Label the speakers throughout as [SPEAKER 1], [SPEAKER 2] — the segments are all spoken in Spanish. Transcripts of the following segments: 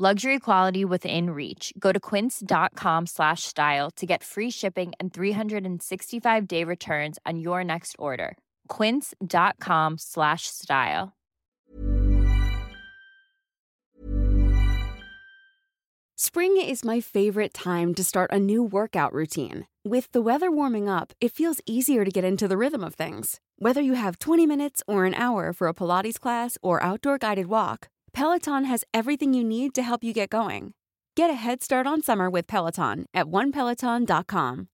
[SPEAKER 1] Luxury quality within reach. Go to quince.com slash style to get free shipping and 365 day returns on your next order. Quince.com slash style.
[SPEAKER 2] Spring is my favorite time to start a new workout routine. With the weather warming up, it feels easier to get into the rhythm of things. Whether you have 20 minutes or an hour for a Pilates class or outdoor guided walk, Peloton has everything you need to help you get going. Get a head start on summer with Peloton at onepeloton.com.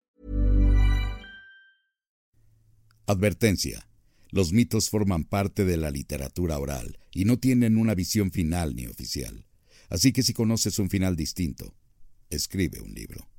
[SPEAKER 3] Advertencia. Los mitos forman parte de la literatura oral y no tienen una visión final ni oficial. Así que si conoces un final distinto, escribe un libro.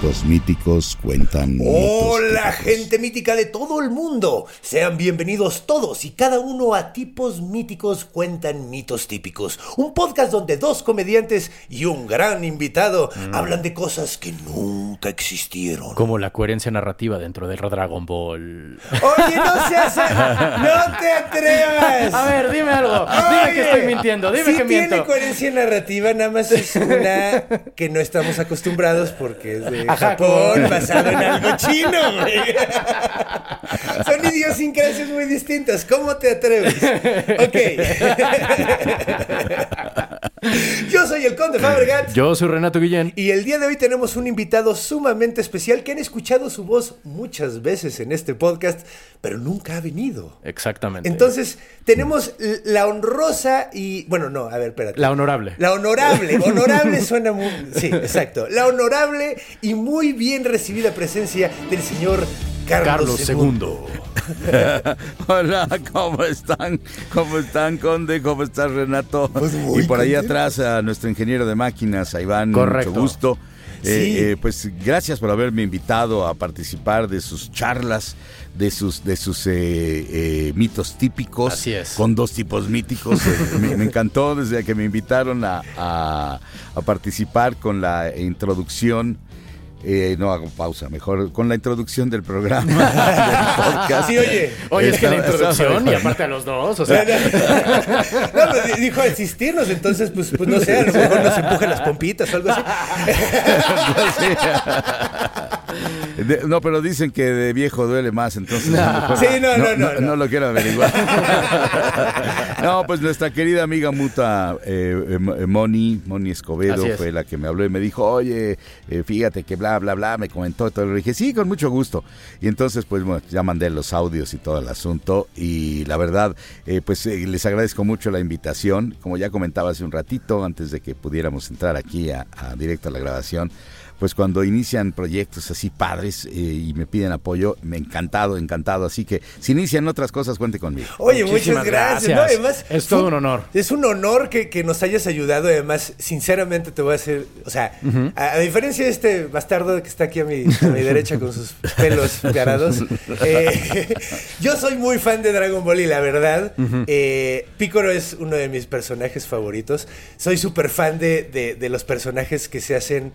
[SPEAKER 3] Tipos míticos cuentan. mitos
[SPEAKER 4] Hola, gente mítica de todo el mundo. Sean bienvenidos todos y cada uno a Tipos Míticos Cuentan Mitos Típicos. Un podcast donde dos comediantes y un gran invitado
[SPEAKER 5] Mm.
[SPEAKER 4] hablan de cosas que nunca existieron.
[SPEAKER 5] Como la coherencia narrativa dentro del Dragon Ball.
[SPEAKER 4] Oye, no seas... ¡No te atrevas!
[SPEAKER 5] A ver, dime algo. Dime que
[SPEAKER 4] Oye,
[SPEAKER 5] estoy mintiendo. Dime
[SPEAKER 4] sí
[SPEAKER 5] que
[SPEAKER 4] tiene
[SPEAKER 5] miento.
[SPEAKER 4] coherencia narrativa, nada más es una que no estamos acostumbrados porque es de
[SPEAKER 5] Ajá,
[SPEAKER 4] Japón, basado en algo chino, güey. Son idiosincrasias muy distintas. ¿Cómo te atreves? Ok. Yo soy el Conde Fabregat.
[SPEAKER 5] Yo soy Renato Guillén.
[SPEAKER 4] Y el día de hoy tenemos un invitado sumamente especial que han escuchado su voz muchas veces en este podcast, pero nunca ha venido.
[SPEAKER 5] Exactamente.
[SPEAKER 4] Entonces, tenemos la honrosa y. Bueno, no, a ver, espérate.
[SPEAKER 5] La honorable.
[SPEAKER 4] La honorable. Honorable suena muy. Sí, exacto. La honorable y muy bien recibida presencia del señor Carlos,
[SPEAKER 5] Carlos
[SPEAKER 4] II.
[SPEAKER 3] Hola, ¿cómo están? ¿Cómo están, Conde? ¿Cómo estás, Renato?
[SPEAKER 4] Pues muy
[SPEAKER 3] y por ahí atrás a nuestro ingeniero de máquinas, a Iván.
[SPEAKER 5] Correcto.
[SPEAKER 3] Mucho gusto. Eh,
[SPEAKER 4] Sí.
[SPEAKER 3] eh, pues gracias por haberme invitado a participar de sus charlas, de sus, de sus eh, eh, mitos típicos.
[SPEAKER 5] Así es.
[SPEAKER 3] Con dos tipos míticos. Eh, me, me encantó desde que me invitaron a, a- a participar con la introducción. Eh, no hago pausa, mejor con la introducción del programa, del podcast.
[SPEAKER 4] Sí, oye.
[SPEAKER 5] Oye, es que la introducción y aparte a los dos, o sea,
[SPEAKER 4] No, pues, dijo asistirnos, entonces, pues, pues no sé, a lo mejor nos empuja las pompitas o algo así.
[SPEAKER 3] De- no, pero dicen que de viejo duele más, entonces mejor
[SPEAKER 4] Sí, no, no, no, no.
[SPEAKER 3] lo quiero averiguar. no, pues nuestra querida amiga muta eh, eh, Mo- eh, Moni, Moni Escobedo
[SPEAKER 5] es.
[SPEAKER 3] fue la que me habló y me dijo, oye, eh, fíjate que bla, bla, bla, me comentó y todo. Le dije, sí, con mucho gusto. Y entonces, pues bueno, ya mandé los audios y todo el asunto y la verdad, eh, pues eh, les agradezco mucho la invitación. Como ya comentaba hace un ratito, antes de que pudiéramos entrar aquí a, a directo a la grabación, pues cuando inician proyectos así padres eh, y me piden apoyo, me encantado, encantado. Así que si inician otras cosas, cuente conmigo.
[SPEAKER 4] Oye,
[SPEAKER 5] Muchísimas
[SPEAKER 4] muchas gracias.
[SPEAKER 5] gracias.
[SPEAKER 4] No, además,
[SPEAKER 5] Es
[SPEAKER 4] fue-
[SPEAKER 5] todo un honor.
[SPEAKER 4] Es un honor que, que nos hayas ayudado. Además, sinceramente te voy a decir, o sea, a, a diferencia de este bastardo que está aquí a mi, a mi derecha con sus pelos parados, eh, yo soy muy fan de Dragon Ball y la verdad, eh, Piccolo es uno de mis personajes favoritos. Soy súper fan de, de- de los personajes que se hacen,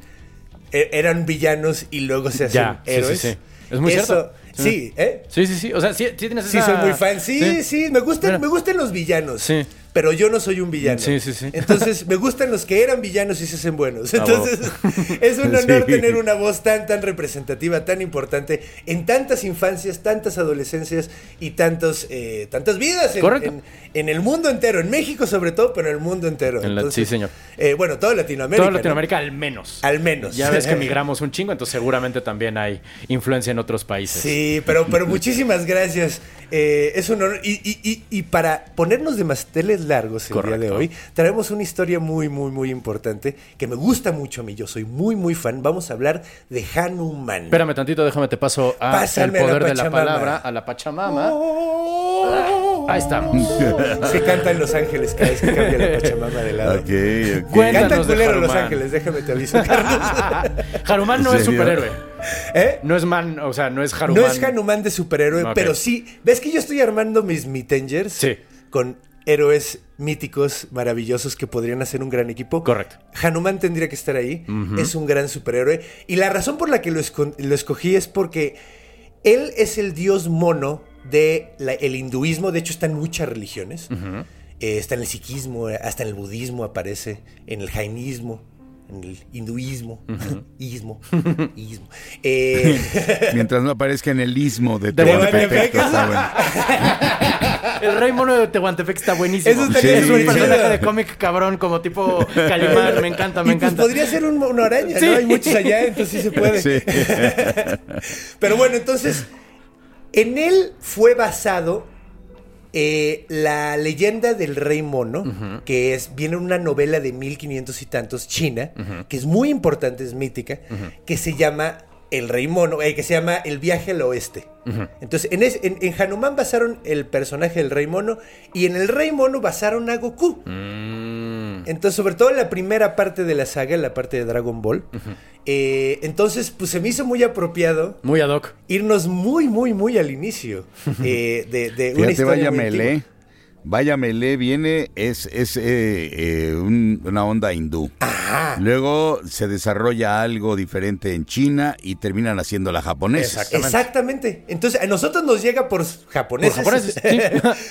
[SPEAKER 4] eran villanos y luego se hacen
[SPEAKER 5] Ya, sí, sí,
[SPEAKER 4] héroes.
[SPEAKER 5] sí. Es muy
[SPEAKER 4] Eso-
[SPEAKER 5] cierto.
[SPEAKER 4] Sí, ¿eh?
[SPEAKER 5] Sí, sí, sí. O sea, sí, sí tienes
[SPEAKER 4] Sí, soy muy fan. Sí, sí, me gustan,
[SPEAKER 5] Mira.
[SPEAKER 4] me gustan los villanos.
[SPEAKER 5] Sí.
[SPEAKER 4] Pero yo no soy un villano.
[SPEAKER 5] Sí, sí, sí.
[SPEAKER 4] Entonces, me gustan los que eran villanos y se hacen buenos.
[SPEAKER 5] Ah,
[SPEAKER 4] Entonces, es un honor
[SPEAKER 3] Sí.
[SPEAKER 4] tener una voz tan, tan representativa, tan importante en tantas infancias, tantas adolescencias y tantos, eh, tantas vidas en,
[SPEAKER 5] Correcto.
[SPEAKER 4] en- en el mundo entero. En México, sobre todo, pero en el mundo entero.
[SPEAKER 5] En la- sí, señor.
[SPEAKER 4] eh, bueno, toda Latinoamérica.
[SPEAKER 5] Toda
[SPEAKER 4] ¿no?
[SPEAKER 5] Latinoamérica al menos.
[SPEAKER 4] Al menos.
[SPEAKER 5] Ya ves que migramos un chingo, entonces seguramente también hay influencia en otros países.
[SPEAKER 4] Sí, pero, pero muchísimas gracias. Eh, es un honor. Y, y- y- y para ponernos de manteles largos el día de hoy. Traemos una historia muy, muy, muy importante que me gusta mucho a mí. Yo soy muy, muy fan. Vamos a hablar de Hanuman.
[SPEAKER 5] Espérame tantito, déjame te paso a
[SPEAKER 4] Pásame
[SPEAKER 5] el
[SPEAKER 4] a la
[SPEAKER 5] poder de la palabra, a la Pachamama. Ahí estamos.
[SPEAKER 4] Se canta en Los Ángeles cada vez que cambia la Pachamama de lado.
[SPEAKER 3] Ok, ok.
[SPEAKER 5] Cuéntanos
[SPEAKER 4] Canta
[SPEAKER 5] de
[SPEAKER 4] culero Los
[SPEAKER 5] Hanuman.
[SPEAKER 4] Ángeles, déjame te aviso, Carlos.
[SPEAKER 5] Haruman no
[SPEAKER 3] ¿En
[SPEAKER 5] es superhéroe.
[SPEAKER 4] ¿Eh?
[SPEAKER 5] No es man, o sea, no es Haruman.
[SPEAKER 4] No es Hanuman de superhéroe, pero sí. ¿Ves que yo estoy armando mis Mitengers?
[SPEAKER 5] Sí.
[SPEAKER 4] Con héroes míticos, maravillosos que podrían hacer un gran equipo.
[SPEAKER 5] Correcto.
[SPEAKER 4] Hanuman tendría que estar ahí. Es un gran superhéroe. Y la razón por la que lo, esco- lo escogí es porque él es el dios mono del hinduismo. De hecho, está en muchas religiones. Eh, está en el sikhismo, hasta en el budismo aparece, en el jainismo, en el hinduismo, ismo, ismo. Eh,
[SPEAKER 3] Mientras no aparezca en el istmo de
[SPEAKER 4] Tehuantepec.
[SPEAKER 5] El rey mono de Tehuantepec está buenísimo.
[SPEAKER 4] Eso estaría
[SPEAKER 5] es un personaje de cómic cabrón, como tipo Calimán. Me encanta, me
[SPEAKER 4] y pues
[SPEAKER 5] encanta.
[SPEAKER 4] podría ser un, una araña,
[SPEAKER 5] Sí.
[SPEAKER 4] ¿no? Hay muchos allá, entonces sí se puede.
[SPEAKER 3] Sí.
[SPEAKER 4] Pero bueno, entonces, en él fue basado eh, la leyenda del rey mono, que es, viene una novela de 1500 y tantos, china, que es muy importante, es mítica, que se llama El Rey Mono, eh, que se llama El Viaje al Oeste. Entonces, en, es- en, en Hanuman basaron el personaje del Rey Mono y en el Rey Mono basaron a Goku.
[SPEAKER 5] Mm.
[SPEAKER 4] Entonces, sobre todo en la primera parte de la saga, la parte de Dragon Ball. eh, entonces, pues se me hizo muy apropiado
[SPEAKER 5] Muy ad hoc.
[SPEAKER 4] irnos muy, muy, muy al inicio eh, de, de una historia
[SPEAKER 3] vaya
[SPEAKER 4] muy
[SPEAKER 3] Melé viene, es, es eh, eh, un- una onda hindú. Luego se desarrolla algo diferente en China y terminan haciendo la japonesa.
[SPEAKER 4] Exactamente. Entonces, a nosotros nos llega por japoneses.
[SPEAKER 5] Por japoneses, sí.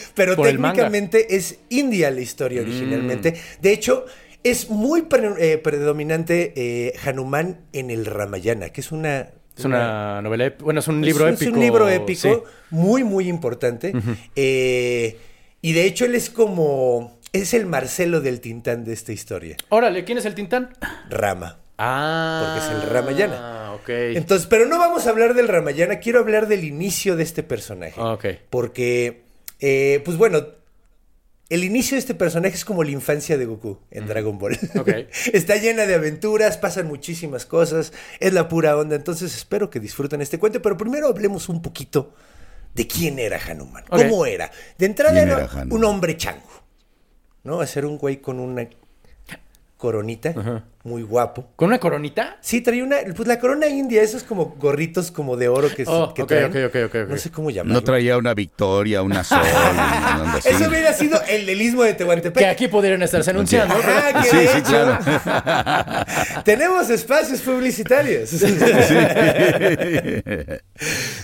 [SPEAKER 4] Pero
[SPEAKER 5] Por
[SPEAKER 4] técnicamente es India la historia
[SPEAKER 5] Mm.
[SPEAKER 4] originalmente. De hecho, es muy pre- eh, predominante eh, Hanuman en el Ramayana, que es una...
[SPEAKER 5] Es una novela, bueno, es un libro
[SPEAKER 4] es,
[SPEAKER 5] épico.
[SPEAKER 4] Es un libro épico,
[SPEAKER 5] sí.
[SPEAKER 4] muy, muy importante. Eh, y de hecho, él es como. Es el Marcelo del Tintán de esta historia.
[SPEAKER 5] Órale, ¿quién es el Tintán?
[SPEAKER 4] Rama.
[SPEAKER 5] Ah.
[SPEAKER 4] Porque es el Ramayana.
[SPEAKER 5] Ah, ok.
[SPEAKER 4] Entonces, pero no vamos a hablar del Ramayana, quiero hablar del inicio de este personaje.
[SPEAKER 5] Ah, ok.
[SPEAKER 4] Porque, eh, pues bueno, el inicio de este personaje es como la infancia de Goku en Dragon Ball.
[SPEAKER 5] Ok.
[SPEAKER 4] Está llena de aventuras, pasan muchísimas cosas, es la pura onda. Entonces espero que disfruten este cuento, pero primero hablemos un poquito de quién era Hanuman. ¿Cómo era? De entrada
[SPEAKER 3] ¿Quién
[SPEAKER 4] era,
[SPEAKER 3] era
[SPEAKER 4] un hombre chango. ¿No? A ser un güey con una coronita, muy guapo.
[SPEAKER 5] ¿Con una coronita?
[SPEAKER 4] Sí, traía una, pues la corona india, esos como gorritos como de oro que,
[SPEAKER 5] Oh,
[SPEAKER 4] que
[SPEAKER 5] ok,
[SPEAKER 4] traen.
[SPEAKER 5] ok, ok, ok, ok.
[SPEAKER 4] No sé cómo llamarlo.
[SPEAKER 3] No traía una victoria, una sol, una.
[SPEAKER 4] Eso hubiera sido el del istmo de Tehuantepec.
[SPEAKER 5] Que aquí podrían estarse anunciando.
[SPEAKER 4] que
[SPEAKER 3] Sí, sí, claro.
[SPEAKER 4] Tenemos espacios publicitarios.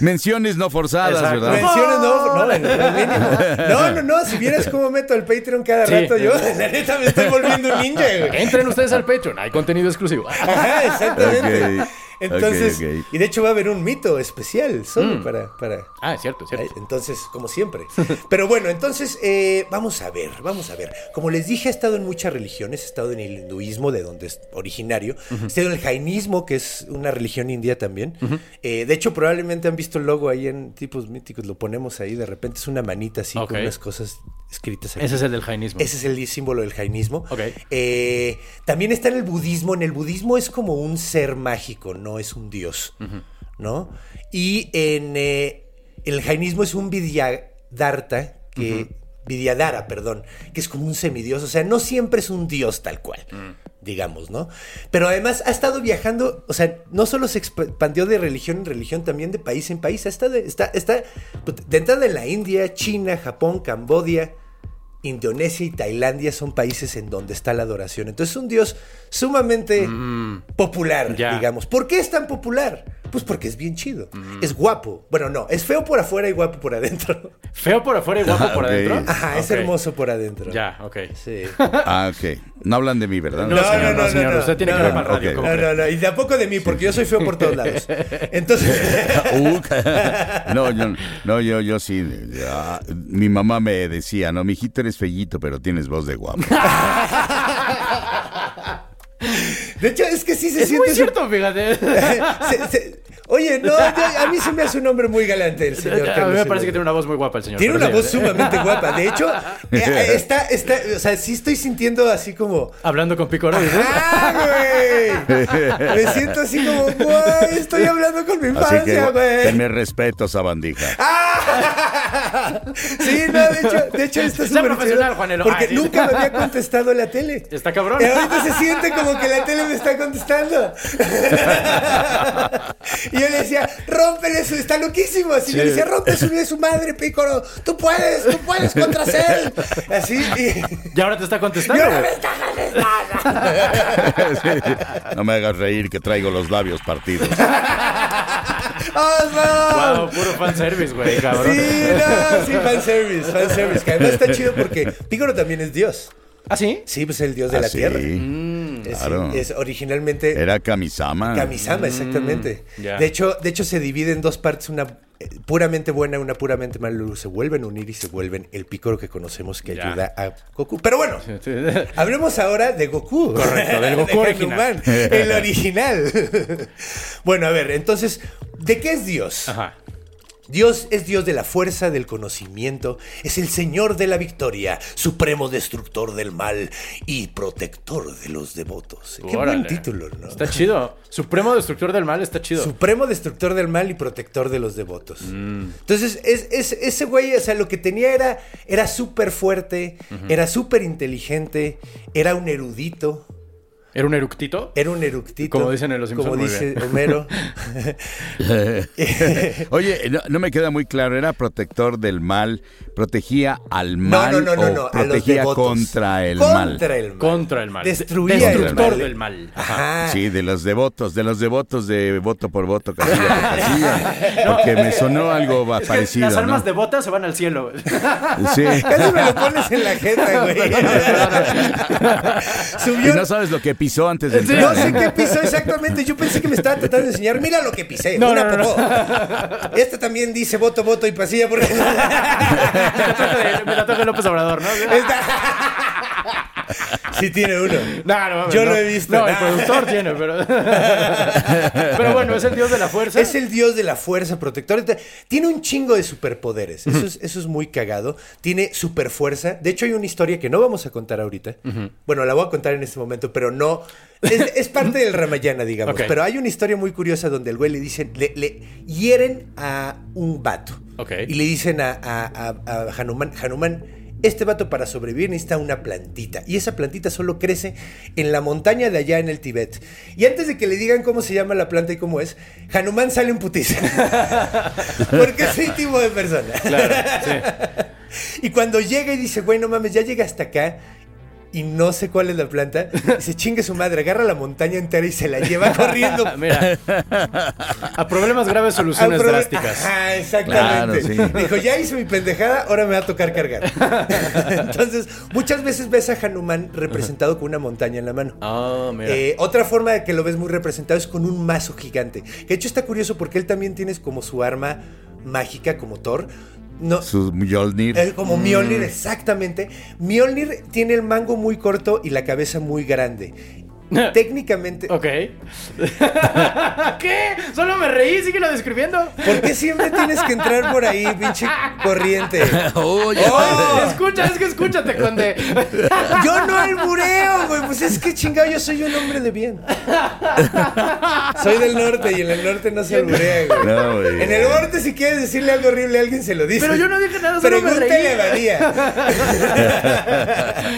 [SPEAKER 3] Menciones no forzadas,
[SPEAKER 5] Exacto.
[SPEAKER 3] ¿verdad?
[SPEAKER 4] Menciones no, no, mínimo. no, no, no, si vieras cómo meto el Patreon cada
[SPEAKER 5] Sí.
[SPEAKER 4] rato yo, la neta me estoy volviendo un ninja, güey.
[SPEAKER 5] Entren ustedes al Patreon, hay contenido exclusivo.
[SPEAKER 4] Exactamente. Entonces, y de hecho va a haber un mito especial solo
[SPEAKER 5] Mm.
[SPEAKER 4] para, para,
[SPEAKER 5] Ah, cierto, cierto.
[SPEAKER 4] Entonces, como siempre. Pero bueno, entonces, eh, vamos a ver, vamos a ver. Como les dije, ha estado en muchas religiones, ha estado en el hinduismo, de donde es originario, ha estado en el jainismo, que es una religión india también. Eh, de hecho, probablemente han visto el logo ahí en tipos míticos, lo ponemos ahí, de repente es una manita así con unas cosas escritas aquí.
[SPEAKER 5] Ese es el del jainismo.
[SPEAKER 4] Ese es el símbolo del jainismo.
[SPEAKER 5] Ok.
[SPEAKER 4] Eh, también está en el budismo. En el budismo es como un ser mágico, no es un dios. ¿No? Y en eh, el jainismo es un Vidyadharta, que. Vidyadhara, perdón, que es como un semidios. O sea, no siempre es un dios tal cual. Digamos, ¿no? Pero además ha estado viajando, o sea, no solo se expandió de religión en religión, también de país en país. Ha estado- está, está de entrada en la India, China, Japón, Cambodia, Indonesia y Tailandia son países en donde está la adoración. Entonces es un dios sumamente popular,
[SPEAKER 5] ya.
[SPEAKER 4] digamos. ¿Por qué es tan popular? Pues porque es bien chido. Es guapo. Bueno, no, es feo por afuera y guapo por adentro.
[SPEAKER 5] Feo por afuera y guapo
[SPEAKER 3] Ah,
[SPEAKER 5] por adentro.
[SPEAKER 4] Ajá, es hermoso por adentro.
[SPEAKER 5] Ya, ok.
[SPEAKER 4] Sí.
[SPEAKER 3] Ah, ok. No hablan de mí, ¿verdad?
[SPEAKER 5] No, señor, no, señor. Usted tiene que
[SPEAKER 4] no,
[SPEAKER 5] ver para
[SPEAKER 4] no,
[SPEAKER 5] radio.
[SPEAKER 3] ok.
[SPEAKER 5] ¿cómo
[SPEAKER 4] No, no, no. Y tampoco de mí, porque yo soy feo por todos lados. Entonces.
[SPEAKER 3] Uh, no, yo, no, yo, yo sí. ya, mi mamá me decía, no, mijito eres fellito, pero tienes voz de guapo.
[SPEAKER 4] De hecho, es que sí se
[SPEAKER 5] Es
[SPEAKER 4] siente.
[SPEAKER 5] muy
[SPEAKER 4] su-
[SPEAKER 5] cierto, fíjate.
[SPEAKER 4] Se- se- Oye, no, yo- a mí se me hace un hombre muy galante el señor
[SPEAKER 5] A
[SPEAKER 4] Carlos
[SPEAKER 5] mí me parece que tiene una voz muy guapa el señor.
[SPEAKER 4] Tiene una
[SPEAKER 5] sí.
[SPEAKER 4] voz sumamente guapa. De hecho, eh, está, está, o sea, sí estoy sintiendo así como.
[SPEAKER 5] Hablando con dices.
[SPEAKER 4] ¡Ah, güey! Me siento así como, güey, estoy hablando con mi infancia,
[SPEAKER 3] que
[SPEAKER 4] güey.
[SPEAKER 3] tenme respeto, sabandija.
[SPEAKER 4] ¡Ah! Sí, no, de hecho, de hecho está
[SPEAKER 5] Sea
[SPEAKER 4] súper
[SPEAKER 5] profesional, Juanelo.
[SPEAKER 4] Porque
[SPEAKER 5] sí.
[SPEAKER 4] nunca me había contestado la tele.
[SPEAKER 5] Está cabrón.
[SPEAKER 4] Y ahorita se siente como que la tele me está contestando. y yo le decía, rómpele su, está loquísimo. Así yo le decía, rompe su de su madre, Pícoro. Tú puedes, tú puedes contra Cell. Así, y,
[SPEAKER 5] Y ahora te está contestando, güey.
[SPEAKER 4] me está contestando.
[SPEAKER 3] Sí. No me hagas reír que traigo los labios partidos.
[SPEAKER 4] ¡Oso!
[SPEAKER 5] Wow, puro fanservice, güey, cabrón.
[SPEAKER 4] Sí, no, sí, fanservice, fanservice. Que además está chido porque Pícoro también es Dios.
[SPEAKER 5] ¿Ah, sí?
[SPEAKER 4] Sí, pues el Dios de
[SPEAKER 3] Ah,
[SPEAKER 4] la
[SPEAKER 3] sí,
[SPEAKER 4] tierra.
[SPEAKER 5] Mm,
[SPEAKER 4] Es,
[SPEAKER 3] claro.
[SPEAKER 4] es originalmente
[SPEAKER 3] Era Kamisama.
[SPEAKER 4] Kamisama, exactamente.
[SPEAKER 5] ya.
[SPEAKER 4] De hecho, de hecho se divide en dos partes, una puramente buena, una puramente mala. Luego se vuelven a unir y se vuelven el pícoro que conocemos que
[SPEAKER 5] Ya.
[SPEAKER 4] ayuda a Goku. Pero bueno, hablemos ahora de Goku.
[SPEAKER 5] Correcto, del Goku
[SPEAKER 4] De
[SPEAKER 5] original.
[SPEAKER 4] Hanuman, el original. bueno, a ver, entonces, ¿de qué es Dios?
[SPEAKER 5] Ajá.
[SPEAKER 4] Dios es Dios de la fuerza, del conocimiento, es el Señor de la victoria, supremo destructor del mal y protector de los devotos. Qué
[SPEAKER 5] Órale.
[SPEAKER 4] buen título, ¿no?
[SPEAKER 5] Está chido. Supremo Destructor del Mal está chido.
[SPEAKER 4] Supremo destructor del mal y protector de los devotos.
[SPEAKER 5] Mm.
[SPEAKER 4] Entonces, es, es- ese güey, o sea, lo que tenía era, era súper fuerte, era súper inteligente, era un erudito,
[SPEAKER 5] ¿Era un eructito?
[SPEAKER 4] era un eructito.
[SPEAKER 5] Como dicen en Los Simpson,
[SPEAKER 4] Como dice
[SPEAKER 5] bien.
[SPEAKER 4] Homero.
[SPEAKER 3] Oye, no, no me queda muy claro, ¿era protector del mal? ¿Protegía al mal
[SPEAKER 4] no, no, no,
[SPEAKER 3] o
[SPEAKER 4] no, a los
[SPEAKER 3] protegía contra el
[SPEAKER 4] Contra
[SPEAKER 3] mal?
[SPEAKER 4] el mal.
[SPEAKER 5] Contra el mal.
[SPEAKER 4] Destruía
[SPEAKER 5] De-
[SPEAKER 3] el
[SPEAKER 5] Destructor
[SPEAKER 4] mal.
[SPEAKER 5] del mal.
[SPEAKER 4] Ajá.
[SPEAKER 3] Sí, de los devotos, de los devotos de voto por voto, casilla por casilla. Porque me sonó algo va-
[SPEAKER 5] Es que
[SPEAKER 3] parecido,
[SPEAKER 5] las almas
[SPEAKER 3] ¿no?
[SPEAKER 5] devotas se van al cielo.
[SPEAKER 3] Sí.
[SPEAKER 4] Casi me lo pones en la jeta, güey.
[SPEAKER 3] Y
[SPEAKER 4] Subió.
[SPEAKER 3] no sabes lo que pisó antes de entrar.
[SPEAKER 4] No sé qué pisó exactamente. Yo pensé que me estaba tratando de enseñar. Mira lo que pisé.
[SPEAKER 5] No,
[SPEAKER 4] una
[SPEAKER 5] no, no.
[SPEAKER 4] Este también dice voto, voto y pasilla porque.
[SPEAKER 5] Me la toca López Obrador, ¿no?
[SPEAKER 4] Sí tiene uno.
[SPEAKER 5] No, no, mames,
[SPEAKER 4] Yo
[SPEAKER 5] no.
[SPEAKER 4] lo he visto.
[SPEAKER 5] No, el productor tiene, pero. pero bueno, es el dios de la fuerza.
[SPEAKER 4] Es el dios de la fuerza protectora. Tiene un chingo de superpoderes. Eso es, eso es muy cagado. Tiene super fuerza. De hecho, hay una historia que no vamos a contar ahorita. Bueno, la voy a contar en este momento, pero no. Es, es parte del Ramayana, digamos.
[SPEAKER 5] Ok.
[SPEAKER 4] Pero hay una historia muy curiosa donde el güey le dicen, le, le hieren a un vato.
[SPEAKER 5] Ok.
[SPEAKER 4] Y le dicen a, a, a- a Hanuman, Hanuman, este vato para sobrevivir necesita una plantita. Y esa plantita solo crece en la montaña de allá en el Tíbet. Y antes de que le digan cómo se llama la planta y cómo es, Hanuman sale en putiza. Porque es el tipo de persona.
[SPEAKER 5] Claro, sí.
[SPEAKER 4] Y cuando llega y dice, güey, no mames, ya llega hasta acá y no sé cuál es la planta, dice, chingue su madre, agarra la montaña entera y se la lleva corriendo.
[SPEAKER 5] Mira. A problemas graves, soluciones drásticas.
[SPEAKER 4] Ajá, exactamente.
[SPEAKER 3] Claro, sí.
[SPEAKER 4] Dijo, ya hice mi pendejada, ahora me va a tocar cargar. Entonces, muchas veces ves a Hanuman representado con una montaña en la mano.
[SPEAKER 5] Ah, mira.
[SPEAKER 4] Eh, otra forma de que lo ves muy representado es con un mazo gigante. Que de hecho está curioso porque él también tiene como su arma mágica, como Thor. No,
[SPEAKER 3] Sus Mjolnir.
[SPEAKER 4] eh, como Mjolnir, exactamente. Mjolnir tiene el mango muy corto y la cabeza muy grande. Técnicamente,
[SPEAKER 5] Ok. ¿Qué? Solo me reí, síguelo describiendo.
[SPEAKER 4] ¿por qué siempre tienes que entrar por ahí, pinche corriente?
[SPEAKER 3] Oye,
[SPEAKER 4] ¡Oh!
[SPEAKER 5] Escucha, es que escúchate, Conde.
[SPEAKER 4] Yo no albureo, güey. Pues es que chingado, yo soy un hombre de bien. Soy del norte y en el norte no se alburea, güey.
[SPEAKER 3] No, güey.
[SPEAKER 4] En el norte, si quieres decirle algo horrible a alguien, se lo dice.
[SPEAKER 5] Pero yo no dije nada, solo me
[SPEAKER 4] Pregúntale
[SPEAKER 5] reí.
[SPEAKER 4] a Badía.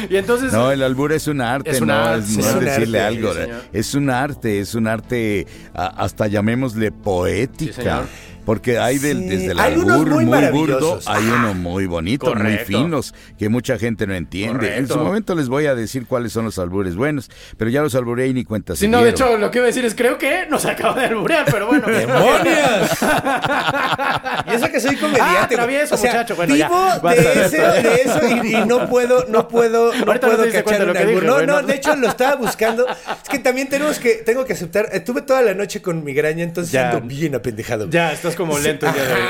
[SPEAKER 5] Y entonces.
[SPEAKER 3] No, el albur es un arte,
[SPEAKER 5] Es
[SPEAKER 3] no, es,
[SPEAKER 5] sí.
[SPEAKER 3] no
[SPEAKER 4] Es
[SPEAKER 3] es decirle
[SPEAKER 4] arte,
[SPEAKER 3] algo.
[SPEAKER 5] sí, señor.
[SPEAKER 3] es un arte, es un arte, hasta llamémosle poética. Porque hay del,
[SPEAKER 4] Sí,
[SPEAKER 3] desde el
[SPEAKER 4] hay unos
[SPEAKER 3] albur
[SPEAKER 4] muy
[SPEAKER 3] muy, burdo, hay uno muy bonito, muy finos, que mucha gente no entiende. En su momento les voy a decir cuáles son los albures buenos, pero ya los alburé y ni cuenta se
[SPEAKER 5] Sí, no, de hecho, lo que iba a decir es, creo que nos acaba de alburear, pero bueno.
[SPEAKER 4] ¡Demonios! y eso que soy comediante.
[SPEAKER 5] Ah, travieso,
[SPEAKER 4] o sea,
[SPEAKER 5] muchacho. Bueno,
[SPEAKER 4] vivo de, ese- de eso y, y no puedo, no puedo, no
[SPEAKER 5] Ahorita
[SPEAKER 4] puedo cachar un albur. No, no, de hecho lo estaba buscando. Es que también tenemos que, tengo que aceptar. eh, Tuve toda la noche con migraña, entonces
[SPEAKER 5] Ya.
[SPEAKER 4] ando bien apendejado.
[SPEAKER 5] Ya, estás como lento el día de hoy.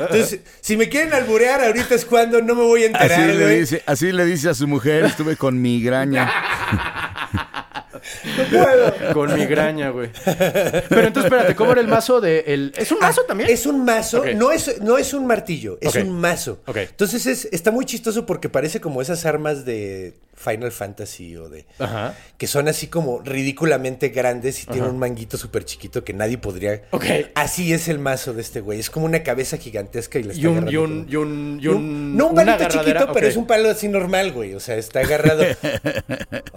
[SPEAKER 4] Entonces, si me quieren alburear, ahorita es cuando no me voy a
[SPEAKER 3] Así
[SPEAKER 4] enterar,
[SPEAKER 3] le,
[SPEAKER 4] güey.
[SPEAKER 3] dice, así le dice a su mujer, estuve con migraña.
[SPEAKER 4] puedo.
[SPEAKER 5] Con migraña, güey. Pero entonces, espérate, ¿cómo era el mazo de el... ¿Es un mazo también?
[SPEAKER 4] Ah, Es un mazo, no, es, no es un martillo, es un mazo.
[SPEAKER 5] Ok.
[SPEAKER 4] Entonces es, está muy chistoso porque parece como esas armas de Final Fantasy o de...
[SPEAKER 5] Ajá.
[SPEAKER 4] Que son así como ridículamente grandes y tienen un manguito súper chiquito que nadie podría...
[SPEAKER 5] Ok.
[SPEAKER 4] Así es el mazo de este güey. Es como una cabeza gigantesca y le está
[SPEAKER 5] Y un,
[SPEAKER 4] agarrando
[SPEAKER 5] y un, y un, y
[SPEAKER 4] No,
[SPEAKER 5] un-
[SPEAKER 4] no un palito chiquito, pero es un palo así normal, güey. O sea, está agarrado.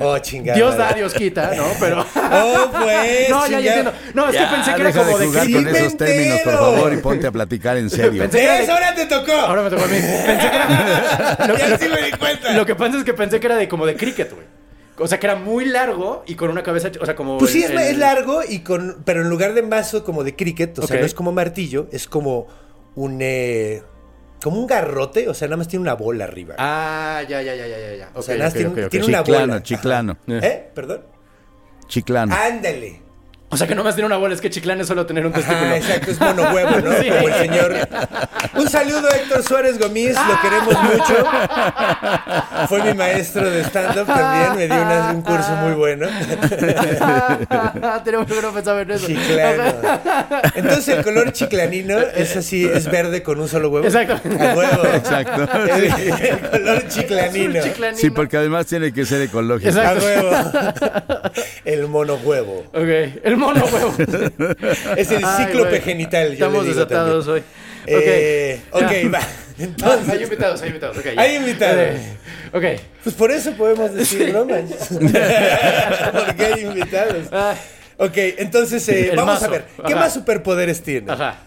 [SPEAKER 4] Oh, chingada.
[SPEAKER 5] Dios da, Dios quita, ¿no? Pero...
[SPEAKER 4] Oh, pues.
[SPEAKER 5] no, ya, ya entiendo. No, es
[SPEAKER 3] Ya,
[SPEAKER 5] que pensé que era como
[SPEAKER 3] de
[SPEAKER 5] de...
[SPEAKER 3] jugar
[SPEAKER 5] cri-
[SPEAKER 3] con
[SPEAKER 4] Sí,
[SPEAKER 3] esos términos, por favor, y ponte a platicar en serio.
[SPEAKER 5] Pensé de-
[SPEAKER 4] Ahora te tocó.
[SPEAKER 5] Ahora me tocó a mí. Pensé que era... lo,
[SPEAKER 4] ya
[SPEAKER 5] lo-
[SPEAKER 4] sí me di cuenta.
[SPEAKER 5] lo que pasa es que pensé que era de como de cricket, güey. O sea, que era muy largo y con una cabeza... O sea, como...
[SPEAKER 4] Pues sí,
[SPEAKER 5] el-
[SPEAKER 4] es,
[SPEAKER 5] el-
[SPEAKER 4] largo, y con, pero en lugar de mazo como de cricket, o sea, no es como martillo, es como un. eh, como un garrote, o sea, nada más tiene una bola arriba.
[SPEAKER 5] Ah, ya, ya, ya, ya, ya, ya.
[SPEAKER 4] O sea, nada más tiene, una
[SPEAKER 3] Chiclano,
[SPEAKER 4] bola.
[SPEAKER 3] chiclano.
[SPEAKER 4] Ajá. ¿Eh? ¿Perdón?
[SPEAKER 3] Chiclano.
[SPEAKER 4] Ándale.
[SPEAKER 5] O sea, que nomás tiene una bola, es que Chiclán es solo tener un testículo.
[SPEAKER 4] Ajá, exacto, es mono huevo, ¿no?
[SPEAKER 5] Sí.
[SPEAKER 4] Como el señor. Un saludo a Héctor Suárez Gomis, lo queremos mucho. Fue mi maestro de stand-up también, me dio una- un curso muy bueno.
[SPEAKER 5] Tenemos que no pensaba en eso.
[SPEAKER 4] Chiclano. Entonces el color chiclanino es así, es verde con un solo huevo.
[SPEAKER 5] Exacto.
[SPEAKER 4] A huevo.
[SPEAKER 3] Exacto.
[SPEAKER 4] El, el color chiclanino.
[SPEAKER 5] Chiclanino.
[SPEAKER 3] Sí, porque además tiene que ser ecológico.
[SPEAKER 5] Exacto.
[SPEAKER 4] A huevo. El mono huevo.
[SPEAKER 5] Ok, el mono huevo.
[SPEAKER 4] Es el cíclope genital.
[SPEAKER 5] Estamos desatados hoy. Ok.
[SPEAKER 4] Eh, ok, va.
[SPEAKER 5] Hay invitados, hay invitados.
[SPEAKER 4] Hay invitados.
[SPEAKER 5] Eh, Ok.
[SPEAKER 4] pues por eso podemos decir bromas. Porque hay invitados.
[SPEAKER 5] Ah,
[SPEAKER 4] Ok, entonces eh, vamos
[SPEAKER 5] mazo.
[SPEAKER 4] a ver. ¿Qué
[SPEAKER 5] Ajá.
[SPEAKER 4] más superpoderes tiene?
[SPEAKER 5] Ajá.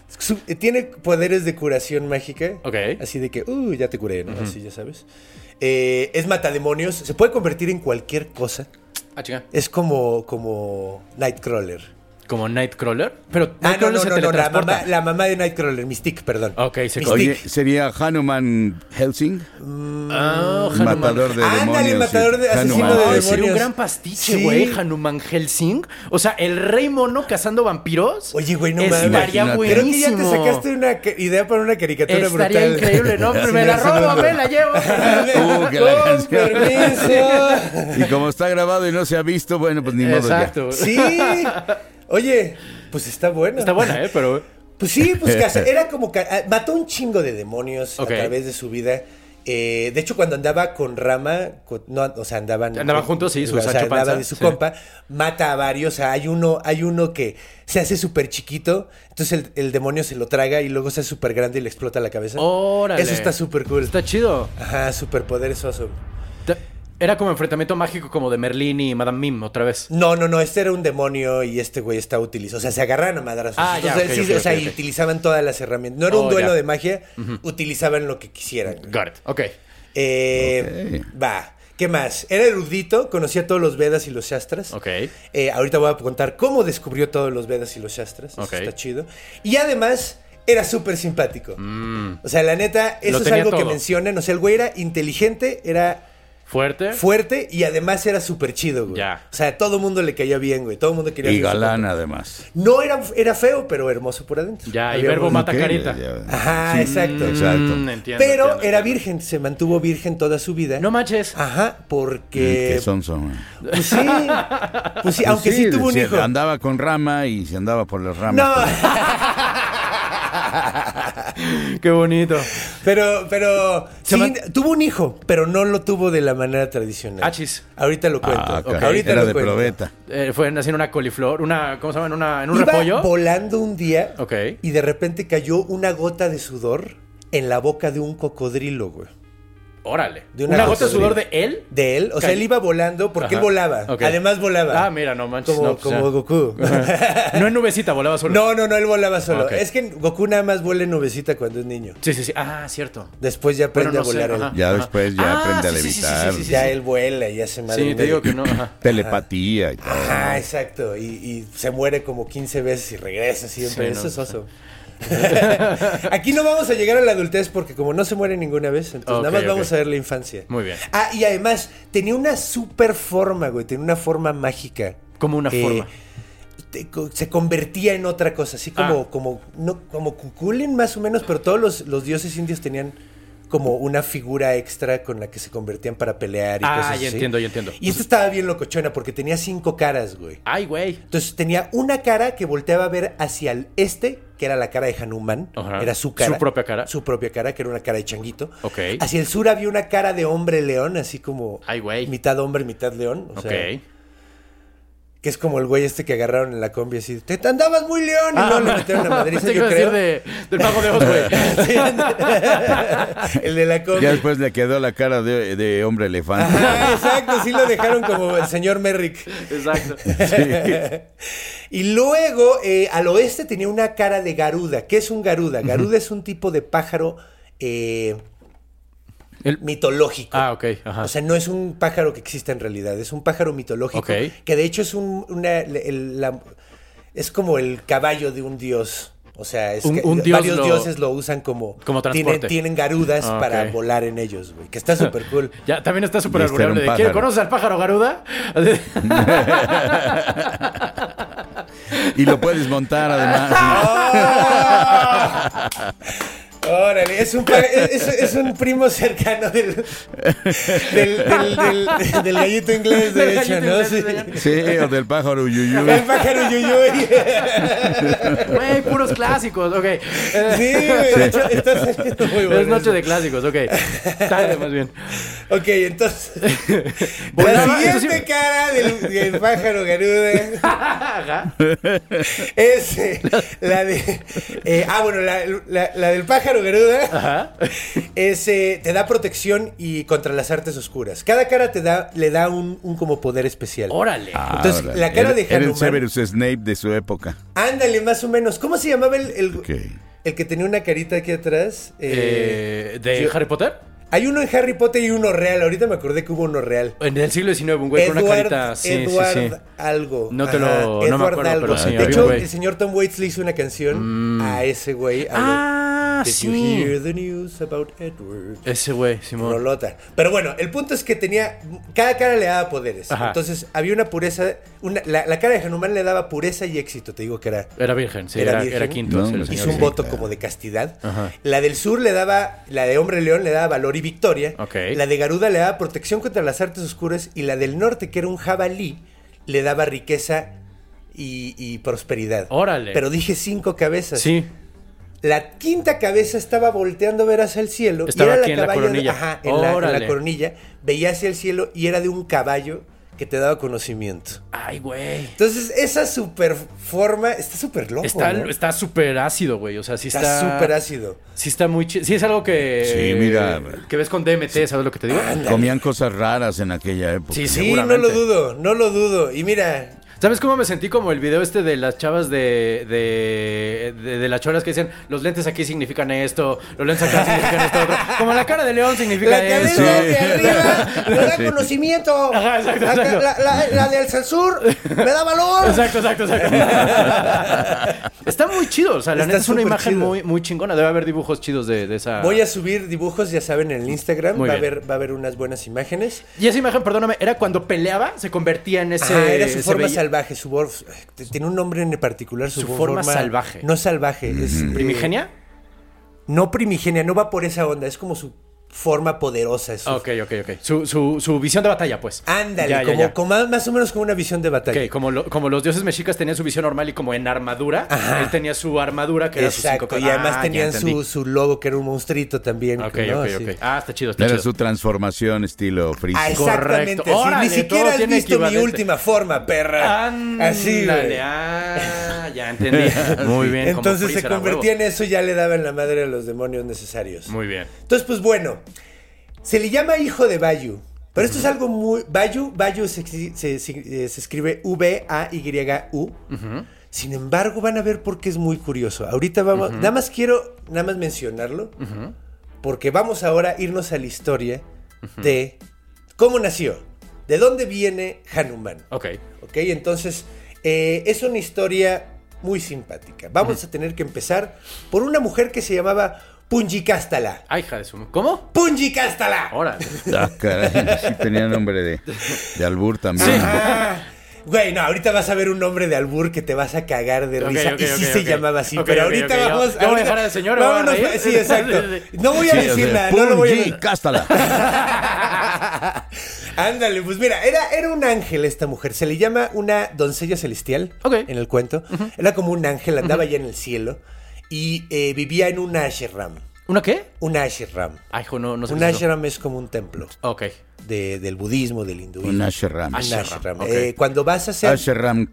[SPEAKER 4] Tiene poderes de curación mágica.
[SPEAKER 5] Ok.
[SPEAKER 4] Así de que, uh, ya te curé, ¿no? Así ya sabes. Eh, es matademonios. Se puede convertir en cualquier cosa.
[SPEAKER 5] Ah.
[SPEAKER 4] Es como, como Nightcrawler.
[SPEAKER 5] Como Nightcrawler. Pero
[SPEAKER 4] Ah, no,
[SPEAKER 5] Nightcrawler
[SPEAKER 4] no,
[SPEAKER 5] se
[SPEAKER 4] no, no, la
[SPEAKER 5] teletransporta.
[SPEAKER 4] mamá, la mamá de Nightcrawler, Mystique, perdón.
[SPEAKER 5] Ok, se
[SPEAKER 4] Mystique.
[SPEAKER 3] Oye, ¿sería Hanuman Helsing?
[SPEAKER 5] Ah, Hanuman.
[SPEAKER 3] Matador de
[SPEAKER 4] Ándale,
[SPEAKER 3] demonios.
[SPEAKER 4] matador de-
[SPEAKER 3] Hanuman
[SPEAKER 4] asesino de
[SPEAKER 3] Helsing.
[SPEAKER 5] sería un
[SPEAKER 4] demonios.
[SPEAKER 5] gran pastiche,
[SPEAKER 4] Sí.
[SPEAKER 5] güey. Hanuman Helsing. O sea, el rey mono cazando vampiros.
[SPEAKER 4] Oye, güey, no
[SPEAKER 5] Estaría
[SPEAKER 4] mames.
[SPEAKER 3] Imagínate.
[SPEAKER 4] Creo que ya te
[SPEAKER 5] buenísimo.
[SPEAKER 4] sacaste una idea para una caricatura
[SPEAKER 5] Estaría
[SPEAKER 4] brutal.
[SPEAKER 5] increíble, ¿no?
[SPEAKER 4] Sí,
[SPEAKER 5] me la
[SPEAKER 4] sí,
[SPEAKER 5] robo,
[SPEAKER 4] sí.
[SPEAKER 5] me la llevo.
[SPEAKER 3] Uh, que la
[SPEAKER 4] Con
[SPEAKER 3] canción.
[SPEAKER 4] permiso.
[SPEAKER 3] Y como está grabado y no se ha visto, bueno, pues ni modo ya.
[SPEAKER 5] Exacto.
[SPEAKER 4] Sí. Oye, pues está buena.
[SPEAKER 5] Está buena, ¿eh? Pero...
[SPEAKER 4] Pues sí, pues era como que ah, mató un chingo de demonios a través de su vida. Eh, de hecho, cuando andaba con Rama, con- no, o sea, andaban
[SPEAKER 5] Andaban juntos, sí, su
[SPEAKER 4] o sea, andaba de su
[SPEAKER 5] sí.
[SPEAKER 4] compa, mata a varios. O sea, hay uno, hay uno que se hace súper chiquito, entonces el, el demonio se lo traga y luego se hace súper grande y le explota la cabeza.
[SPEAKER 5] Órale.
[SPEAKER 4] Eso está súper cool.
[SPEAKER 5] Está chido.
[SPEAKER 4] Ajá, superpoderes awesome.
[SPEAKER 5] Era como enfrentamiento mágico como de Merlín y Madame Mim otra vez.
[SPEAKER 4] No, no, no, este era un demonio y este güey está utilizando. O sea, se agarraron a madrazos.
[SPEAKER 5] Ah, ya,
[SPEAKER 4] Entonces, sí, o sea, y utilizaban todas las herramientas. No era un
[SPEAKER 5] Oh,
[SPEAKER 4] duelo
[SPEAKER 5] ya.
[SPEAKER 4] de magia, utilizaban lo que quisieran.
[SPEAKER 5] Got it. Ok.
[SPEAKER 4] Eh, Va. ¿Qué más? Era erudito, conocía todos los Vedas y los Shastras.
[SPEAKER 5] Ok.
[SPEAKER 4] Eh, ahorita voy a contar cómo descubrió todos los Vedas y los Shastras. Eso
[SPEAKER 5] Ok.
[SPEAKER 4] está chido. Y además, era súper simpático. O sea, la neta, eso
[SPEAKER 5] Mm.
[SPEAKER 4] Es algo que mencionan. O sea, el güey era inteligente, era
[SPEAKER 5] Fuerte.
[SPEAKER 4] fuerte y además era súper chido, güey.
[SPEAKER 5] Ya.
[SPEAKER 4] O sea, todo el mundo le caía bien, güey. Todo el mundo quería
[SPEAKER 3] Y
[SPEAKER 4] su
[SPEAKER 3] galán además.
[SPEAKER 4] No era, era feo, pero hermoso por adentro.
[SPEAKER 5] Ya, y
[SPEAKER 4] Había
[SPEAKER 5] verbo
[SPEAKER 4] un-
[SPEAKER 5] mata carita.
[SPEAKER 3] ya-
[SPEAKER 4] Ajá, exacto.
[SPEAKER 3] Exacto.
[SPEAKER 5] Mm, entiendo,
[SPEAKER 4] Pero
[SPEAKER 5] entiendo,
[SPEAKER 4] era
[SPEAKER 5] entiendo.
[SPEAKER 4] virgen, se mantuvo virgen toda su vida.
[SPEAKER 5] No manches.
[SPEAKER 4] Ajá, porque.
[SPEAKER 3] Que son, son.
[SPEAKER 4] Pues sí. Pues sí, aunque sí, tuvo un
[SPEAKER 3] sí,
[SPEAKER 4] hijo.
[SPEAKER 3] Andaba con rama y se andaba por las ramas.
[SPEAKER 4] No,
[SPEAKER 5] Qué bonito.
[SPEAKER 4] pero, pero.
[SPEAKER 5] Se
[SPEAKER 4] sí,
[SPEAKER 5] man-
[SPEAKER 4] tuvo un hijo, pero no lo tuvo de la manera tradicional.
[SPEAKER 5] Achis.
[SPEAKER 4] Ahorita lo cuento.
[SPEAKER 3] Ah, ok.
[SPEAKER 4] Ahorita
[SPEAKER 3] Era
[SPEAKER 4] lo
[SPEAKER 3] de
[SPEAKER 4] cuento.
[SPEAKER 3] probeta.
[SPEAKER 5] Eh, fue haciendo una coliflor, una, ¿cómo se llama? En, una, en un
[SPEAKER 4] Iba
[SPEAKER 5] repollo.
[SPEAKER 4] volando un día
[SPEAKER 5] Ok.
[SPEAKER 4] y de repente cayó una gota de sudor en la boca de un cocodrilo, güey.
[SPEAKER 5] Órale.
[SPEAKER 4] De
[SPEAKER 5] una,
[SPEAKER 4] una
[SPEAKER 5] gota de sudor de él.
[SPEAKER 4] De él, o sea, él iba volando porque
[SPEAKER 5] Ajá.
[SPEAKER 4] él volaba. Además volaba.
[SPEAKER 5] Ah, mira, no manches.
[SPEAKER 4] Como,
[SPEAKER 5] no, pues
[SPEAKER 4] como. Goku.
[SPEAKER 5] No en nubecita, volaba solo.
[SPEAKER 4] No, no, no, él volaba solo. Es que Goku nada más vuela en nubecita cuando es niño.
[SPEAKER 5] Sí, sí, sí. Ah, cierto.
[SPEAKER 4] Después ya aprende
[SPEAKER 5] Bueno, no
[SPEAKER 4] a volar él.
[SPEAKER 5] ajá.
[SPEAKER 3] Ya después ya aprende a
[SPEAKER 5] sí, sí, sí, sí,
[SPEAKER 3] levitar.
[SPEAKER 5] sí, sí, sí.
[SPEAKER 4] Ya él vuela y hace madre.
[SPEAKER 5] Sí, te digo que no. Ajá.
[SPEAKER 3] Telepatía y todo.
[SPEAKER 4] Ajá, exacto. Y, y se muere como 15 veces y regresa siempre.
[SPEAKER 5] Sí,
[SPEAKER 4] Eso
[SPEAKER 5] no,
[SPEAKER 4] es oso. Aquí no vamos a llegar a la adultez porque como no se muere ninguna vez, entonces nada más vamos a ver la infancia.
[SPEAKER 5] Muy bien.
[SPEAKER 4] Ah, y además tenía una super forma, güey. Tenía una forma mágica.
[SPEAKER 5] Como una
[SPEAKER 4] Eh,
[SPEAKER 5] forma.
[SPEAKER 4] te- se convertía en otra cosa, así como,
[SPEAKER 5] Ah.
[SPEAKER 4] como, no, como Cuculin más o menos, pero todos los, los dioses indios tenían como una figura extra con la que se convertían para pelear y
[SPEAKER 5] Ah,
[SPEAKER 4] cosas
[SPEAKER 5] ya
[SPEAKER 4] así.
[SPEAKER 5] entiendo, ya entiendo.
[SPEAKER 4] Y esta estaba bien locochona porque tenía cinco caras, güey.
[SPEAKER 5] Ay, güey.
[SPEAKER 4] Entonces tenía una cara que volteaba a ver hacia el este, que era la cara de Hanuman.
[SPEAKER 5] Ajá.
[SPEAKER 4] Era su cara.
[SPEAKER 5] Su propia cara.
[SPEAKER 4] Su propia cara, que era una cara de changuito.
[SPEAKER 5] Ok.
[SPEAKER 4] Hacia el sur había una cara de hombre león, así como
[SPEAKER 5] Ay, güey.
[SPEAKER 4] mitad hombre, mitad león. O
[SPEAKER 5] Ok.
[SPEAKER 4] sea, que es como el güey este que agarraron en la combi así. Te te andabas muy león y
[SPEAKER 5] Ah,
[SPEAKER 4] no le metieron a Madrid, yo
[SPEAKER 5] decir
[SPEAKER 4] creo.
[SPEAKER 5] de, del de Oz, güey.
[SPEAKER 4] el de la combi.
[SPEAKER 3] Ya después le quedó la cara de, de hombre elefante.
[SPEAKER 4] Ajá, exacto, sí lo dejaron como el señor Merrick.
[SPEAKER 5] Exacto.
[SPEAKER 4] Y luego, eh, al oeste tenía una cara de garuda. ¿Qué es un garuda? Garuda es un tipo de pájaro eh,
[SPEAKER 5] El-
[SPEAKER 4] mitológico.
[SPEAKER 5] Ah, ok. Ajá.
[SPEAKER 4] O sea, no es un pájaro que exista en realidad, es un pájaro mitológico.
[SPEAKER 5] Ok.
[SPEAKER 4] Que de hecho es un, una, el- la- es como el caballo de un dios. O sea, es
[SPEAKER 5] Un-
[SPEAKER 4] que
[SPEAKER 5] un dios
[SPEAKER 4] varios
[SPEAKER 5] lo-
[SPEAKER 4] dioses lo usan como...
[SPEAKER 5] Como
[SPEAKER 4] tienen,
[SPEAKER 5] transporte.
[SPEAKER 4] tienen garudas
[SPEAKER 5] Ah,
[SPEAKER 4] para volar en ellos, güey. Que está súper cool.
[SPEAKER 5] Ya, también está súper
[SPEAKER 3] Y este era un
[SPEAKER 5] albureable. de, ¿quién-
[SPEAKER 3] pájaro.
[SPEAKER 5] ¿Conoces al pájaro Garuda?
[SPEAKER 3] Y lo puedes montar además.
[SPEAKER 4] ¡Ah! Órale, es un, es, es un primo cercano del, del, del, del- del gallito inglés, de hecho, ¿no? Sí.
[SPEAKER 3] Sí, o del pájaro Yuyuy.
[SPEAKER 4] El pájaro yuyuy.
[SPEAKER 5] Güey, puros clásicos, ok.
[SPEAKER 4] Sí, de hecho, está saliendo muy bueno.
[SPEAKER 5] es noche
[SPEAKER 4] eso.
[SPEAKER 5] de clásicos, ok. Tarde, más bien.
[SPEAKER 4] Ok, entonces. La siguiente cara del, del pájaro garuda es eh, la de. eh, ah, bueno, la, la- la del pájaro
[SPEAKER 5] Ajá.
[SPEAKER 4] es. eh, te da protección y contra las artes oscuras. Cada cara te da, le da un, un como poder especial.
[SPEAKER 5] Órale.
[SPEAKER 4] Entonces,
[SPEAKER 3] Ahora,
[SPEAKER 4] la cara
[SPEAKER 3] era-
[SPEAKER 4] de
[SPEAKER 3] Era el
[SPEAKER 4] Hanuman-
[SPEAKER 3] Severus Snape de su época.
[SPEAKER 4] Ándale, más o menos. ¿Cómo se llamaba el, el, que tenía una carita aquí atrás? Eh,
[SPEAKER 5] Eh, ¿De
[SPEAKER 4] yo-
[SPEAKER 5] Harry Potter?
[SPEAKER 4] Hay uno en Harry Potter y uno real. Ahorita me acordé que hubo uno real.
[SPEAKER 5] En el siglo XIX, un güey con una carita. Sí,
[SPEAKER 4] Edward
[SPEAKER 5] sí, sí.
[SPEAKER 4] algo.
[SPEAKER 5] No te lo- no me
[SPEAKER 4] Edward
[SPEAKER 5] pero
[SPEAKER 3] sí,
[SPEAKER 4] de hecho, el señor Tom Waits le hizo una canción a ese güey. a
[SPEAKER 5] Ah,
[SPEAKER 4] Did
[SPEAKER 5] sí.
[SPEAKER 4] you hear the news about Edward?
[SPEAKER 5] Ese güey, Simón.
[SPEAKER 4] Rolota. Pero bueno, el punto es que tenía. Cada cara le daba poderes.
[SPEAKER 5] Ajá.
[SPEAKER 4] Entonces había una pureza. Una, la, la cara de Hanuman le daba pureza y éxito. Te digo que era.
[SPEAKER 5] Era virgen, sí,
[SPEAKER 4] Era
[SPEAKER 5] era,
[SPEAKER 4] virgen.
[SPEAKER 5] era quinto.
[SPEAKER 3] No,
[SPEAKER 5] señor,
[SPEAKER 4] Hizo un
[SPEAKER 5] sí.
[SPEAKER 4] voto
[SPEAKER 3] claro.
[SPEAKER 4] como de castidad.
[SPEAKER 5] Ajá.
[SPEAKER 4] La del sur le daba, la de hombre león le daba valor y victoria. La de Garuda le daba protección contra las artes oscuras. Y la del norte, que era un jabalí, le daba riqueza y, y prosperidad.
[SPEAKER 5] Órale.
[SPEAKER 4] Pero dije cinco cabezas.
[SPEAKER 5] Sí.
[SPEAKER 4] La quinta cabeza estaba volteando a ver hacia el cielo.
[SPEAKER 5] Estaba
[SPEAKER 4] y era
[SPEAKER 5] aquí en la
[SPEAKER 4] caballo de-
[SPEAKER 5] coronilla.
[SPEAKER 4] ajá, en la, en la coronilla. Veía hacia el cielo y era de un caballo que te daba conocimiento.
[SPEAKER 5] Ay, güey.
[SPEAKER 4] Entonces, esa super forma está súper loco.
[SPEAKER 5] Está
[SPEAKER 4] ¿no?
[SPEAKER 5] está súper ácido, güey. O sea, sí está.
[SPEAKER 4] Está súper ácido.
[SPEAKER 5] Sí está muy chido. Sí es algo que.
[SPEAKER 3] Sí, mira.
[SPEAKER 5] Que ves con DMT, ¿sabes lo que te digo?
[SPEAKER 3] Comían cosas raras en aquella época.
[SPEAKER 5] Sí,
[SPEAKER 4] Sí, no lo dudo, no lo dudo. Y mira,
[SPEAKER 5] ¿Sabes cómo me sentí como el video este de las chavas de, de, de, de las cholas que dicen los lentes aquí significan esto, los lentes acá significan esto otro? Como la cara de león significa
[SPEAKER 4] la
[SPEAKER 5] esto.
[SPEAKER 4] cabeza de arriba me da
[SPEAKER 3] Sí.
[SPEAKER 4] conocimiento.
[SPEAKER 5] Ajá, exacto.
[SPEAKER 4] La, la, la de al sur me da valor.
[SPEAKER 5] Exacto, exacto, exacto. Está muy chido, o sea, la
[SPEAKER 4] Está
[SPEAKER 5] neta es una imagen
[SPEAKER 4] chido.
[SPEAKER 5] muy, muy chingona. Debe haber dibujos chidos de, de esa.
[SPEAKER 4] Voy a subir dibujos, ya saben, en el Instagram.
[SPEAKER 5] Muy
[SPEAKER 4] Va a, haber, va a haber unas buenas imágenes.
[SPEAKER 5] Y esa imagen, perdóname, era cuando peleaba, se convertía en ese.
[SPEAKER 4] Ajá, era su forma salvaje, su voz. Tiene un nombre en particular. Su,
[SPEAKER 5] Su forma salvaje.
[SPEAKER 4] No salvaje, es. eh,
[SPEAKER 5] ¿Primigenia?
[SPEAKER 4] no primigenia, no va por esa onda. Es como su forma poderosa. es su-
[SPEAKER 5] Ok, ok, ok. Su, su, su visión de batalla, pues.
[SPEAKER 4] Ándale,
[SPEAKER 5] Ya,
[SPEAKER 4] como,
[SPEAKER 5] ya.
[SPEAKER 4] como más, más o menos como una visión de batalla.
[SPEAKER 5] Ok, como, lo- como los dioses mexicas tenían su visión normal y como en armadura,
[SPEAKER 4] Ajá.
[SPEAKER 5] él tenía su armadura que era sus cinco
[SPEAKER 4] y además
[SPEAKER 5] Ah, ya
[SPEAKER 4] tenían su, su logo que era un monstruito también.
[SPEAKER 5] Ok,
[SPEAKER 4] ¿no?
[SPEAKER 5] ok,
[SPEAKER 4] Así.
[SPEAKER 5] ok. Ah, está chido, está
[SPEAKER 3] Era
[SPEAKER 5] chido.
[SPEAKER 3] su transformación estilo
[SPEAKER 4] Ah,
[SPEAKER 3] Freezer.
[SPEAKER 4] exactamente.
[SPEAKER 5] Correcto.
[SPEAKER 4] así.
[SPEAKER 5] Órale,
[SPEAKER 4] Ni siquiera has visto mi última forma, perra. Así,
[SPEAKER 5] Ándale,
[SPEAKER 4] güey.
[SPEAKER 5] ah, ya entendí. Muy bien. como
[SPEAKER 4] Entonces se
[SPEAKER 5] Freezer, a
[SPEAKER 4] convertía en eso y ya le daban la madre a los demonios necesarios.
[SPEAKER 5] Muy bien.
[SPEAKER 4] Entonces, pues bueno, se le llama hijo de Bayu. Pero esto es algo muy... Bayu, Bayu se, se- se- eh, se escribe V-A-Y-U. Sin embargo, van a ver por qué es muy curioso. Ahorita vamos... Nada más quiero nada más mencionarlo. Porque vamos ahora a irnos a la historia de cómo nació. De dónde viene Hanuman.
[SPEAKER 5] Ok.
[SPEAKER 4] ¿Ok? Entonces, eh, es una historia muy simpática. Vamos a tener que empezar por una mujer que se llamaba Punjikastala.
[SPEAKER 5] Ay, hija de su... ¿Cómo?
[SPEAKER 4] ¡Punjikastala!
[SPEAKER 5] Órale.
[SPEAKER 3] Ah, caray, sí tenía nombre de, de albur también.
[SPEAKER 4] Ah, Güey, no, ahorita vas a ver un nombre de albur que te vas a cagar de risa.
[SPEAKER 5] ok,
[SPEAKER 4] y sí se llamaba así. Pero ahorita
[SPEAKER 5] yo-
[SPEAKER 4] vamos.
[SPEAKER 5] yo voy a dejar al señor, a
[SPEAKER 4] vámonos,
[SPEAKER 5] reír.
[SPEAKER 4] Sí, exacto. No voy a
[SPEAKER 3] Sí,
[SPEAKER 4] decir
[SPEAKER 3] o sea,
[SPEAKER 4] nada. No lo voy a
[SPEAKER 3] Punji, cástala.
[SPEAKER 4] Ándale, pues mira, era, era un ángel esta mujer. Se le llama una doncella celestial
[SPEAKER 5] Ok.
[SPEAKER 4] en el cuento. Era como un ángel, andaba ya en el cielo y eh, vivía en un ashram.
[SPEAKER 5] ¿Una qué?
[SPEAKER 4] Un ashram.
[SPEAKER 5] Ay, hijo, no, no sé
[SPEAKER 4] Un
[SPEAKER 5] qué es eso.
[SPEAKER 4] ashram es como un templo
[SPEAKER 5] Ok.
[SPEAKER 4] de- del budismo, del hinduismo.
[SPEAKER 3] Un ashram.
[SPEAKER 4] Un
[SPEAKER 5] Ashram,
[SPEAKER 4] ashram.
[SPEAKER 5] ok.
[SPEAKER 4] Eh, cuando vas a hacer...
[SPEAKER 3] Ashram.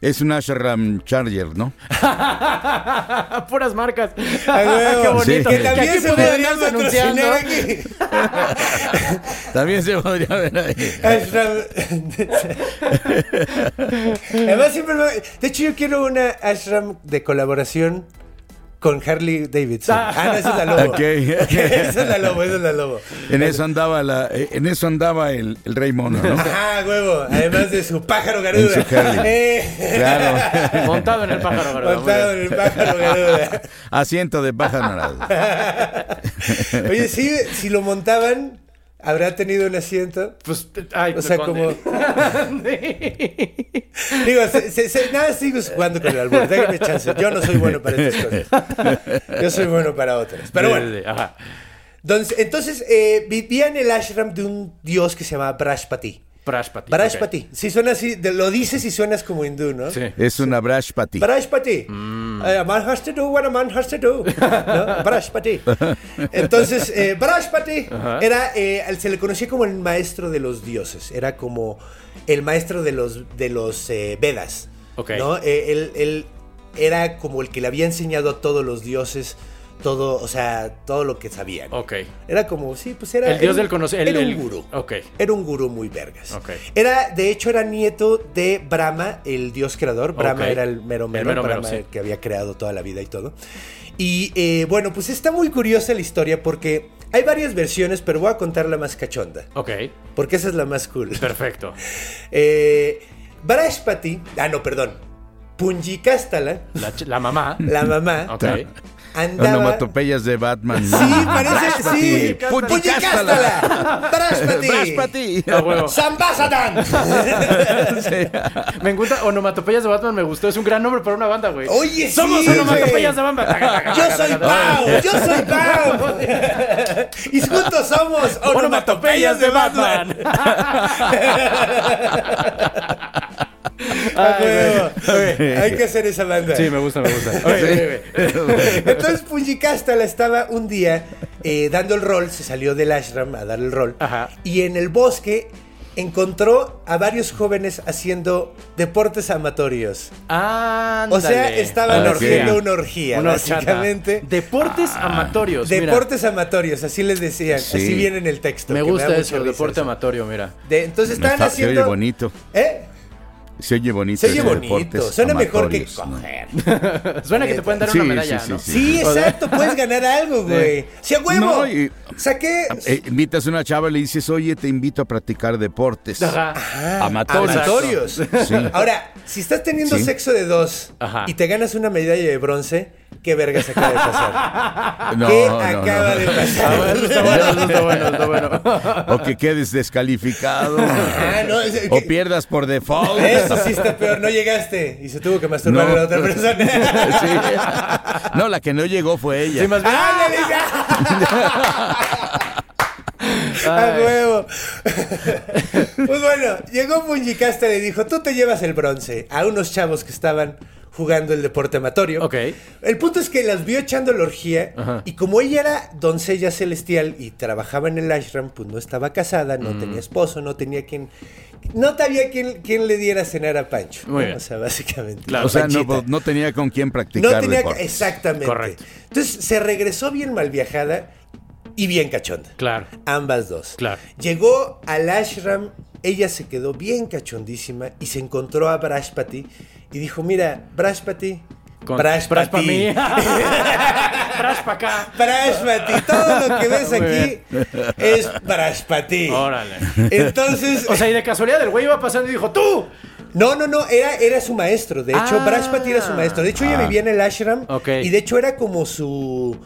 [SPEAKER 3] Es un Ashram Charger, ¿no?
[SPEAKER 5] Puras marcas.
[SPEAKER 4] A huevo.
[SPEAKER 5] Qué bonito.
[SPEAKER 3] Sí.
[SPEAKER 4] Que también se podría
[SPEAKER 5] anunciando.
[SPEAKER 4] aquí.
[SPEAKER 3] También se podría ver ahí.
[SPEAKER 4] Ashram. Además, siempre me- De hecho, yo quiero una ashram de colaboración con Harley Davidson.
[SPEAKER 5] Ah.
[SPEAKER 4] Ah, no, esa es la lobo.
[SPEAKER 3] Ok.
[SPEAKER 4] esa es la lobo, esa es la lobo.
[SPEAKER 3] En eso andaba la, en eso andaba el, el rey mono, ¿no?
[SPEAKER 4] Ajá, huevo. Además de su pájaro garuda.
[SPEAKER 3] En su Harley.
[SPEAKER 4] Eh,
[SPEAKER 3] Claro.
[SPEAKER 5] Montado en el pájaro. Muy
[SPEAKER 4] Montado en el pájaro garuda.
[SPEAKER 3] Asiento de pájaro.
[SPEAKER 4] Oye, sí, si lo montaban, habrá tenido un asiento.
[SPEAKER 5] Pues, ay,
[SPEAKER 4] O sea,
[SPEAKER 5] ¿dónde?
[SPEAKER 4] Digo, se- se- se- nada, sigo jugando con el albur. Déjame chance. Yo no soy bueno para estas cosas. Yo soy bueno para otras. Pero bueno.
[SPEAKER 5] Ajá.
[SPEAKER 4] Entonces, entonces eh, vivía en el ashram de un dios que se llamaba Brashpati.
[SPEAKER 5] Brashpati.
[SPEAKER 4] Brashpati. Si suena así, de- lo dices y suenas como hindú, ¿no?
[SPEAKER 5] Sí.
[SPEAKER 3] Es una Brashpati.
[SPEAKER 4] Brashpati. Eh, a man has to do what a man has to do. ¿no? Brashpati. Entonces, eh, Brashpati era, eh, se le conocía como el maestro de los dioses. Era como el maestro de los, de los eh, Vedas.
[SPEAKER 5] Ok.
[SPEAKER 4] ¿no? Eh, él, él era como el que le había enseñado a todos los dioses todo, o sea, todo lo que sabían.
[SPEAKER 5] Ok.
[SPEAKER 4] Era como, sí, pues era.
[SPEAKER 5] El dios
[SPEAKER 4] era-
[SPEAKER 5] del conocimiento.
[SPEAKER 4] Era un gurú.
[SPEAKER 5] Ok.
[SPEAKER 4] Era un gurú muy vergas.
[SPEAKER 5] Ok.
[SPEAKER 4] Era, de hecho, era nieto de Brahma, el dios creador. Brahma era el mero mero,
[SPEAKER 5] El mero mero,
[SPEAKER 4] Brahma
[SPEAKER 5] sí.
[SPEAKER 4] que había creado toda la vida y todo. Y eh, bueno, pues está muy curiosa la historia porque hay varias versiones, pero voy a contar la más cachonda.
[SPEAKER 5] Ok.
[SPEAKER 4] Porque esa es la más cool.
[SPEAKER 5] Perfecto.
[SPEAKER 4] Eh, ah, no, perdón. Punjikastala,
[SPEAKER 5] La, ch- la mamá.
[SPEAKER 4] la mamá,
[SPEAKER 5] Ok.
[SPEAKER 4] Andaba.
[SPEAKER 3] Onomatopeyas de Batman.
[SPEAKER 4] Sí, parece, sí.
[SPEAKER 3] Punjikastala.
[SPEAKER 4] Punjikastala. Brashpati.
[SPEAKER 3] Brashpati.
[SPEAKER 5] A huevo.
[SPEAKER 4] Sambasadan.
[SPEAKER 5] Me encanta Onomatopeyas de Batman, me gustó. Es un gran nombre para una banda, güey.
[SPEAKER 4] Oye, sí,
[SPEAKER 5] Somos
[SPEAKER 4] güey.
[SPEAKER 5] Onomatopeyas de Batman.
[SPEAKER 4] Yo soy Pau, yo soy Pau. Y juntos somos onomatopeyas de Batman. A huevo. Hay que hacer esa banda.
[SPEAKER 5] Sí, me gusta, me gusta. Oye, oye.
[SPEAKER 4] Entonces Punjikastala estaba un día eh, dando el rol, se salió del ashram a dar el rol.
[SPEAKER 5] Ajá.
[SPEAKER 4] Y en el bosque encontró a varios jóvenes haciendo deportes amatorios. O sea,
[SPEAKER 5] Ándale.
[SPEAKER 4] estaban
[SPEAKER 3] Ok.
[SPEAKER 4] haciendo una orgía,
[SPEAKER 5] Una
[SPEAKER 4] básicamente.
[SPEAKER 5] Deportes amatorios. mira.
[SPEAKER 4] Deportes amatorios, así les decían,
[SPEAKER 3] Sí.
[SPEAKER 4] así viene en el texto.
[SPEAKER 5] Me gusta
[SPEAKER 4] mucha
[SPEAKER 5] eso, deporte
[SPEAKER 4] eso.
[SPEAKER 5] amatorio, mira.
[SPEAKER 4] De- entonces estaban
[SPEAKER 3] Está- se
[SPEAKER 4] haciendo.
[SPEAKER 3] oye bonito.
[SPEAKER 4] ¿Eh?
[SPEAKER 3] Se oye bonito.
[SPEAKER 4] Se oye bonito.
[SPEAKER 3] deportes
[SPEAKER 4] Suena mejor que
[SPEAKER 3] amatorios, ¿no?
[SPEAKER 4] coger.
[SPEAKER 5] Suena que te pueden dar
[SPEAKER 3] Sí,
[SPEAKER 5] una medalla,
[SPEAKER 3] sí, sí,
[SPEAKER 5] ¿no?
[SPEAKER 3] sí.
[SPEAKER 4] Sí, exacto, puedes ganar algo, güey. ¡Sí, a huevo!
[SPEAKER 3] No, y-
[SPEAKER 4] Saqué.
[SPEAKER 3] Eh, invitas a una chava y le dices, oye, te invito a practicar deportes.
[SPEAKER 5] Ajá.
[SPEAKER 3] Amatorios.
[SPEAKER 4] Amatorios.
[SPEAKER 3] Sí.
[SPEAKER 4] Ahora, si estás teniendo
[SPEAKER 3] Sí.
[SPEAKER 4] sexo de dos
[SPEAKER 5] Ajá.
[SPEAKER 4] y te ganas una medalla de bronce, ¿qué vergas acaba de pasar?
[SPEAKER 3] No,
[SPEAKER 4] ¿Qué
[SPEAKER 3] no,
[SPEAKER 4] acaba
[SPEAKER 3] no.
[SPEAKER 4] de
[SPEAKER 5] Ah,
[SPEAKER 4] pasar?
[SPEAKER 5] está bueno, está bueno, está bueno.
[SPEAKER 3] O que quedes descalificado.
[SPEAKER 4] Ah, no, es-
[SPEAKER 3] o
[SPEAKER 4] que-
[SPEAKER 3] pierdas por default.
[SPEAKER 4] Eso sí está peor, no llegaste y se tuvo que masturbar
[SPEAKER 3] No.
[SPEAKER 4] a la otra persona.
[SPEAKER 3] Sí. No, la que no llegó fue ella.
[SPEAKER 5] Sí, más bien.
[SPEAKER 4] ¡Ándale, ya! A huevo. Pues bueno, llegó Punjicasta y le dijo, tú te llevas el bronce a unos chavos que estaban jugando el deporte amatorio.
[SPEAKER 5] Ok.
[SPEAKER 4] El punto es que las vio echando la orgía
[SPEAKER 5] Ajá.
[SPEAKER 4] y como ella era doncella celestial y trabajaba en el ashram, pues no estaba casada,
[SPEAKER 5] Mm.
[SPEAKER 4] no tenía esposo, no tenía quien... No sabía quién, quién le diera a cenar a Pancho.
[SPEAKER 5] Muy
[SPEAKER 4] ¿no?
[SPEAKER 5] bien.
[SPEAKER 4] O sea, básicamente.
[SPEAKER 5] Claro.
[SPEAKER 3] o sea, no tenía con quién practicar
[SPEAKER 4] No tenía
[SPEAKER 3] deportes.
[SPEAKER 4] exactamente.
[SPEAKER 5] Correcto.
[SPEAKER 4] Entonces se regresó bien mal viajada y bien cachonda.
[SPEAKER 5] Claro.
[SPEAKER 4] Ambas dos.
[SPEAKER 5] Claro.
[SPEAKER 4] Llegó al ashram, ella se quedó bien cachondísima y se encontró a Brashpati y dijo, mira, Brashpati,
[SPEAKER 5] Con-. Brash pa' mí. Brash pa' acá.
[SPEAKER 4] Brashpati, todo lo que ves aquí es Brashpati.
[SPEAKER 5] Órale.
[SPEAKER 4] Entonces,
[SPEAKER 5] O sea, y de casualidad el güey iba pasando y dijo, ¡tú!
[SPEAKER 4] no, no, no, era, era su maestro. De hecho,
[SPEAKER 5] Ah.
[SPEAKER 4] Brashpati era su maestro. De hecho, ella
[SPEAKER 3] Ah.
[SPEAKER 4] vivía en el ashram y de hecho era como su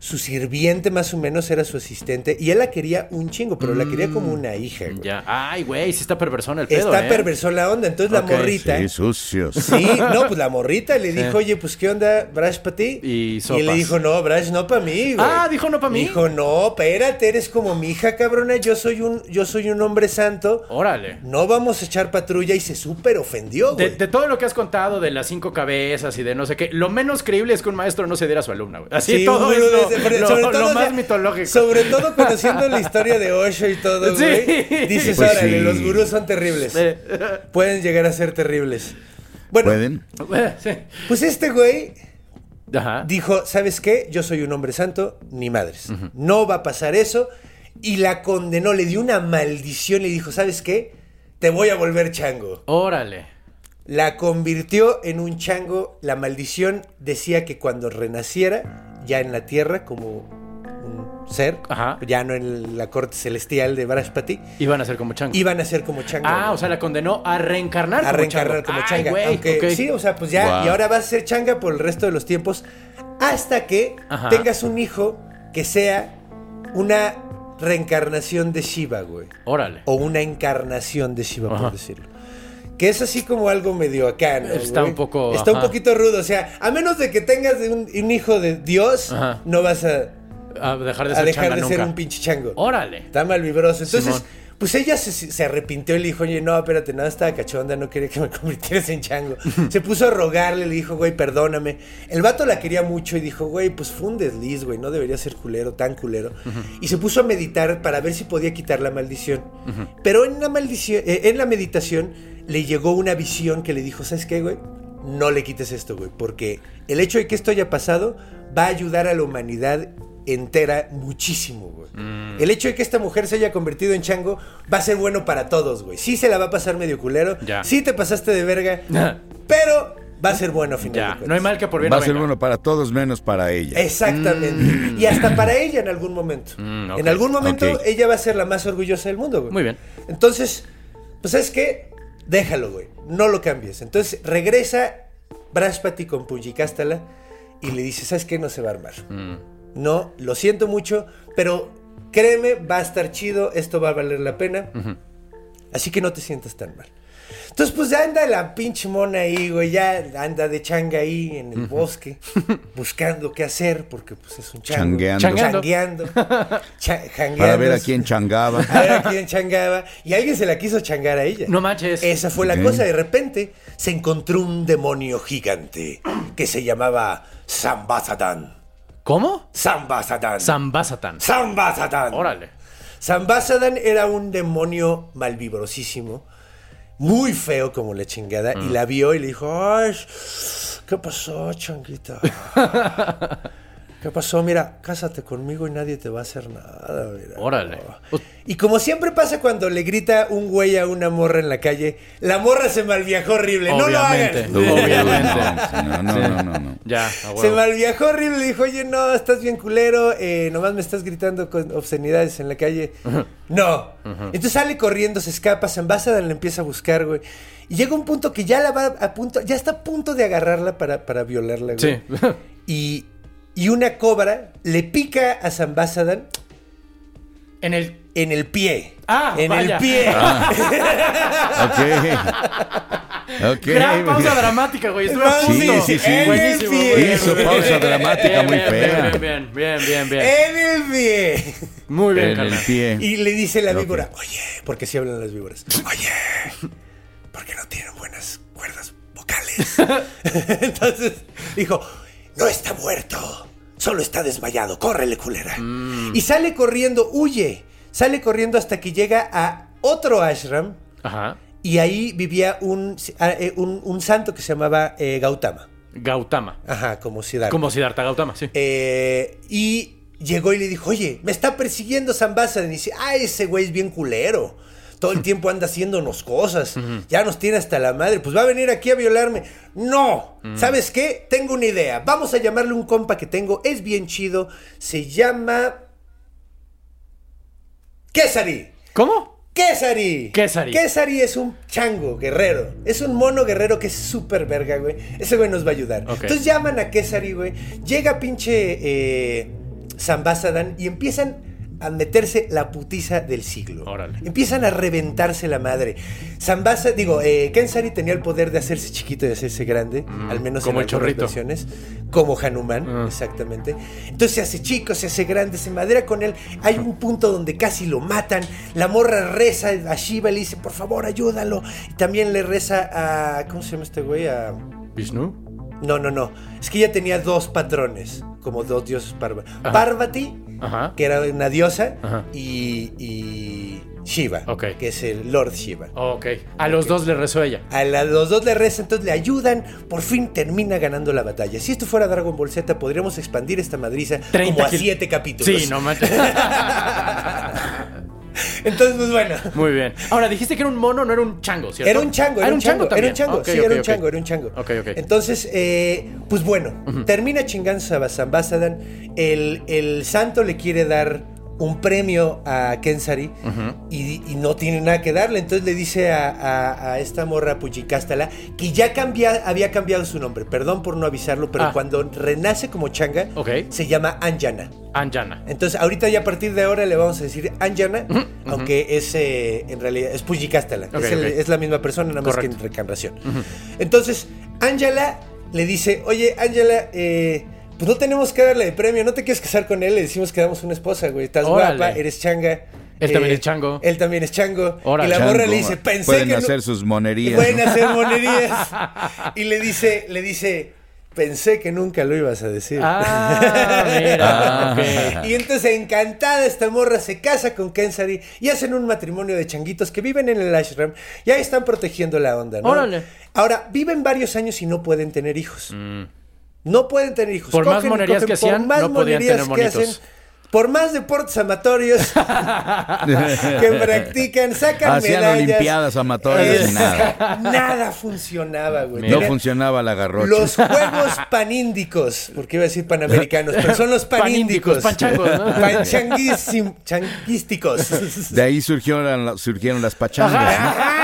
[SPEAKER 4] su sirviente más o menos era su asistente y él la quería un chingo, pero la quería como una hija, güey.
[SPEAKER 5] Ya. Ay, güey, sí está perversona el pedo,
[SPEAKER 4] Está
[SPEAKER 5] ¿eh?
[SPEAKER 4] perverso la onda, entonces la morrita...
[SPEAKER 3] Sí, sucios.
[SPEAKER 4] Sí, no, pues la morrita le dijo, oye, pues ¿qué onda, Brash para ti?
[SPEAKER 5] Y sopas.
[SPEAKER 4] le dijo, no, Brash, no para mí, güey.
[SPEAKER 5] Ah, dijo no pa' mí.
[SPEAKER 4] Dijo, no, espérate, eres como mi hija, cabrona, yo soy un, yo soy un hombre santo.
[SPEAKER 5] Órale.
[SPEAKER 4] No vamos a echar patrulla y se súper ofendió,
[SPEAKER 5] De,
[SPEAKER 4] güey.
[SPEAKER 5] de todo lo que has contado de las cinco cabezas y de no sé qué, lo menos creíble es que un maestro no se diera a su alumna, güey. Así
[SPEAKER 4] Sí,
[SPEAKER 5] todo es lo,
[SPEAKER 4] sobre-
[SPEAKER 5] lo-
[SPEAKER 4] sobre
[SPEAKER 5] lo
[SPEAKER 4] todo, o
[SPEAKER 5] más
[SPEAKER 4] sea,
[SPEAKER 5] mitológico.
[SPEAKER 4] Sobre todo conociendo la historia de Osho y todo,
[SPEAKER 5] Sí.
[SPEAKER 4] güey. Dices,
[SPEAKER 3] Pues
[SPEAKER 4] órale,
[SPEAKER 3] sí.
[SPEAKER 4] los gurús son terribles. Pueden llegar a ser terribles. Bueno,
[SPEAKER 3] ¿Pueden?
[SPEAKER 5] eh,
[SPEAKER 4] pues este güey
[SPEAKER 5] Ajá.
[SPEAKER 4] dijo, ¿sabes qué? Yo soy un hombre santo, ni madres. No va a pasar eso. Y la condenó, le dio una maldición, le dijo, ¿sabes qué? Te voy a volver chango.
[SPEAKER 5] Órale.
[SPEAKER 4] La convirtió en un chango. La maldición decía que cuando renaciera, ya en la tierra, como un ser,
[SPEAKER 5] Ajá.
[SPEAKER 4] ya no en la corte celestial de Baraspati,
[SPEAKER 5] Iban a ser como chango.
[SPEAKER 4] iban a ser como chango.
[SPEAKER 5] Ah, o sea, la condenó a reencarnar
[SPEAKER 4] a
[SPEAKER 5] como
[SPEAKER 4] reencarnar
[SPEAKER 5] chango.
[SPEAKER 4] como
[SPEAKER 5] Ay,
[SPEAKER 4] changa. Aunque sí, o sea, pues ya,
[SPEAKER 3] Wow.
[SPEAKER 4] y ahora vas a ser changa por el resto de los tiempos hasta que
[SPEAKER 5] Ajá.
[SPEAKER 4] tengas un hijo que sea una reencarnación de Shiva, güey.
[SPEAKER 5] Órale.
[SPEAKER 4] O una encarnación de Shiva,
[SPEAKER 5] Ajá.
[SPEAKER 4] por decirlo. Que es así como algo medio acá, ¿no,
[SPEAKER 5] Está
[SPEAKER 4] güey?
[SPEAKER 5] un poco,
[SPEAKER 4] Está un poquito rudo. O sea, a menos de que tengas un, un hijo de Dios,
[SPEAKER 5] Ajá.
[SPEAKER 4] no vas a,
[SPEAKER 5] A dejar de
[SPEAKER 4] a
[SPEAKER 5] ser
[SPEAKER 4] dejar un pinche chango.
[SPEAKER 5] Órale.
[SPEAKER 4] Está mal vibroso. Entonces,
[SPEAKER 5] Simón.
[SPEAKER 4] Pues ella se, se arrepintió y le dijo, oye, no, espérate, nada, estaba cachonda, no quería que me convirtieras en chango. se puso a rogarle, le dijo, güey, perdóname. El vato la quería mucho y dijo, güey, pues fue un desliz, güey, no debería ser culero, tan culero. Y se puso a meditar para ver si podía quitar la maldición. Pero en la maldición, eh, en la meditación, le llegó una visión que le dijo, ¿sabes qué, güey? No le quites esto, güey, porque el hecho de que esto haya pasado va a ayudar a la humanidad entera muchísimo, güey.
[SPEAKER 5] Mm.
[SPEAKER 4] El hecho de que esta mujer se haya convertido en chango va a ser bueno para todos, güey. Sí se la va a pasar medio culero,
[SPEAKER 5] Ya.
[SPEAKER 4] sí te pasaste de verga, pero va a ser bueno a final de
[SPEAKER 5] Ya,
[SPEAKER 4] cuentas.
[SPEAKER 5] no hay mal que por bien
[SPEAKER 3] Va a
[SPEAKER 5] no
[SPEAKER 3] ser bueno para todos menos para ella.
[SPEAKER 4] Exactamente. Y hasta para ella en algún momento.
[SPEAKER 5] Mm.
[SPEAKER 4] En algún momento ella va a ser la más orgullosa del mundo, güey.
[SPEAKER 5] Muy bien.
[SPEAKER 4] Entonces, pues ¿sabes qué? Déjalo, güey. No lo cambies. Entonces regresa Braspati con Pujikastala y le dice, ¿sabes qué? No se va a armar.
[SPEAKER 5] Mm.
[SPEAKER 4] No, lo siento mucho, pero créeme, va a estar chido, esto va a valer la pena. Así que no te sientas tan mal. Entonces, pues ya anda la pinche mona ahí, güey, ya anda de changa ahí en el bosque, buscando qué hacer, porque pues es un chango.
[SPEAKER 3] Changueando.
[SPEAKER 5] Changueando.
[SPEAKER 4] Changueando. Cha-
[SPEAKER 3] Para ver a quién changaba.
[SPEAKER 4] A ver a quién changaba. Y alguien se la quiso changar a ella.
[SPEAKER 5] No manches.
[SPEAKER 4] Esa fue la cosa. De repente se encontró un demonio gigante que se llamaba Sambasatan.
[SPEAKER 5] ¿Cómo?
[SPEAKER 4] Sambasatan.
[SPEAKER 5] Zambazatan.
[SPEAKER 4] Sambasatan.
[SPEAKER 5] Órale.
[SPEAKER 4] Sambasadan era un demonio malvibrosísimo, muy feo como la chingada,
[SPEAKER 5] Mm.
[SPEAKER 4] y la vio y le dijo, ay, ¿qué pasó, changuita? ¿Qué pasó? Mira, cásate conmigo y nadie te va a hacer nada. mira.
[SPEAKER 5] Órale. Pues-
[SPEAKER 4] Y como siempre pasa cuando le grita un güey a una morra en la calle, la morra se malviajó horrible. No lo hagan.
[SPEAKER 5] Obviamente.
[SPEAKER 3] No, no, no, no, no.
[SPEAKER 5] Ya,
[SPEAKER 4] Se malviajó horrible, le dijo, oye, no, estás bien culero, eh, nomás me estás gritando con obscenidades en la calle. No. Entonces sale corriendo, se escapa, se envasa, le empieza a buscar, güey. Y llega un punto que ya la va a punto, ya está a punto de agarrarla para, para violarla, güey.
[SPEAKER 5] Sí.
[SPEAKER 4] Y, y una cobra le pica a Zambasadan
[SPEAKER 5] En el.
[SPEAKER 4] en el pie.
[SPEAKER 5] Ah,
[SPEAKER 4] en
[SPEAKER 5] vaya.
[SPEAKER 4] el pie.
[SPEAKER 3] Ok. Ok.
[SPEAKER 5] Gran pausa dramática, güey. Estuve a
[SPEAKER 4] Sí,
[SPEAKER 5] punto.
[SPEAKER 4] sí, sí.
[SPEAKER 5] Buenísimo.
[SPEAKER 4] En el pie.
[SPEAKER 3] Hizo pausa dramática
[SPEAKER 5] Bien,
[SPEAKER 3] muy
[SPEAKER 5] bien,
[SPEAKER 3] fea.
[SPEAKER 5] Bien, bien, bien, bien, bien.
[SPEAKER 4] en el pie.
[SPEAKER 5] Muy bien,
[SPEAKER 3] En el
[SPEAKER 5] carnal.
[SPEAKER 3] pie.
[SPEAKER 4] Y le dice la
[SPEAKER 3] Ok.
[SPEAKER 4] víbora, oye, porque si hablan las víboras, oye, porque no tienen buenas cuerdas vocales. Entonces dijo, no está muerto, solo está desmayado, córrele, culera. Y sale corriendo, huye, sale corriendo hasta que llega a otro ashram
[SPEAKER 5] Ajá.
[SPEAKER 4] y ahí vivía un, ah, eh, un, un santo que se llamaba eh, Gautama.
[SPEAKER 5] Gautama.
[SPEAKER 4] Ajá, como Siddhartha.
[SPEAKER 5] Como Siddhartha Gautama, sí.
[SPEAKER 4] Eh, y llegó y le dijo, oye, me está persiguiendo Zambasa. Y dice, ah, ese güey es bien culero. Todo el tiempo anda haciéndonos cosas. Ya nos tiene hasta la madre. Pues va a venir aquí a violarme. No. ¿Sabes qué? Tengo una idea. Vamos a llamarle un compa que tengo. Es bien chido. Se llama... Kesari.
[SPEAKER 5] ¿Cómo?
[SPEAKER 4] Kesari.
[SPEAKER 5] Kesari.
[SPEAKER 4] Kesari es un chango guerrero. Es un mono guerrero que es súper verga, güey. Ese güey nos va a ayudar. Entonces llaman a Kesari, güey. Llega pinche eh, Zambazadan y empiezan a meterse la putiza del siglo.
[SPEAKER 5] Órale.
[SPEAKER 4] Empiezan a reventarse la madre. Zambasa, digo, eh, Kensari tenía el poder de hacerse chiquito y hacerse grande, al menos
[SPEAKER 5] Mm, como
[SPEAKER 4] en algunas versiones, como Hanuman,
[SPEAKER 5] Ah.
[SPEAKER 4] exactamente. Entonces se hace chico, se hace grande, se madera con él. Hay un punto donde casi lo matan. La morra reza a Shiva y le dice, por favor, ayúdalo. Y también le reza a. ¿Cómo se llama este güey? A.
[SPEAKER 5] ¿Vishnu?
[SPEAKER 4] No, no, no. Es que ella tenía dos patrones, como dos dioses Parva-
[SPEAKER 5] Ajá.
[SPEAKER 4] Parvati,
[SPEAKER 5] Ajá.
[SPEAKER 4] que era una diosa,
[SPEAKER 5] Ajá.
[SPEAKER 4] y, y Shiva, que es el Lord Shiva.
[SPEAKER 5] Ok. A los dos le rezó ella.
[SPEAKER 4] A la- los dos le rezan, entonces le ayudan, por fin termina ganando la batalla. Si esto fuera Dragon Ball Z, podríamos expandir esta madriza
[SPEAKER 5] 30
[SPEAKER 4] como a siete capítulos.
[SPEAKER 5] Sí, no manches.
[SPEAKER 4] Entonces, pues bueno.
[SPEAKER 5] Muy bien. Ahora, dijiste que era un mono, no era un chango, ¿cierto?
[SPEAKER 4] Era un chango,
[SPEAKER 5] Ah,
[SPEAKER 4] era un chango, era un chango, sí, era un chango, era un chango.
[SPEAKER 5] Ok, ok.
[SPEAKER 4] Entonces, eh, pues bueno, termina chingando a Zambazadan. El, el santo le quiere dar un premio a Kensari y, y no tiene nada que darle. Entonces le dice a, a- a esta morra Puchicástala que ya cambia, había cambiado su nombre. Perdón por no avisarlo, pero
[SPEAKER 5] Ah.
[SPEAKER 4] cuando renace como changa, se llama Anjana.
[SPEAKER 5] Anjana.
[SPEAKER 4] Entonces, ahorita ya a partir de ahora le vamos a decir Anjana, aunque es eh, en realidad es Pujicástala.
[SPEAKER 5] Ok,
[SPEAKER 4] es, la misma persona, nada más
[SPEAKER 5] Correcto.
[SPEAKER 4] que en recanración. Entonces, Angela le dice: Oye, Angela, eh, pues no tenemos que darle de premio, no te quieres casar con él, le decimos que damos una esposa, güey. Estás
[SPEAKER 5] Órale.
[SPEAKER 4] guapa, eres changa. eh,
[SPEAKER 5] Él también es chango.
[SPEAKER 4] Él también es chango.
[SPEAKER 5] Órale.
[SPEAKER 4] y la morra le dice: Pensé
[SPEAKER 3] Pueden
[SPEAKER 4] que. no-
[SPEAKER 3] hacer sus monerías.
[SPEAKER 4] Pueden
[SPEAKER 3] ¿no?
[SPEAKER 4] hacer monerías. y le dice, le dice, pensé que nunca lo ibas a decir.
[SPEAKER 5] Ah, mira.
[SPEAKER 3] Ah.
[SPEAKER 4] Y entonces encantada esta morra se casa con Kensari y hacen un matrimonio de changuitos que viven en el ashram y ahí están protegiendo la onda, ¿no?
[SPEAKER 5] Órale.
[SPEAKER 4] Ahora, viven varios años y no pueden tener hijos. No pueden tener hijos.
[SPEAKER 5] Por más
[SPEAKER 4] Cogen
[SPEAKER 5] monerías
[SPEAKER 4] cogen,
[SPEAKER 5] que hacían,
[SPEAKER 4] por más
[SPEAKER 5] no podían
[SPEAKER 4] monerías
[SPEAKER 5] tener monitos.
[SPEAKER 4] hacen, por más deportes amatorios que practican, sacan
[SPEAKER 3] Hacían
[SPEAKER 4] medallas.
[SPEAKER 3] olimpiadas amatorias y nada.
[SPEAKER 4] Nada funcionaba, güey.
[SPEAKER 3] No funcionaba la garrocha.
[SPEAKER 4] los juegos paníndicos, porque iba a decir panamericanos, pero son los paníndicos.
[SPEAKER 5] Panchangos, ¿no?
[SPEAKER 4] Panchanguísim- changuísticos.
[SPEAKER 3] De ahí surgieron, surgieron las pachangas. ¿no?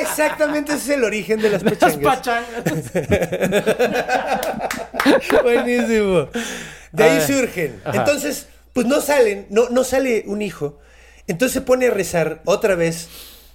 [SPEAKER 4] Exactamente ese es el origen de las
[SPEAKER 5] Las
[SPEAKER 4] pachangas. Buenísimo. De ahí
[SPEAKER 5] Ah,
[SPEAKER 4] surgen.
[SPEAKER 5] ajá.
[SPEAKER 4] Entonces, pues no salen, no, no sale un hijo. Entonces se pone a rezar otra vez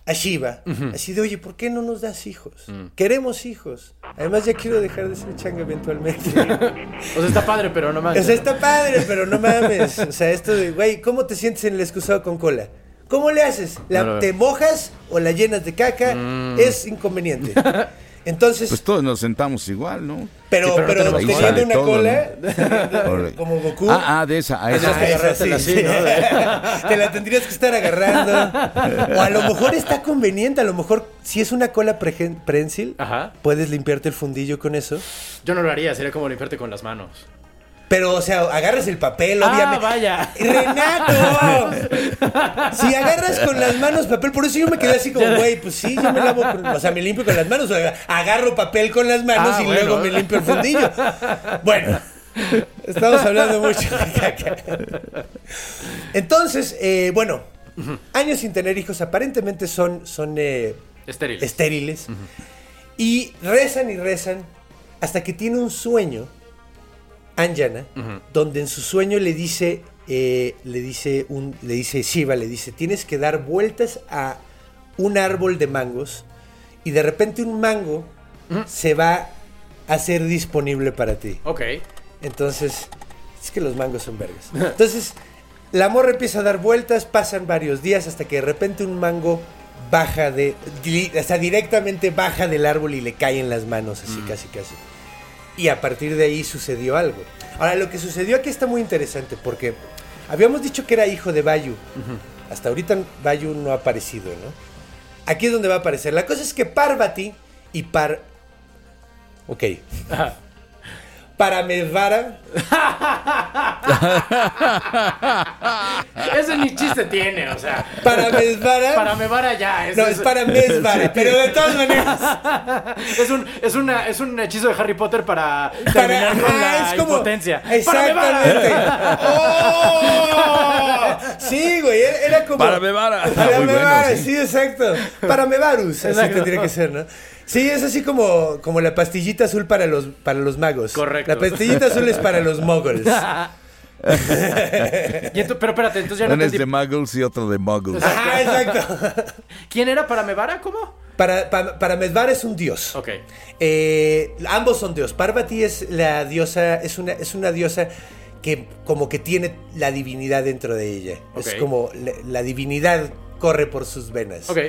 [SPEAKER 4] a Shiva. Así de, oye, ¿por qué no nos das hijos?
[SPEAKER 5] Mm.
[SPEAKER 4] Queremos hijos. Además, ya quiero dejar de ser changa eventualmente.
[SPEAKER 5] O sea, está padre, pero no más.
[SPEAKER 4] O sea, está padre, pero no mames. O sea, esto de, güey, ¿cómo te sientes en el excusado con cola? ¿Cómo le haces? ¿La,
[SPEAKER 5] No Mm.
[SPEAKER 4] ¿Te mojas o la llenas de caca? Es inconveniente. Entonces,
[SPEAKER 3] Pues todos nos sentamos igual, ¿no?
[SPEAKER 4] pero,
[SPEAKER 5] sí, pero
[SPEAKER 4] pero teniendo una
[SPEAKER 3] Todo,
[SPEAKER 4] cola, como Goku.
[SPEAKER 3] Ah, ah, de esa, a esa.
[SPEAKER 4] Ah, esa sí,
[SPEAKER 5] así,
[SPEAKER 4] sí.
[SPEAKER 5] ¿no?
[SPEAKER 4] Te la tendrías que estar agarrando. O a lo mejor está conveniente, a lo mejor si es una cola pregen- prensil,
[SPEAKER 5] Ajá.
[SPEAKER 4] puedes limpiarte el fundillo con eso.
[SPEAKER 5] Yo no lo haría, sería como limpiarte con las manos.
[SPEAKER 4] Pero, o sea, agarras el papel,
[SPEAKER 5] Ah,
[SPEAKER 4] obviamente.
[SPEAKER 5] vaya.
[SPEAKER 4] ¡Renato! Si agarras con las manos papel, por eso yo me quedé así como, güey, pues sí, yo me lavo, con- o sea, me limpio con las manos, o agarro papel con las manos
[SPEAKER 5] Ah,
[SPEAKER 4] y
[SPEAKER 5] bueno.
[SPEAKER 4] luego me limpio el fundillo. Bueno, estamos hablando mucho de caca. Entonces, eh, bueno, años sin tener hijos aparentemente son, son eh,
[SPEAKER 5] Estéril.
[SPEAKER 4] estériles. Y rezan y rezan hasta que tiene un sueño, Anjana, donde en su sueño le dice, eh, le dice un, le dice Shiva, le dice, tienes que dar vueltas a un árbol de mangos y de repente un mango se va a ser disponible para ti.
[SPEAKER 5] Ok.
[SPEAKER 4] Entonces, es que los mangos son vergas. Entonces, la morra empieza a dar vueltas, pasan varios días hasta que de repente un mango baja de, o sea, directamente baja del árbol y le cae en las manos, así casi casi. Y a partir de ahí sucedió algo. Ahora, lo que sucedió aquí está muy interesante porque habíamos dicho que era hijo de Bayu. Hasta ahorita Bayu no ha aparecido, ¿no? Aquí es donde va a aparecer. La cosa es que Parvati y Par... Ok. Paramesvara
[SPEAKER 5] Ese ni chiste tiene, o sea. Para me vara ya.
[SPEAKER 4] No, es Paramesvara, pero de todas maneras
[SPEAKER 5] Es un, es, una, es un hechizo de Harry Potter para
[SPEAKER 4] para-
[SPEAKER 5] terminar con
[SPEAKER 4] ajá,
[SPEAKER 5] la
[SPEAKER 4] es como
[SPEAKER 5] impotencia.
[SPEAKER 4] Exactamente. ¡Oh! Sí, güey, era, como
[SPEAKER 3] Paramevara. Muy
[SPEAKER 4] Paramevara,
[SPEAKER 3] bueno,
[SPEAKER 4] sí.
[SPEAKER 3] sí.
[SPEAKER 4] exacto. Paramevarus, así
[SPEAKER 5] Exacto.
[SPEAKER 4] tendría que ser, ¿no? Sí, es así como, como la pastillita azul para los, para los magos.
[SPEAKER 5] Correcto.
[SPEAKER 4] La pastillita azul es para los.
[SPEAKER 5] Y ento- pero espérate, entonces ya no
[SPEAKER 3] Uno es de Muggles y otro de Muggles.
[SPEAKER 4] Ajá, exacto.
[SPEAKER 5] ¿Quién era para Mevara? ¿Cómo?
[SPEAKER 4] Para, para, para Medvar es un dios.
[SPEAKER 5] Ok.
[SPEAKER 4] Eh, ambos son dios. Parvati es la diosa, es una, es una diosa que como que tiene la divinidad dentro de ella. Es como la, la divinidad corre por sus venas.
[SPEAKER 5] Ok.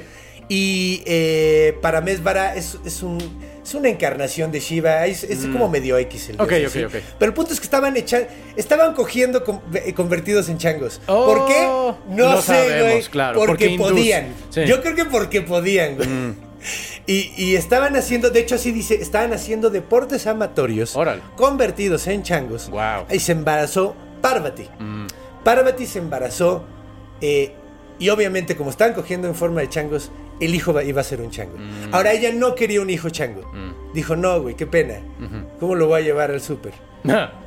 [SPEAKER 4] Y eh, para Mesvara es, es, un, es una encarnación de Shiva. Es, es como medio X el dios
[SPEAKER 5] Mm. Ok,
[SPEAKER 4] en
[SPEAKER 5] ok,
[SPEAKER 4] sí.
[SPEAKER 5] ok.
[SPEAKER 4] Pero el punto es que estaban echa- estaban cogiendo con- convertidos en changos.
[SPEAKER 5] Oh,
[SPEAKER 4] ¿Por qué? No,
[SPEAKER 5] no
[SPEAKER 4] sé,
[SPEAKER 5] sabemos,
[SPEAKER 4] güey.
[SPEAKER 5] claro,
[SPEAKER 4] Porque, podían.
[SPEAKER 5] Sí. Mm.
[SPEAKER 4] Yo creo que porque podían, güey. Y, y estaban haciendo, de hecho así dice, estaban haciendo deportes amatorios
[SPEAKER 5] Órale.
[SPEAKER 4] convertidos en changos.
[SPEAKER 5] Guau.
[SPEAKER 4] Y se embarazó Parvati.
[SPEAKER 5] Mm.
[SPEAKER 4] Parvati se embarazó eh, y obviamente como estaban cogiendo en forma de changos, el hijo iba a ser un chango.
[SPEAKER 5] Mm.
[SPEAKER 4] Ahora ella no quería un hijo chango. Dijo, no, güey, qué pena. ¿Cómo lo voy a llevar al súper?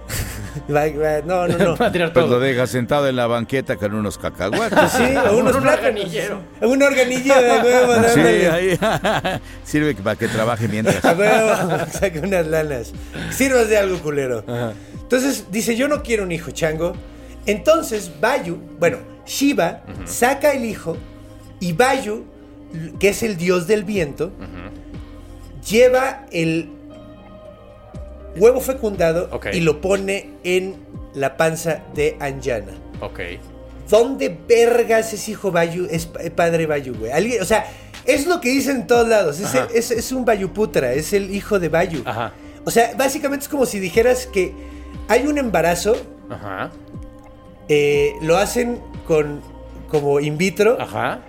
[SPEAKER 4] No, no, no.
[SPEAKER 5] Tirar
[SPEAKER 3] Pues
[SPEAKER 5] todo.
[SPEAKER 3] lo deja sentado en la banqueta con unos cacahuates.
[SPEAKER 4] Sí, o unos
[SPEAKER 5] Un
[SPEAKER 4] plátanos.
[SPEAKER 5] organillero.
[SPEAKER 4] Un organillo de huevo,
[SPEAKER 3] Sí, ahí. Sirve para que trabaje mientras.
[SPEAKER 4] A huevo, saca unas lanas. Sirvas de algo culero. Entonces dice, yo no quiero un hijo chango. Entonces Bayu, bueno, Shiva saca el hijo y Bayu, que es el dios del viento, lleva el huevo fecundado y lo pone en la panza de Anjana.
[SPEAKER 5] Ok.
[SPEAKER 4] ¿Dónde vergas es hijo Bayu? Es pa- padre Bayu, güey. Alguien- o sea, es lo que dicen en todos lados. Es, es, es un Bayuputra, es el hijo de Bayu.
[SPEAKER 5] Ajá.
[SPEAKER 4] O sea, básicamente es como si dijeras que hay un embarazo,
[SPEAKER 5] Ajá.
[SPEAKER 4] Eh, lo hacen con como in vitro,
[SPEAKER 5] Ajá.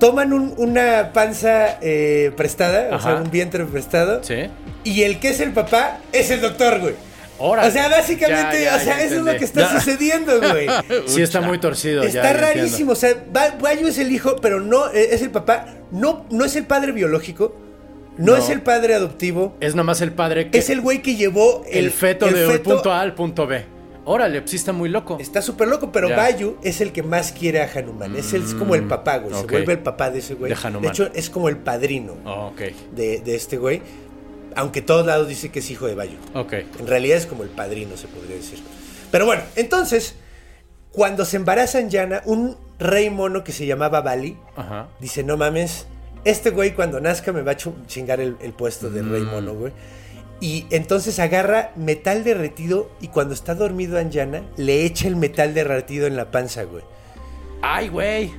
[SPEAKER 4] toman un- una panza eh, prestada, o sea, un vientre prestado,
[SPEAKER 5] Sí.
[SPEAKER 4] y el que es el papá es el doctor, güey.
[SPEAKER 5] Órale.
[SPEAKER 4] O sea, básicamente,
[SPEAKER 5] Ya, ya,
[SPEAKER 4] o sea, eso es lo que está sucediendo, güey.
[SPEAKER 5] Sí, está muy torcido.
[SPEAKER 4] Está
[SPEAKER 5] ya entiendo.
[SPEAKER 4] rarísimo, o sea, Ba- Bayu es el hijo, pero no eh, es el papá, no, no es el padre biológico, no,
[SPEAKER 5] No.
[SPEAKER 4] es el padre adoptivo,
[SPEAKER 5] Es nomás el padre que.
[SPEAKER 4] es el güey que llevó
[SPEAKER 5] el, feto
[SPEAKER 4] el
[SPEAKER 5] del
[SPEAKER 4] feto-
[SPEAKER 5] punto A al punto B. Órale, pues sí está muy loco.
[SPEAKER 4] Está súper loco, pero
[SPEAKER 5] Ya.
[SPEAKER 4] Bayu es el que más quiere a Hanuman. Es, el- es como el papá, güey. Se vuelve el papá de ese güey.
[SPEAKER 5] De Hanuman.
[SPEAKER 4] hecho, es como el padrino
[SPEAKER 5] Oh,
[SPEAKER 4] de, de este güey. Aunque todos lados dice que es hijo de Bayu.
[SPEAKER 5] Ok.
[SPEAKER 4] En realidad es como el padrino, se podría decir. Pero bueno, entonces, cuando se embarazan Yana, un rey mono que se llamaba Bali
[SPEAKER 5] Ajá.
[SPEAKER 4] dice: No mames, este güey cuando nazca me va a chingar el, el puesto de
[SPEAKER 5] Mm.
[SPEAKER 4] rey mono, güey. Y entonces agarra metal derretido y cuando está dormido Anjana, le echa el metal derretido en la panza, güey.
[SPEAKER 5] Ay, güey.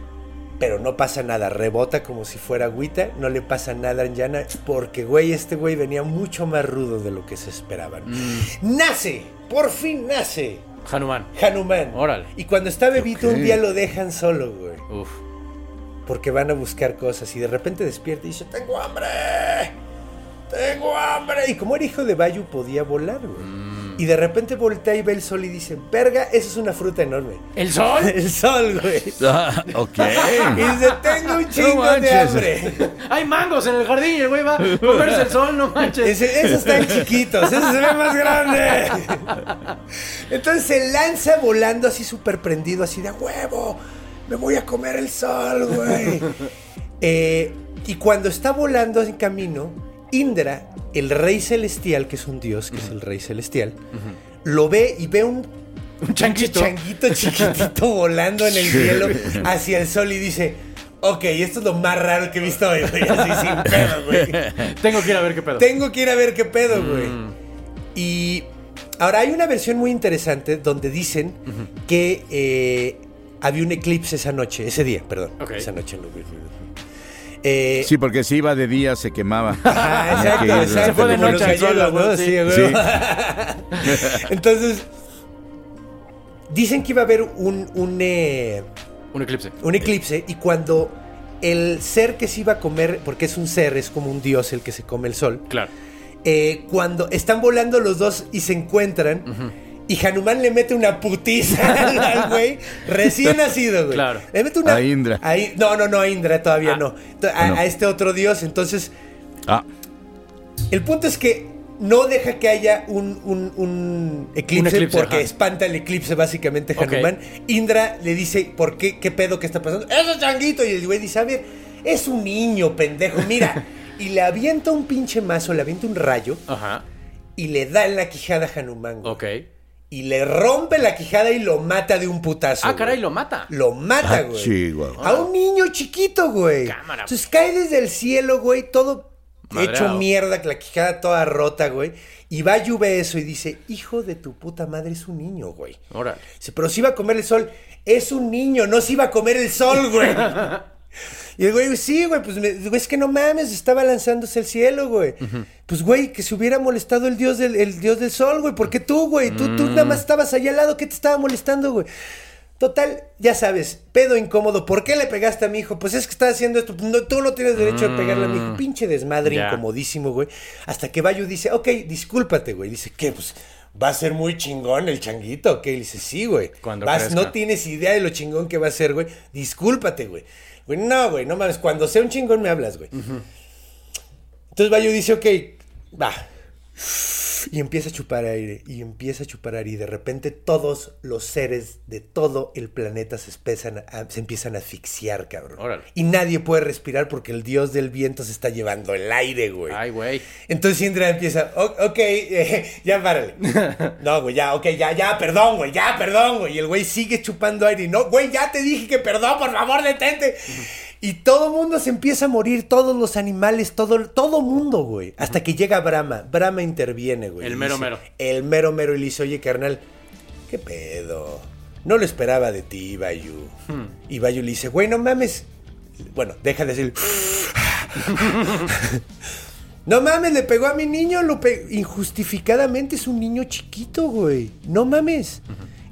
[SPEAKER 4] Pero no pasa nada, rebota como si fuera agüita, no le pasa nada a Anjana, porque, güey, este güey venía mucho más rudo de lo que se esperaban.
[SPEAKER 5] Mm.
[SPEAKER 4] ¡Nace! ¡Por fin nace!
[SPEAKER 5] Hanuman.
[SPEAKER 4] Hanuman.
[SPEAKER 5] Órale.
[SPEAKER 4] Y cuando está bebito, un día lo dejan solo, güey.
[SPEAKER 5] Uf.
[SPEAKER 4] Porque van a buscar cosas y de repente despierta y dice, tengo hambre, tengo hambre. Y como era hijo de Bayu, podía volar, güey.
[SPEAKER 5] Mm.
[SPEAKER 4] Y de repente voltea y ve el sol y dice, verga, esa es una fruta enorme.
[SPEAKER 5] ¿El sol?
[SPEAKER 4] El sol, güey.
[SPEAKER 3] Ah, ok.
[SPEAKER 4] Y dice, tengo un chingo de hambre.
[SPEAKER 5] Hay mangos en el jardín y el güey va a comerse el sol, no manches.
[SPEAKER 4] Dice, esos están chiquitos, esos se ven más grandes. Entonces se lanza volando así súper prendido, así de "A huevo. Me voy a comer el sol, güey. Eh, y cuando está volando en camino, Indra, el rey celestial, que es un dios, que es el rey celestial, lo ve y ve un
[SPEAKER 5] Un changuito.
[SPEAKER 4] changuito chiquitito volando en el cielo hacia el sol y dice, ok, esto es lo más raro que he visto hoy, güey. Así sin pedo, güey.
[SPEAKER 5] Tengo que ir a ver qué pedo.
[SPEAKER 4] Tengo que ir a ver qué pedo, güey.
[SPEAKER 5] Mm.
[SPEAKER 4] Y ahora hay una versión muy interesante donde dicen que eh, había un eclipse esa noche, ese día, perdón.
[SPEAKER 5] Ok.
[SPEAKER 4] Esa noche no, güey. Eh,
[SPEAKER 3] Sí, porque si iba de día se quemaba.
[SPEAKER 4] Ah,
[SPEAKER 3] que
[SPEAKER 4] exacto, exacto.
[SPEAKER 5] Se fue de noche sí.
[SPEAKER 4] Entonces, dicen que iba a haber un, un, eh,
[SPEAKER 5] Un eclipse.
[SPEAKER 4] un eclipse y cuando el ser que se iba a comer, porque es un ser, es como un dios el que se come el sol,
[SPEAKER 5] Claro.
[SPEAKER 4] eh, cuando están volando los dos y se encuentran. Y Hanuman le mete una putiza al- güey recién nacido, güey.
[SPEAKER 5] Claro.
[SPEAKER 4] Le mete una.
[SPEAKER 3] A Indra.
[SPEAKER 4] a In- no, no, no, a Indra todavía
[SPEAKER 5] Ah.
[SPEAKER 4] no. A,
[SPEAKER 3] No.
[SPEAKER 4] a este otro dios. Entonces,
[SPEAKER 3] Ah,
[SPEAKER 4] el punto es que no deja que haya un, un- un eclipse,
[SPEAKER 5] eclipse,
[SPEAKER 4] porque
[SPEAKER 5] ajá.
[SPEAKER 4] espanta el eclipse básicamente. Hanuman. Indra le dice, ¿por qué? ¿Qué pedo que está pasando? ¡Eso es changuito! Y el güey dice, a ver, es un niño, pendejo, mira. y le avienta un pinche mazo, le avienta un rayo
[SPEAKER 5] Ajá.
[SPEAKER 4] y le da en la quijada a Hanuman. güey.
[SPEAKER 5] Ok.
[SPEAKER 4] Y le rompe la quijada y lo mata de un putazo.
[SPEAKER 5] Ah,
[SPEAKER 4] güey.
[SPEAKER 5] caray, lo mata.
[SPEAKER 4] Lo mata,
[SPEAKER 3] Ah,
[SPEAKER 4] güey.
[SPEAKER 3] chihuahua.
[SPEAKER 4] A un niño chiquito, güey.
[SPEAKER 5] Cámara,
[SPEAKER 4] Entonces cae desde el cielo, güey, todo
[SPEAKER 5] Madreado.
[SPEAKER 4] hecho mierda, la quijada toda rota, güey. Y va ve eso y dice, hijo de tu puta madre, es un niño, güey.
[SPEAKER 5] Órale.
[SPEAKER 4] Dice, pero si iba a comer el sol. Es un niño, no se iba a comer el sol, güey. y el güey, sí, güey, pues me- güey, es que no mames, estaba lanzándose al cielo, güey. Pues, güey, que se hubiera molestado el dios del, el dios del sol, güey. ¿Por qué tú, güey? Tú, tú nada más estabas allá al lado, ¿qué te estaba molestando, güey? Total, ya sabes, pedo incómodo. ¿Por qué le pegaste a mi hijo? Pues es que está haciendo esto. No, tú no tienes derecho a pegarle a mi hijo. Pinche desmadre incomodísimo, güey. Hasta que Bayu dice, ok, discúlpate, güey. Dice, ¿qué? Pues va a ser muy chingón el changuito, ¿ok? Le dice, sí, güey.
[SPEAKER 5] Cuando
[SPEAKER 4] Vas,
[SPEAKER 5] crezca.
[SPEAKER 4] no tienes idea de lo chingón que va a ser, güey. Discúlpate, güey. Güey, no, güey, no mames. Cuando sea un chingón me hablas, güey. Entonces Bayo dice, ok, va. Y empieza a chupar aire, y empieza a chupar aire, y de repente todos los seres de todo el planeta se, empiezan a, se empiezan a asfixiar, cabrón.
[SPEAKER 5] Órale.
[SPEAKER 4] Y nadie puede respirar porque el dios del viento se está llevando el aire, güey.
[SPEAKER 5] Ay, güey.
[SPEAKER 4] Entonces Indra empieza, "O- ok, eh, ya párale. No, güey, ya, ok, ya, ya, perdón, güey, ya, perdón, güey. Y el güey sigue chupando aire y no, güey, ya te dije que perdón, por favor, detente. Y todo mundo se empieza a morir, todos los animales, todo, todo mundo, güey. Hasta que llega Brahma. Brahma interviene, güey.
[SPEAKER 5] El mero
[SPEAKER 4] dice-
[SPEAKER 5] mero.
[SPEAKER 4] El mero mero y le dice, oye, carnal, ¿qué pedo? No lo esperaba de ti, Bayu.
[SPEAKER 5] Hmm.
[SPEAKER 4] Y Bayu le dice, güey, no mames. Bueno, deja de decir. No mames, le pegó a mi niño, lo pe- injustificadamente es un niño chiquito, güey. No mames.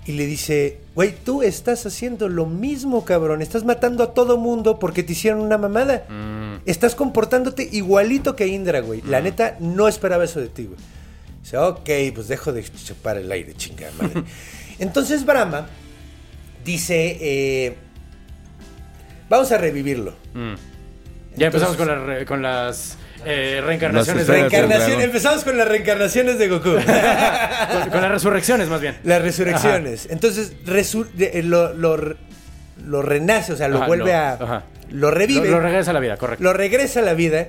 [SPEAKER 4] Y le dice, güey, tú estás haciendo lo mismo, cabrón. Estás matando a todo mundo porque te hicieron una mamada. Estás comportándote igualito que Indra, güey. La neta, no esperaba eso de ti, güey. Dice, ok, pues dejo de chupar el aire, chingada madre. Entonces Brahma dice, eh, vamos a revivirlo.
[SPEAKER 5] Mm. Ya empezamos con, re- con las eh, reencarnaciones. De-
[SPEAKER 4] Reencarnación, empezamos con las reencarnaciones de Goku.
[SPEAKER 5] con, con las resurrecciones, más bien.
[SPEAKER 4] Las resurrecciones. Entonces, resur- de- eh, lo, lo, re- lo renace, o sea, lo
[SPEAKER 5] Ajá,
[SPEAKER 4] vuelve
[SPEAKER 5] lo-
[SPEAKER 4] a.
[SPEAKER 5] ajá.
[SPEAKER 4] Lo revive.
[SPEAKER 5] Lo, lo regresa a la vida, correcto.
[SPEAKER 4] lo regresa a la vida.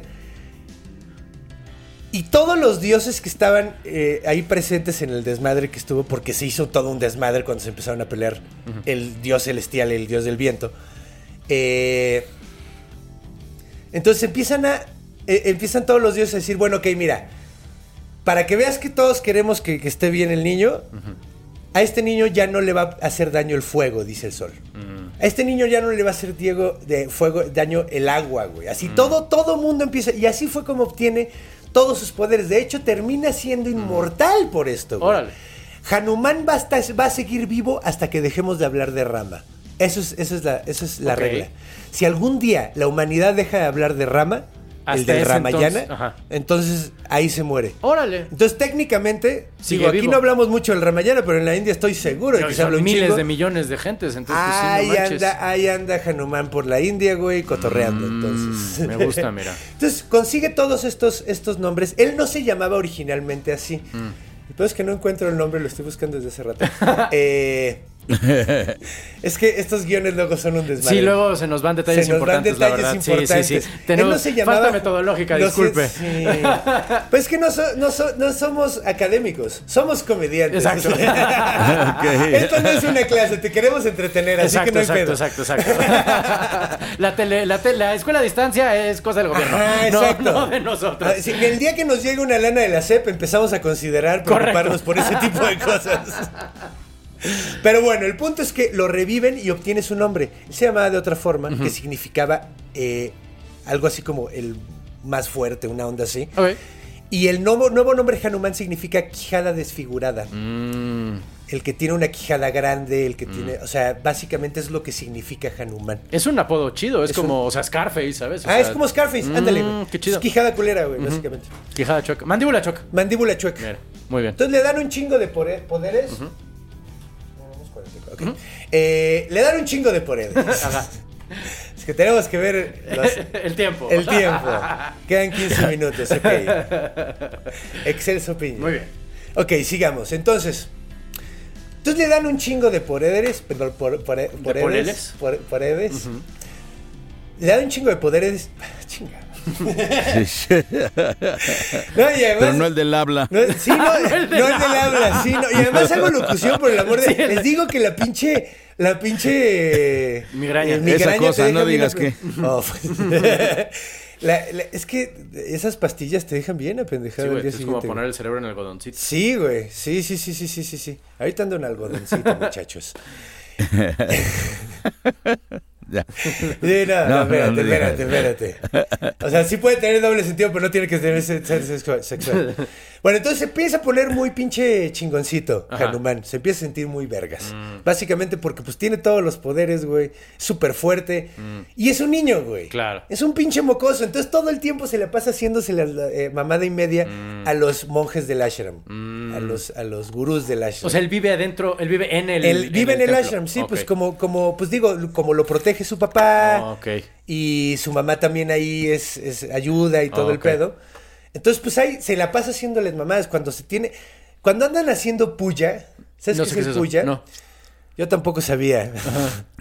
[SPEAKER 4] Y todos los dioses que estaban eh, ahí presentes en el desmadre que estuvo, porque se hizo todo un desmadre cuando se empezaron a pelear el dios celestial y el dios del viento. eh, entonces empiezan a. eh, empiezan todos los dioses a decir, bueno, ok, mira. Para que veas que todos queremos que, que esté bien el niño, a este niño ya no le va a hacer daño el fuego, dice el sol. A este niño ya no le va a hacer Diego de fuego, daño el agua, güey. Así todo, todo mundo empieza. Y así fue como obtiene todos sus poderes. De hecho, termina siendo inmortal por esto, güey.
[SPEAKER 5] Órale.
[SPEAKER 4] Hanuman va a, estar- va a seguir vivo hasta que dejemos de hablar de Rama. Eso es, eso es la, eso es la regla. Si algún día la humanidad deja de hablar de Rama, el del Ramayana,
[SPEAKER 5] entonces, ajá.
[SPEAKER 4] entonces ahí se muere.
[SPEAKER 5] Órale.
[SPEAKER 4] Entonces, técnicamente,
[SPEAKER 5] Sigue
[SPEAKER 4] digo, aquí
[SPEAKER 5] vivo.
[SPEAKER 4] no hablamos mucho del Ramayana, pero en la India estoy seguro de que se habla un
[SPEAKER 5] miles de millones de gentes, entonces pues, sí,
[SPEAKER 4] Ahí
[SPEAKER 5] no
[SPEAKER 4] anda, ahí anda Hanuman por la India, güey, cotorreando,
[SPEAKER 5] Mm,
[SPEAKER 4] entonces.
[SPEAKER 5] me gusta, mira.
[SPEAKER 4] Entonces, consigue todos estos, estos nombres. Él no se llamaba originalmente así.
[SPEAKER 5] Mm.
[SPEAKER 4] Y pues es que no encuentro el nombre, lo estoy buscando desde hace rato. Eh, es que estos guiones luego son un desmadre.
[SPEAKER 5] Sí, luego se nos van detalles
[SPEAKER 4] Se nos van
[SPEAKER 5] importantes,
[SPEAKER 4] detalles
[SPEAKER 5] la verdad.
[SPEAKER 4] importantes.
[SPEAKER 5] Sí, sí, sí. Tenemos
[SPEAKER 4] no se llamaba-
[SPEAKER 5] falta metodológica, disculpe.
[SPEAKER 4] sí. Pues es que no, so- no, so- no somos académicos, somos comediantes.
[SPEAKER 5] Exacto.
[SPEAKER 4] Esto no es una clase, te queremos entretener, así
[SPEAKER 5] Exacto,
[SPEAKER 4] que no hay
[SPEAKER 5] exacto,
[SPEAKER 4] pedo.
[SPEAKER 5] exacto, exacto. la, tele, la, te- la escuela a distancia es cosa del gobierno.
[SPEAKER 4] Ajá, exacto.
[SPEAKER 5] no de nosotros.
[SPEAKER 4] Ah, el día que nos llegue una lana de la CEP empezamos a considerar preocuparnos
[SPEAKER 5] Correcto.
[SPEAKER 4] por ese tipo de cosas. Pero bueno, el punto es que lo reviven y obtiene su nombre. Él se llamaba de otra forma, que significaba eh, algo así como el más fuerte, una onda así. Y el nuevo, nuevo nombre Hanuman significa quijada desfigurada.
[SPEAKER 5] Mm.
[SPEAKER 4] El que tiene una quijada grande, el que tiene... O sea, básicamente es lo que significa Hanuman.
[SPEAKER 5] Es un apodo chido, es,
[SPEAKER 4] Es
[SPEAKER 5] como, o sea, Scarface, ¿sabes? O
[SPEAKER 4] ah,
[SPEAKER 5] sea,
[SPEAKER 4] es como Scarface,
[SPEAKER 5] mm,
[SPEAKER 4] ándale. güey.
[SPEAKER 5] Qué chido.
[SPEAKER 4] Es quijada culera, güey, básicamente.
[SPEAKER 5] Quijada choca. Mandíbula choca.
[SPEAKER 4] Mandíbula chueca.
[SPEAKER 5] Mira, muy bien.
[SPEAKER 4] Entonces le dan un chingo de poderes. Unos 44, ok. Eh, le dan un chingo de poderes.
[SPEAKER 5] Ajá.
[SPEAKER 4] es que tenemos que ver los-
[SPEAKER 5] El tiempo.
[SPEAKER 4] el tiempo. Quedan 15 minutos, ok. Excelso piña.
[SPEAKER 5] Muy bien.
[SPEAKER 4] Ok, sigamos. Entonces. Entonces le dan un chingo de poderes. Perdón, por, por, por- poderes. Le dan un chingo de poderes. Chinga. No, y además-
[SPEAKER 3] Pero no el del habla.
[SPEAKER 4] No, sí, no, no el del habla, sí, no. Y además hago locución por el amor de... Les digo que la pinche... La pinche... eh,
[SPEAKER 5] Migraña.
[SPEAKER 3] Esa
[SPEAKER 4] te
[SPEAKER 3] cosa, no digas qué.
[SPEAKER 4] Oh, pues. La- la- es que esas pastillas te dejan bien
[SPEAKER 5] Sí,
[SPEAKER 4] apendejado
[SPEAKER 5] güey,
[SPEAKER 4] el día
[SPEAKER 5] es como
[SPEAKER 4] siguiente.
[SPEAKER 5] poner el cerebro en algodoncito.
[SPEAKER 4] Sí, güey. Sí, sí, sí, sí, sí, sí, sí. Ahorita ando en algodoncito, muchachos. Sí, no,
[SPEAKER 3] No,
[SPEAKER 4] no, espérate, espérate, espérate. O sea, sí puede tener doble sentido, pero no tiene que tener ser sexual. Bueno, entonces se empieza a poner muy pinche chingoncito,
[SPEAKER 5] Ajá.
[SPEAKER 4] Hanuman. Se empieza a sentir muy vergas. Básicamente porque pues tiene todos los poderes, güey. Súper fuerte. Y es un niño, güey.
[SPEAKER 5] Claro.
[SPEAKER 4] Es un pinche mocoso. Entonces todo el tiempo se le pasa haciéndose la, eh, mamada y media a los monjes del ashram. A los, a los gurús del ashram.
[SPEAKER 5] O sea, él vive adentro, él vive en el.
[SPEAKER 4] Él vive en el, ashram, sí, pues como, como, pues digo, como lo protege su papá.
[SPEAKER 5] Ah, ok.
[SPEAKER 4] Y su mamá también ahí es, es ayuda y todo
[SPEAKER 5] Ah,
[SPEAKER 4] el pedo. Entonces, pues ahí se la pasa haciéndoles mamadas. Cuando se tiene. Cuando andan haciendo puya. ¿Sabes
[SPEAKER 5] No
[SPEAKER 4] qué
[SPEAKER 5] sé
[SPEAKER 4] es
[SPEAKER 5] qué eso.
[SPEAKER 4] puya?
[SPEAKER 5] No.
[SPEAKER 4] Yo tampoco sabía.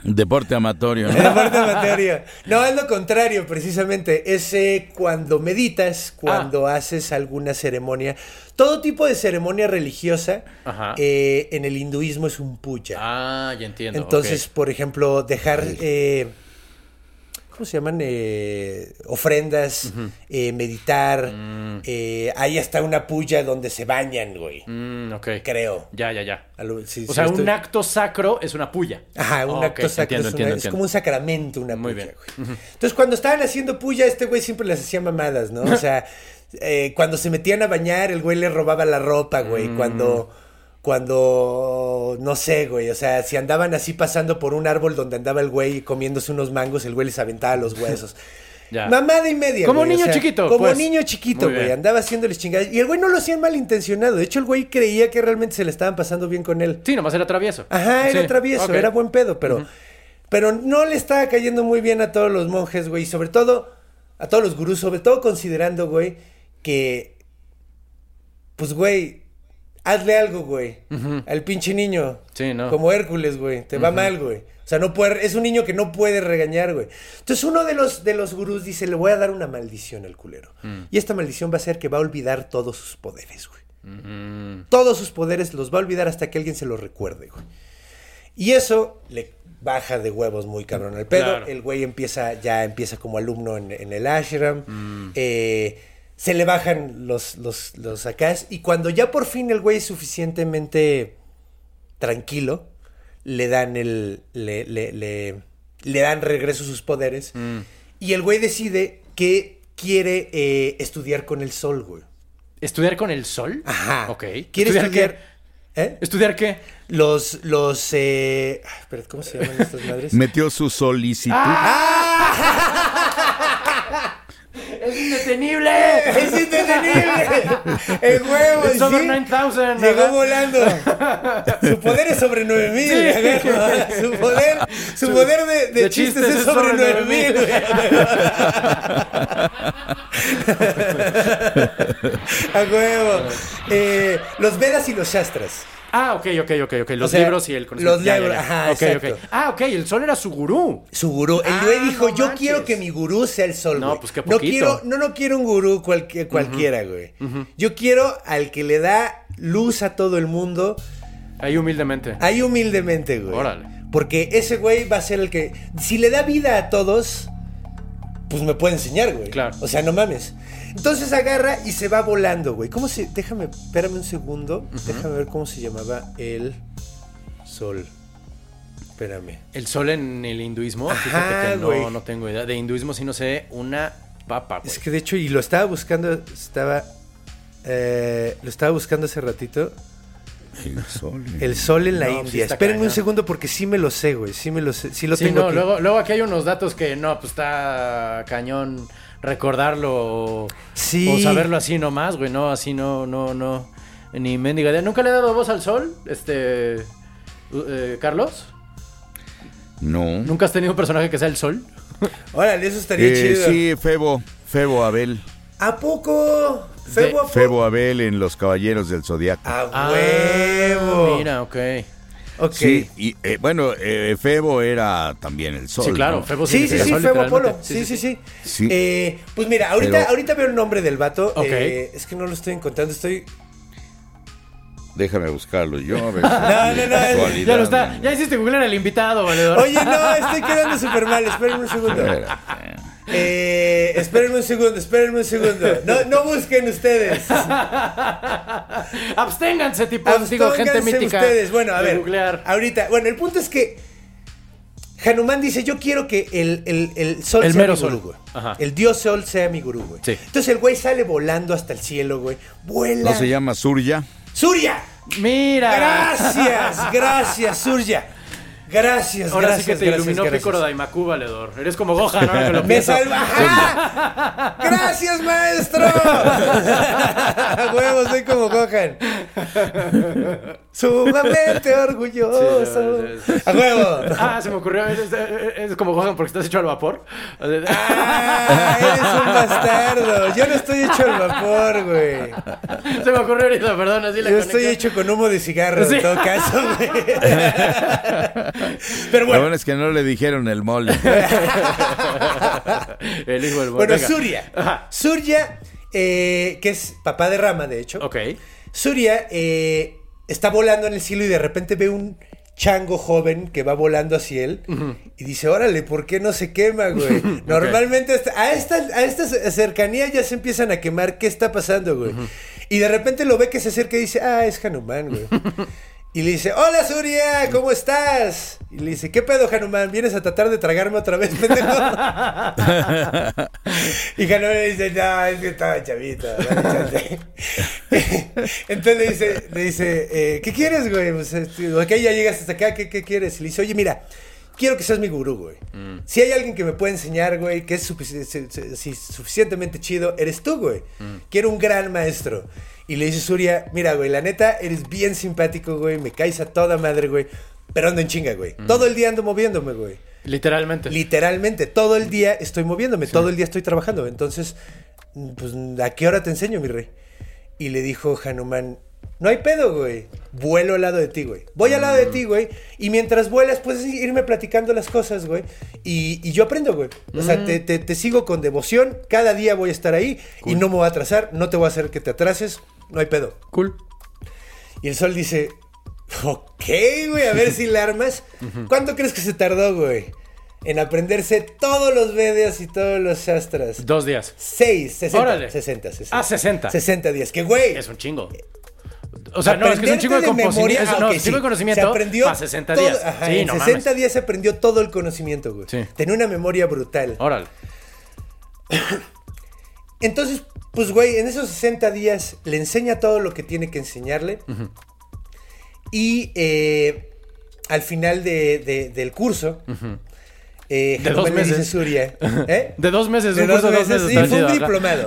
[SPEAKER 3] Deporte amatorio.
[SPEAKER 4] En la parte materia. No, es lo contrario, precisamente. Es eh, cuando meditas, cuando haces alguna ceremonia. Todo tipo de ceremonia religiosa
[SPEAKER 5] Ajá.
[SPEAKER 4] eh, en el hinduismo es un puya.
[SPEAKER 5] Ah, ya entiendo.
[SPEAKER 4] Entonces, por ejemplo, dejar, eh, ¿cómo se llaman? Eh, ofrendas, eh, meditar. eh, hay hasta una puya donde se bañan, güey.
[SPEAKER 5] Mm, ok.
[SPEAKER 4] Creo.
[SPEAKER 5] Ya, ya, ya.
[SPEAKER 4] A lo- sí,
[SPEAKER 5] O
[SPEAKER 4] sí,
[SPEAKER 5] sea,
[SPEAKER 4] estoy-
[SPEAKER 5] un acto sacro es una puya.
[SPEAKER 4] Ajá, un acto sacro
[SPEAKER 5] entiendo,
[SPEAKER 4] es, una-
[SPEAKER 5] entiendo,
[SPEAKER 4] es como un sacramento, una
[SPEAKER 5] Muy
[SPEAKER 4] puya,
[SPEAKER 5] bien.
[SPEAKER 4] güey. Entonces, cuando estaban haciendo puya, este güey siempre les hacía mamadas, ¿no? O sea, eh, cuando se metían a bañar, el güey le robaba la ropa, güey.
[SPEAKER 5] Mm.
[SPEAKER 4] Cuando, cuando, no sé, güey. O sea, si andaban así pasando por un árbol donde andaba el güey comiéndose unos mangos, el güey les aventaba los huesos.
[SPEAKER 5] Ya.
[SPEAKER 4] Mamada y media.
[SPEAKER 5] Como
[SPEAKER 4] güey,
[SPEAKER 5] niño
[SPEAKER 4] o sea,
[SPEAKER 5] chiquito,
[SPEAKER 4] Como
[SPEAKER 5] pues.
[SPEAKER 4] niño chiquito,
[SPEAKER 5] Muy
[SPEAKER 4] güey.
[SPEAKER 5] bien.
[SPEAKER 4] Andaba haciéndoles chingadas. Y el güey no lo hacía malintencionado. De hecho, el güey creía que realmente se le estaban pasando bien con él.
[SPEAKER 5] Sí, nomás era travieso.
[SPEAKER 4] Ajá, era
[SPEAKER 5] Sí,
[SPEAKER 4] travieso, era buen pedo, pero, pero no le estaba cayendo muy bien a todos los monjes, güey, y sobre todo a todos los gurús, sobre todo considerando, güey, que, pues, güey, hazle algo, güey, al pinche niño,
[SPEAKER 5] Sí, no.
[SPEAKER 4] como Hércules, güey, te va mal, güey. O sea, no puede, es un niño que no puede regañar, güey. Entonces uno de los, de los gurús dice, le voy a dar una maldición al culero.
[SPEAKER 5] Mm.
[SPEAKER 4] Y esta maldición va a ser que va a olvidar todos sus poderes, güey.
[SPEAKER 5] Mm,
[SPEAKER 4] Todos sus poderes los va a olvidar hasta que alguien se los recuerde, güey. Y eso le baja de huevos muy cabrón al pedo.
[SPEAKER 5] Claro.
[SPEAKER 4] El güey empieza, ya empieza como alumno en, en el ashram.
[SPEAKER 5] Mm.
[SPEAKER 4] Eh, se le bajan los, los, los acás. Y cuando ya por fin el güey es suficientemente tranquilo, le dan el. le, le, le, le dan regreso sus poderes.
[SPEAKER 5] mm.
[SPEAKER 4] Y el güey decide que quiere eh, estudiar con el sol, güey.
[SPEAKER 5] ¿Estudiar con el sol?
[SPEAKER 4] Ajá.
[SPEAKER 5] Ok.
[SPEAKER 4] Quiere estudiar.
[SPEAKER 5] qué?
[SPEAKER 4] ¿Eh?
[SPEAKER 5] ¿Estudiar qué?
[SPEAKER 4] Los, los, eh... ay, espera, ¿cómo se llaman estas madres?
[SPEAKER 3] Metió su solicitud.
[SPEAKER 5] ¡Es indetenible!
[SPEAKER 4] ¡Es indetenible! ¡El huevo!
[SPEAKER 5] It's over
[SPEAKER 4] ¿sí?
[SPEAKER 5] 9000.
[SPEAKER 4] Llegó
[SPEAKER 5] ajá.
[SPEAKER 4] volando. Su poder es sobre 9000. Su poder, su poder de, de
[SPEAKER 5] de
[SPEAKER 4] chistes,
[SPEAKER 5] chistes
[SPEAKER 4] es
[SPEAKER 5] es
[SPEAKER 4] sobre
[SPEAKER 5] sobre
[SPEAKER 4] 9000. A huevo. Eh, los Vedas y los Shastras.
[SPEAKER 5] Ah, ok, ok, ok, ok. Los
[SPEAKER 4] O sea,
[SPEAKER 5] libros y el conocimiento.
[SPEAKER 4] los
[SPEAKER 5] Ya,
[SPEAKER 4] libros,
[SPEAKER 5] ya.
[SPEAKER 4] ajá,
[SPEAKER 5] Ok,
[SPEAKER 4] exacto.
[SPEAKER 5] ok. Ah, ok, el sol era su gurú.
[SPEAKER 4] Su gurú. El
[SPEAKER 5] Ah,
[SPEAKER 4] güey dijo,
[SPEAKER 5] no
[SPEAKER 4] yo
[SPEAKER 5] manches.
[SPEAKER 4] quiero que mi gurú sea el sol,
[SPEAKER 5] No,
[SPEAKER 4] güey.
[SPEAKER 5] pues qué
[SPEAKER 4] no
[SPEAKER 5] poquito.
[SPEAKER 4] quiero, no, no quiero un gurú cualque- cualquiera, güey. Yo quiero al que le da luz a todo el mundo,
[SPEAKER 5] Ahí humildemente.
[SPEAKER 4] ahí humildemente, güey.
[SPEAKER 5] Órale.
[SPEAKER 4] Porque ese güey va a ser el que, si le da vida a todos, pues me puede enseñar, güey.
[SPEAKER 5] Claro.
[SPEAKER 4] O sea, no mames. Entonces agarra y se va volando, güey. ¿Cómo se...? Déjame, espérame un segundo. Déjame ver cómo se llamaba el sol. Espérame.
[SPEAKER 5] El sol en el hinduismo.
[SPEAKER 4] Ajá,
[SPEAKER 5] Fíjate que
[SPEAKER 4] güey.
[SPEAKER 5] no, no tengo idea. De hinduismo sí no sé una papa, güey.
[SPEAKER 4] Es que de hecho, y lo estaba buscando, estaba. eh, lo estaba buscando hace ratito.
[SPEAKER 3] El sol.
[SPEAKER 4] El sol en la
[SPEAKER 5] No, sí
[SPEAKER 4] India.
[SPEAKER 5] está
[SPEAKER 4] Espérenme un segundo porque sí me lo sé, güey. Sí me lo sé. Sí lo
[SPEAKER 5] Sí,
[SPEAKER 4] tengo
[SPEAKER 5] no,
[SPEAKER 4] aquí.
[SPEAKER 5] luego, luego aquí hay unos datos que no, pues está cañón recordarlo o-
[SPEAKER 4] Sí.
[SPEAKER 5] o saberlo así nomás, güey, no, así no, no, no, ni mendiga. ¿Nunca le he dado voz al sol, este, uh, eh, Carlos?
[SPEAKER 3] No.
[SPEAKER 5] ¿Nunca has tenido un personaje que sea el sol?
[SPEAKER 4] Órale, eso estaría
[SPEAKER 3] Eh,
[SPEAKER 4] chido.
[SPEAKER 3] sí, Febo. Febo Abel.
[SPEAKER 4] ¿A poco? Febo.
[SPEAKER 3] Febo Abel en Los Caballeros del Zodiaco.
[SPEAKER 4] A
[SPEAKER 5] Ah,
[SPEAKER 4] huevo.
[SPEAKER 5] Mira, ok.
[SPEAKER 4] Ok.
[SPEAKER 3] Sí, y eh, bueno, eh, Febo era también el sol.
[SPEAKER 5] Sí, claro,
[SPEAKER 3] ¿no?
[SPEAKER 5] Febo
[SPEAKER 4] Sí, sí, sí,
[SPEAKER 5] sol,
[SPEAKER 4] Febo. Polo. Sí, sí, sí.
[SPEAKER 3] Sí.
[SPEAKER 4] Eh, pues mira, ahorita,
[SPEAKER 3] Pero-
[SPEAKER 4] ahorita veo el nombre del vato.
[SPEAKER 5] Ok.
[SPEAKER 4] Eh, es que no lo estoy encontrando, estoy...
[SPEAKER 3] Déjame buscarlo yo. A ver
[SPEAKER 4] No, no, no.
[SPEAKER 5] Ya lo está. Ya hiciste googlear al invitado, valedor.
[SPEAKER 4] Oye, no, estoy quedando súper mal. Espérenme un segundo. Eh, espérenme un segundo, espérenme un segundo. No, no busquen ustedes.
[SPEAKER 5] Absténganse, tipo, digo, gente mítica.
[SPEAKER 4] ustedes. Bueno, a ver.
[SPEAKER 5] googlear.
[SPEAKER 4] Ahorita, bueno, el punto es que Hanuman dice, yo quiero que el, el, el sol
[SPEAKER 5] El
[SPEAKER 4] sea
[SPEAKER 5] mero
[SPEAKER 4] mi gurú,
[SPEAKER 5] sol. Ajá.
[SPEAKER 4] El dios sol sea mi gurú, güey.
[SPEAKER 5] Sí.
[SPEAKER 4] Entonces el güey sale volando hasta el cielo, güey. Vuela.
[SPEAKER 3] ¿No se llama Surya?
[SPEAKER 4] ¡Surya!
[SPEAKER 5] Mira.
[SPEAKER 4] Gracias, gracias, Surya. Gracias,
[SPEAKER 5] Ahora
[SPEAKER 4] gracias.
[SPEAKER 5] sí que te
[SPEAKER 4] gracias,
[SPEAKER 5] iluminó
[SPEAKER 4] gracias.
[SPEAKER 5] Picoro Daimaku, valedor. Eres como Gohan, ahora que lo
[SPEAKER 4] ¡Me salva! ¡Ajá! ¡Gracias, maestro! A huevo, soy como Gohan. Sumamente orgulloso.
[SPEAKER 5] Sí.
[SPEAKER 4] ¡A huevo!
[SPEAKER 5] Ah, se me ocurrió. Eres, eres como Gohan porque estás hecho al vapor.
[SPEAKER 4] ¡Ah! Eres un bastardo. Yo no estoy hecho al vapor, güey.
[SPEAKER 5] Se me ocurrió ahorita, perdón, así la
[SPEAKER 4] Yo estoy
[SPEAKER 5] conexión.
[SPEAKER 4] hecho con humo de cigarro,
[SPEAKER 5] Sí.
[SPEAKER 4] en todo caso, güey. Pero
[SPEAKER 3] Lo
[SPEAKER 4] bueno,
[SPEAKER 3] bueno es que no le dijeron el mole.
[SPEAKER 5] El hijo del
[SPEAKER 4] bueno,
[SPEAKER 5] Venga.
[SPEAKER 4] Surya.
[SPEAKER 5] Ajá.
[SPEAKER 4] Surya, eh, que es papá de Rama, de hecho.
[SPEAKER 5] Ok.
[SPEAKER 4] Surya eh, está volando en el cielo y de repente ve un chango joven que va volando hacia él y dice, órale, ¿por qué no se quema, güey? Normalmente hasta- a, esta, a esta cercanía ya se empiezan a quemar, ¿qué está pasando, güey? Y de repente lo ve que se acerca y dice, ah, es Hanuman, güey. Y le dice, hola Surya, ¿cómo estás? Y le dice, ¿qué pedo, Hanuman? ¿Vienes a tratar de tragarme otra vez, pendejo? y Hanuman le dice, no, es que estaba chavito. dame chance". Entonces le dice, le dice eh, ¿qué quieres, güey? Pues, este, ok, ya llegas hasta acá, ¿qué, qué quieres? Y le dice, oye, mira, quiero que seas mi gurú, güey. Si hay alguien que me puede enseñar, güey, que es si- suficientemente chido, eres tú, güey. Quiero un gran maestro. Y le dice Surya, mira, güey, la neta, eres bien simpático, güey, me caes a toda madre, güey. Pero ando en chinga, güey. Todo el día ando moviéndome, güey.
[SPEAKER 5] Literalmente.
[SPEAKER 4] Literalmente, todo el día estoy moviéndome, todo el día estoy trabajando. Entonces, pues, ¿a qué hora te enseño, mi rey? Y le dijo Hanuman, no hay pedo, güey. Vuelo al lado de ti, güey. Voy al lado de ti, güey. Y mientras vuelas, puedes irme platicando las cosas, güey. Y, y yo aprendo, güey. O sea, te, te- te sigo con devoción. Cada día voy a estar ahí. Y no me voy a atrasar. No te voy a hacer que te atrases. No hay pedo.
[SPEAKER 5] Cool.
[SPEAKER 4] Y el sol dice, ok, güey, a ver si la armas. ¿Cuánto crees que se tardó, güey? En aprenderse todos los Vedas y todos los Shastras.
[SPEAKER 5] Dos días.
[SPEAKER 4] Seis, 60.
[SPEAKER 5] Órale.
[SPEAKER 4] 60, 60.
[SPEAKER 5] Ah, 60.
[SPEAKER 4] 60 días. Que, güey.
[SPEAKER 5] Es un chingo. O sea, no, es que es un chingo de, conocimiento.
[SPEAKER 4] memoria-
[SPEAKER 5] no,
[SPEAKER 4] ah, ok,
[SPEAKER 5] un chingo de conocimiento.
[SPEAKER 4] Se aprendió
[SPEAKER 5] para 60
[SPEAKER 4] todo-
[SPEAKER 5] días.
[SPEAKER 4] ajá,
[SPEAKER 5] sí,
[SPEAKER 4] en
[SPEAKER 5] no
[SPEAKER 4] 60
[SPEAKER 5] mames.
[SPEAKER 4] días se aprendió todo el conocimiento, güey.
[SPEAKER 5] Sí.
[SPEAKER 4] Tenía una memoria brutal.
[SPEAKER 5] Órale.
[SPEAKER 4] Entonces, pues, güey, en esos 60 días le enseña todo lo que tiene que enseñarle. Y eh, al final de- de- del curso, eh,
[SPEAKER 5] De dos meses.
[SPEAKER 4] dice Surya, ¿eh?
[SPEAKER 5] De dos meses,
[SPEAKER 4] De
[SPEAKER 5] un
[SPEAKER 4] dos
[SPEAKER 5] curso de dos
[SPEAKER 4] meses, sí, fue un
[SPEAKER 5] ajá.
[SPEAKER 4] diplomado.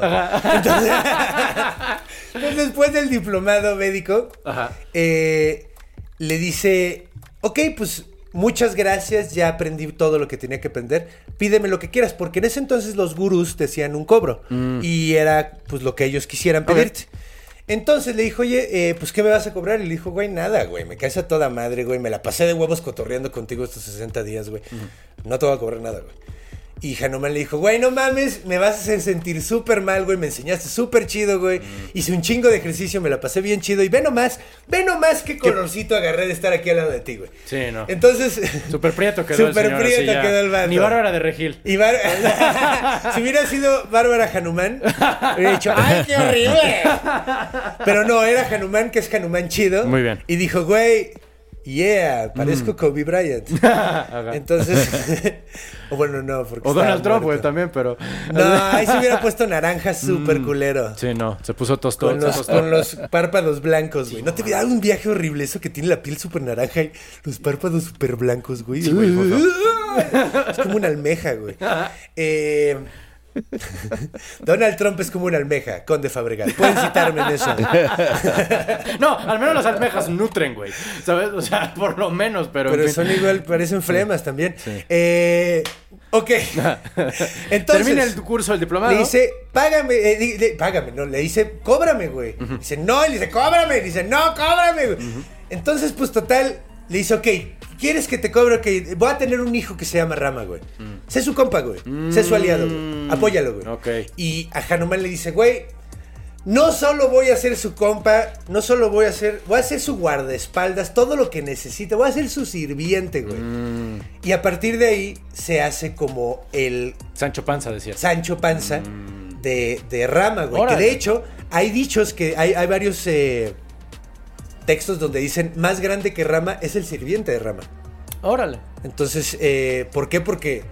[SPEAKER 4] Entonces, entonces, después del diplomado médico,
[SPEAKER 5] Ajá.
[SPEAKER 4] eh, le dice, ok, pues muchas gracias, ya aprendí todo lo que tenía que aprender, pídeme lo que quieras, porque en ese entonces los gurús te hacían un cobro y era pues lo que ellos quisieran pedirte. Entonces le dijo, oye, eh, pues ¿qué me vas a cobrar? Y le dijo, güey, nada, güey, me caes a toda madre, güey, me la pasé de huevos cotorreando contigo estos 60 días, güey. No te voy a cobrar nada, güey. Y Hanuman le dijo, güey, no mames, me vas a hacer sentir súper mal, güey, me enseñaste súper chido, güey. Hice un chingo de ejercicio, me la pasé bien chido. Y ve nomás, ve nomás qué colorcito agarré de estar aquí al lado de ti, güey.
[SPEAKER 5] Sí, no.
[SPEAKER 4] Entonces...
[SPEAKER 5] Súper prieto quedó
[SPEAKER 4] Súper prieto
[SPEAKER 5] ya.
[SPEAKER 4] quedó el vato.
[SPEAKER 5] Ni Bárbara de Regil.
[SPEAKER 4] Y Bar- si hubiera sido Bárbara Hanuman, hubiera dicho, ¡ay, qué horrible! Pero no, era Hanuman, que es Hanuman chido.
[SPEAKER 5] Muy bien.
[SPEAKER 4] Y dijo, güey, yeah, parezco Kobe Bryant. Entonces, o bueno, no, porque
[SPEAKER 5] O Donald Trump, güey, también, pero.
[SPEAKER 4] No, ahí se hubiera puesto naranja súper culero.
[SPEAKER 5] Sí, no. Se puso tostón.
[SPEAKER 4] Con los,
[SPEAKER 5] tostó.
[SPEAKER 4] con los párpados blancos, güey. ¿No te da un viaje horrible eso que tiene la piel súper naranja y los párpados súper blancos, güey? es como una almeja, güey. Eh, Donald Trump es como una almeja, Conde Fabregat. Pueden citarme en eso.
[SPEAKER 5] No, al menos las almejas nutren, güey. ¿Sabes? O sea, por lo menos, pero. en
[SPEAKER 4] Pero
[SPEAKER 5] fin.
[SPEAKER 4] son igual, parecen flemas también. Eh, ok. Entonces.
[SPEAKER 5] Termina el curso del diplomado.
[SPEAKER 4] Le dice, págame, eh, págame, no, le dice, cóbrame, güey. Dice, no, y le dice, cóbrame, dice, no, cóbrame, güey. Entonces, pues total, le dice, ok, ¿quieres que te cobre? Ok, voy a tener un hijo que se llama Rama, güey. Sé su compa, güey. Sé su aliado, güey. Apóyalo, güey.
[SPEAKER 5] Mm. Ok.
[SPEAKER 4] Y a Hanuman le dice, güey, no solo voy a ser su compa, no solo voy a ser, voy a ser su guardaespaldas, todo lo que necesite, voy a ser su sirviente, güey.
[SPEAKER 5] Mm.
[SPEAKER 4] Y a partir de ahí se hace como el
[SPEAKER 5] Sancho Panza decía.
[SPEAKER 4] Sancho Panza de, de Rama, güey. Que de hecho, hay dichos que hay, hay varios eh, textos donde dicen más grande que Rama es el sirviente de Rama.
[SPEAKER 5] Órale.
[SPEAKER 4] Entonces, eh, ¿por qué? Porque,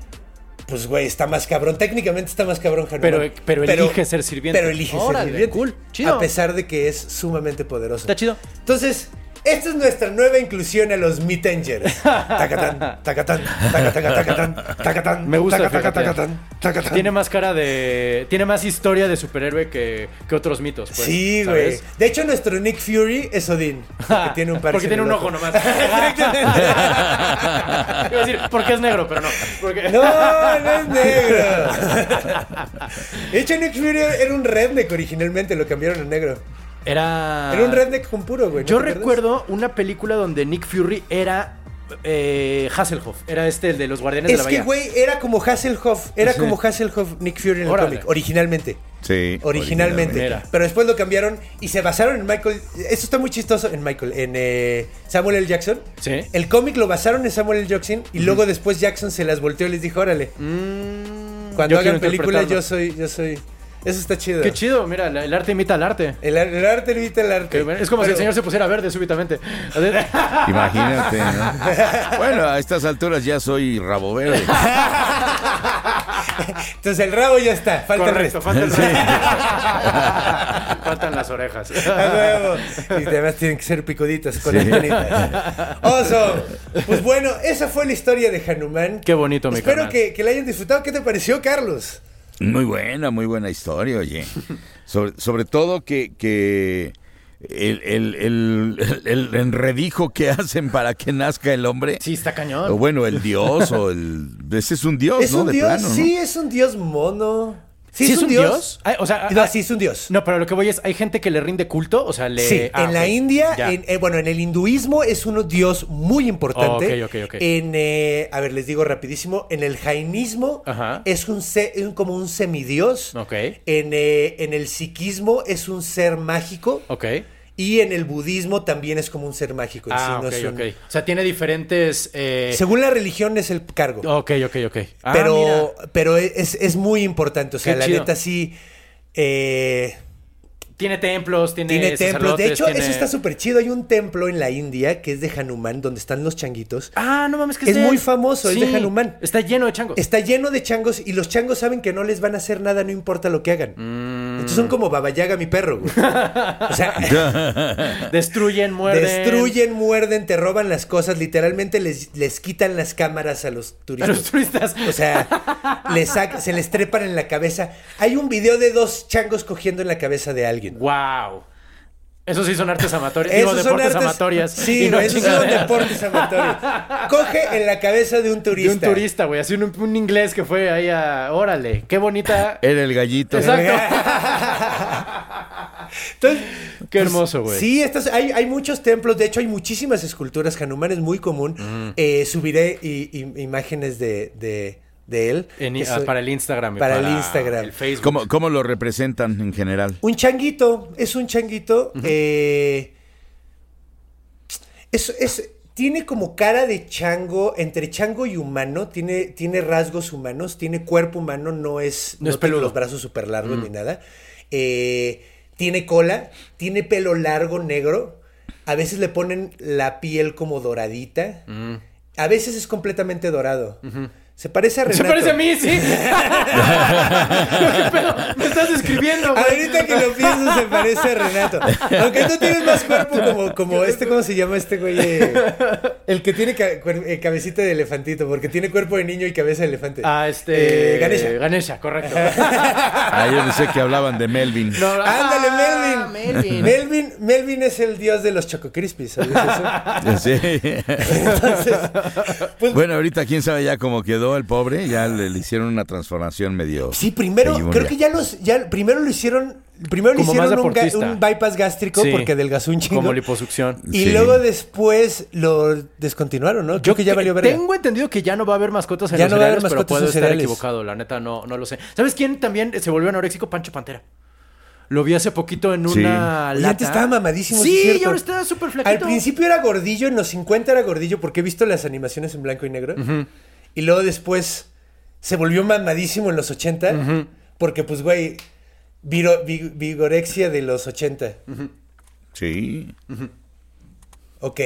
[SPEAKER 4] pues, güey, está más cabrón. Técnicamente está más cabrón Hanuman.
[SPEAKER 5] Pero- pero elige ser sirviente.
[SPEAKER 4] Pero elige
[SPEAKER 5] Órale,
[SPEAKER 4] ser sirviente.
[SPEAKER 5] cool, chido.
[SPEAKER 4] A pesar de que es sumamente poderoso.
[SPEAKER 5] Está chido.
[SPEAKER 4] Entonces, esta es nuestra nueva inclusión a los Meetengers. Tacatán, tacatán, tacatán, tacatán, tacatán.
[SPEAKER 5] Me gusta,
[SPEAKER 4] taca, taca,
[SPEAKER 5] fíjate.
[SPEAKER 4] tacatán, tacatán.
[SPEAKER 5] Tiene más cara de. Tiene más historia de superhéroe que, que otros mitos. Pues,
[SPEAKER 4] sí, güey. De hecho, nuestro Nick Fury es Odín. Porque tiene un par
[SPEAKER 5] Porque tiene un ojo nomás. Iba a decir, porque es negro, pero no. Porque...
[SPEAKER 4] No, no es negro. De hecho, Nick Fury era un redneck originalmente, lo cambiaron a negro.
[SPEAKER 5] Era.
[SPEAKER 4] Era un redneck con puro, güey. ¿no
[SPEAKER 5] Yo
[SPEAKER 4] acuerdas?
[SPEAKER 5] recuerdo una película donde Nick Fury era eh, Hasselhoff. Era este, el de los Guardianes de
[SPEAKER 4] Es
[SPEAKER 5] la
[SPEAKER 4] que,
[SPEAKER 5] Bahía.
[SPEAKER 4] güey, era como Hasselhoff. Era
[SPEAKER 5] Sí.
[SPEAKER 4] como Hasselhoff Nick Fury en el
[SPEAKER 5] Órale.
[SPEAKER 4] cómic, originalmente.
[SPEAKER 3] Sí.
[SPEAKER 4] Originalmente. Pero después lo cambiaron y se basaron en Michael. Esto está muy chistoso en Michael, en eh, Samuel L. Jackson.
[SPEAKER 5] Sí.
[SPEAKER 4] El cómic lo basaron en Samuel L. Jackson y luego después Jackson se las volteó y les dijo, órale,
[SPEAKER 5] Mm,
[SPEAKER 4] cuando
[SPEAKER 5] yo
[SPEAKER 4] hagan películas yo soy, yo soy. Eso está chido.
[SPEAKER 5] Qué chido, mira, la- el arte imita al arte.
[SPEAKER 4] El, ar- el arte evita el arte.
[SPEAKER 5] Que bueno, Es como si
[SPEAKER 4] Pero-
[SPEAKER 5] el señor se pusiera verde súbitamente.
[SPEAKER 3] Imagínate, ¿no? Bueno, a estas alturas ya soy rabo verde.
[SPEAKER 4] Entonces el rabo ya está, falta el
[SPEAKER 5] Correcto,
[SPEAKER 4] resto.
[SPEAKER 5] falta el resto. Faltan las orejas.
[SPEAKER 4] A huevo. Y además tienen que ser picuditas con las manitas. Oso. Pues bueno, esa fue la historia de Hanuman.
[SPEAKER 5] Qué bonito, mi
[SPEAKER 4] Espero
[SPEAKER 5] carnal.
[SPEAKER 4] que, que la hayan disfrutado. ¿Qué te pareció, Carlos?
[SPEAKER 3] Muy buena, muy buena historia, oye. Sobre, sobre todo que, que el, el, el, el enredijo que hacen para que nazca el hombre.
[SPEAKER 5] Sí, está
[SPEAKER 3] O
[SPEAKER 5] cañón.
[SPEAKER 3] bueno, el dios o el... Ese es un dios,
[SPEAKER 4] ¿Es
[SPEAKER 3] ¿no?
[SPEAKER 4] un
[SPEAKER 3] de
[SPEAKER 4] dios?
[SPEAKER 3] plano, ¿no?
[SPEAKER 4] Sí, es un dios mono. Sí,
[SPEAKER 5] ¿Sí
[SPEAKER 4] es un dios.
[SPEAKER 5] Ay, o sea,
[SPEAKER 4] No,
[SPEAKER 5] ah,
[SPEAKER 4] sí, es un dios.
[SPEAKER 5] No, pero lo que voy es, hay gente que le rinde culto, o sea, le...
[SPEAKER 4] Sí,
[SPEAKER 5] ah,
[SPEAKER 4] en la India, en- eh, bueno, en el hinduismo es un dios muy importante.
[SPEAKER 5] Ok, ok, ok.
[SPEAKER 4] En, eh, a ver, les digo rapidísimo, en el jainismo
[SPEAKER 5] Ajá.
[SPEAKER 4] es un, se- un- como un semidios.
[SPEAKER 5] Ok.
[SPEAKER 4] En, eh, en el sikhismo es un ser mágico.
[SPEAKER 5] Ok.
[SPEAKER 4] Y en el budismo también es como un ser mágico. en sí,
[SPEAKER 5] Ah,
[SPEAKER 4] no
[SPEAKER 5] ok,
[SPEAKER 4] es un-
[SPEAKER 5] ok. O sea, tiene diferentes... eh,
[SPEAKER 4] Según la religión es el cargo.
[SPEAKER 5] Ok, ok, ok. Ah,
[SPEAKER 4] pero,
[SPEAKER 5] mira.
[SPEAKER 4] pero es, es muy importante. O sea,
[SPEAKER 5] Qué
[SPEAKER 4] la
[SPEAKER 5] chido.
[SPEAKER 4] neta sí. eh,
[SPEAKER 5] Tiene templos, tiene,
[SPEAKER 4] tiene templos. De hecho,
[SPEAKER 5] tiene-
[SPEAKER 4] eso está súper chido. Hay un templo en la India que es de Hanuman, donde están los changuitos.
[SPEAKER 5] Ah, no mames, que
[SPEAKER 4] Es
[SPEAKER 5] de-
[SPEAKER 4] muy famoso, es de Hanuman.
[SPEAKER 5] Está lleno de changos.
[SPEAKER 4] Está lleno de changos y los changos saben que no les van a hacer nada, no importa lo que hagan.
[SPEAKER 5] Mm.
[SPEAKER 4] Entonces son como Baba Yaga, mi perro, güey. O sea,
[SPEAKER 5] Destruyen, muerden.
[SPEAKER 4] destruyen, muerden, te roban las cosas. Literalmente les, les quitan las cámaras a los
[SPEAKER 5] A
[SPEAKER 4] turistas.
[SPEAKER 5] los turistas.
[SPEAKER 4] O sea, les se les trepan en la cabeza. Hay un video de dos changos cogiendo en la cabeza de alguien.
[SPEAKER 5] Wow. Esos sí son artes amatorias. Digo,
[SPEAKER 4] son
[SPEAKER 5] deportes
[SPEAKER 4] artes-
[SPEAKER 5] amatorias.
[SPEAKER 4] Sí,
[SPEAKER 5] no
[SPEAKER 4] esos son deportes amatorios. Coge en la cabeza de un
[SPEAKER 5] De
[SPEAKER 4] turista.
[SPEAKER 5] un turista, güey. Así un, un inglés que fue ahí a. Órale, qué bonita.
[SPEAKER 3] Era el gallito.
[SPEAKER 5] Exacto.
[SPEAKER 4] Entonces,
[SPEAKER 5] Qué hermoso, güey.
[SPEAKER 4] Sí, estas, hay, hay muchos templos, de hecho hay muchísimas esculturas. Hanuman es muy común.
[SPEAKER 5] Mm.
[SPEAKER 4] Eh, subiré i- i- imágenes de, de, de él.
[SPEAKER 5] En- ah,
[SPEAKER 4] soy-
[SPEAKER 5] para el Instagram. y
[SPEAKER 4] para el Instagram.
[SPEAKER 5] El Facebook.
[SPEAKER 3] ¿Cómo, ¿Cómo lo representan en general?
[SPEAKER 4] Un changuito, es un changuito. eh, es, es- tiene como cara de chango, entre chango y humano, tiene, tiene rasgos humanos, tiene cuerpo humano, no es,
[SPEAKER 5] No es
[SPEAKER 4] tiene los brazos súper largos ni nada. Eh, tiene cola, tiene pelo largo negro. A veces le ponen la piel como doradita.
[SPEAKER 5] Mm.
[SPEAKER 4] A veces es completamente dorado. Se parece a Renato.
[SPEAKER 5] Se parece a mí, sí. ¿Qué pedo? Me estás describiendo, güey.
[SPEAKER 4] Ahorita que lo pienso se parece a Renato. Aunque tú tienes más cuerpo como, como este, ¿cómo se llama este güey? Eh, El que tiene ca- eh, cabecita de elefantito, porque tiene cuerpo de niño y cabeza de elefante.
[SPEAKER 5] Ah, este.
[SPEAKER 4] Eh, Ganesha.
[SPEAKER 5] Ganesha, correcto.
[SPEAKER 3] Ah, yo pensé que hablan de Melvin.
[SPEAKER 5] No,
[SPEAKER 4] Ándale,
[SPEAKER 5] ah,
[SPEAKER 4] Melvin.
[SPEAKER 5] Melvin.
[SPEAKER 4] Melvin. Melvin es el dios de los Choco Crispies, ¿sabes eso?
[SPEAKER 3] Sí.
[SPEAKER 4] Entonces, pues,
[SPEAKER 3] Bueno, ahorita quién sabe ya cómo quedó el pobre, ya le, le hicieron una transformación medio...
[SPEAKER 4] sí, primero,
[SPEAKER 3] medio
[SPEAKER 4] creo que ya los, ya, primero lo hicieron, Primero le
[SPEAKER 5] Como
[SPEAKER 4] hicieron un, ga-
[SPEAKER 5] deportista.
[SPEAKER 4] un bypass gástrico
[SPEAKER 5] Sí.
[SPEAKER 4] porque adelgazó un chingo.
[SPEAKER 5] Como liposucción.
[SPEAKER 4] y
[SPEAKER 3] Sí.
[SPEAKER 4] luego después lo descontinuaron, ¿no? Creo que ya valió verga.
[SPEAKER 5] Tengo entendido que ya no va a haber mascotas en
[SPEAKER 4] Ya
[SPEAKER 5] los
[SPEAKER 4] no va a haber
[SPEAKER 5] cereales, pero
[SPEAKER 4] mascotas
[SPEAKER 5] puedo estar
[SPEAKER 4] cereales.
[SPEAKER 5] equivocado. La neta, no, no lo sé. ¿Sabes quién también se volvió anoréxico? Pancho Pantera. Lo vi hace poquito en
[SPEAKER 3] Sí.
[SPEAKER 5] una lata.
[SPEAKER 4] antes estaba mamadísimo, sí, es
[SPEAKER 5] y ahora está súper flaquito.
[SPEAKER 4] Al principio era gordillo, en los 50 era gordillo porque he visto las animaciones en blanco y negro. Y luego después se volvió mamadísimo en los 80 porque pues güey, viro- vi- vigorexia de los 80.
[SPEAKER 3] Sí.
[SPEAKER 4] Ok,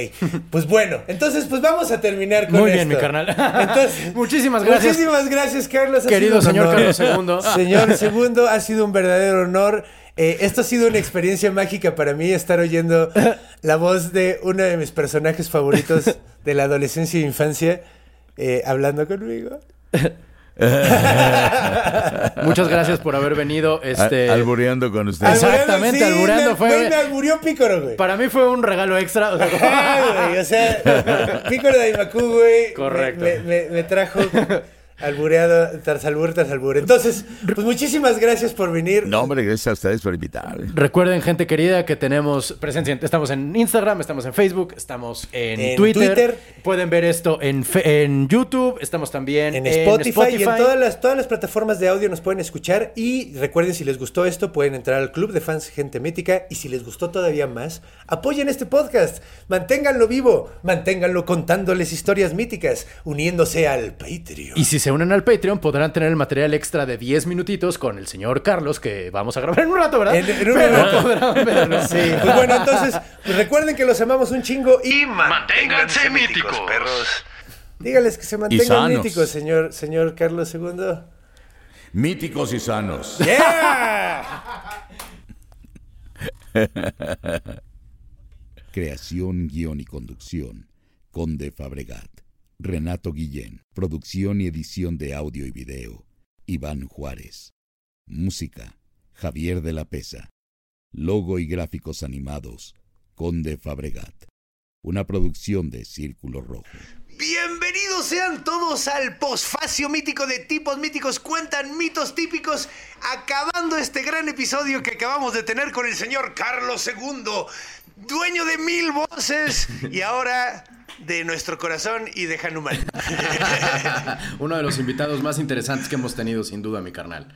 [SPEAKER 4] pues bueno, entonces pues vamos a terminar con
[SPEAKER 5] Muy bien,
[SPEAKER 4] esto.
[SPEAKER 5] mi carnal.
[SPEAKER 4] Entonces,
[SPEAKER 5] Muchísimas gracias.
[SPEAKER 4] Muchísimas gracias, Carlos. Ha
[SPEAKER 5] Querido señor
[SPEAKER 4] honor.
[SPEAKER 5] Carlos II.
[SPEAKER 4] Señor segundo, ha sido un verdadero honor. Eh, esto ha sido una experiencia mágica para mí, estar oyendo la voz de uno de mis personajes favoritos de la adolescencia e infancia eh, hablando conmigo.
[SPEAKER 5] Muchas gracias por haber venido. Este,
[SPEAKER 3] albureando con usted.
[SPEAKER 5] Exactamente, albureando
[SPEAKER 4] me,
[SPEAKER 5] fue-
[SPEAKER 4] me alburió Pícoro, güey.
[SPEAKER 5] Para mí fue un regalo extra. o sea,
[SPEAKER 4] Ah, güey, o sea, Pícoro de Imacú, güey.
[SPEAKER 5] Correcto.
[SPEAKER 4] Me, me- me trajo albureado, tarsalbur, tarsalbur. Entonces, pues muchísimas gracias por venir.
[SPEAKER 3] No, hombre, gracias a ustedes por invitarme.
[SPEAKER 5] Recuerden, gente querida, que tenemos presencia. en- Estamos en Instagram, estamos en Facebook, estamos en,
[SPEAKER 4] En
[SPEAKER 5] Twitter.
[SPEAKER 4] Twitter.
[SPEAKER 5] Pueden ver esto en, fe- en YouTube. Estamos también
[SPEAKER 4] En
[SPEAKER 5] en,
[SPEAKER 4] Spotify, y en todas las, todas las plataformas de audio nos pueden escuchar. Y recuerden, si les gustó esto, pueden entrar al club de fans Gente Mítica. Y si les gustó todavía más, apoyen este podcast. Manténganlo vivo. Manténganlo contándoles historias míticas. Uniéndose al Patreon.
[SPEAKER 5] Y si se unen al Patreon, podrán tener el material extra de 10 minutitos con el señor Carlos, que vamos a grabar en un rato, ¿verdad?
[SPEAKER 4] En- en un
[SPEAKER 5] Pero podrán verlo.
[SPEAKER 4] Sí, pues bueno, entonces, pues recuerden que los amamos un chingo y
[SPEAKER 6] Manténganse míticos, perros.
[SPEAKER 4] dígales que se mantengan míticos, señor, señor Carlos II.
[SPEAKER 3] Míticos y sanos.
[SPEAKER 4] ¡Yeah!
[SPEAKER 3] Creación, guion y conducción. Conde Fabregat. Renato Guillén. Producción y edición de audio y video. Iván Juárez. Música. Javier de la Pesa. Logo y gráficos animados. Conde Fabregat. Una producción de Círculo Rojo.
[SPEAKER 4] Bienvenidos sean todos al posfacio mítico de tipos míticos cuentan mitos típicos, acabando este gran episodio que acabamos de tener con el señor Carlos II, dueño de mil voces y ahora de nuestro corazón y de Hanuman.
[SPEAKER 5] Uno de los invitados más interesantes que hemos tenido, sin duda, mi carnal.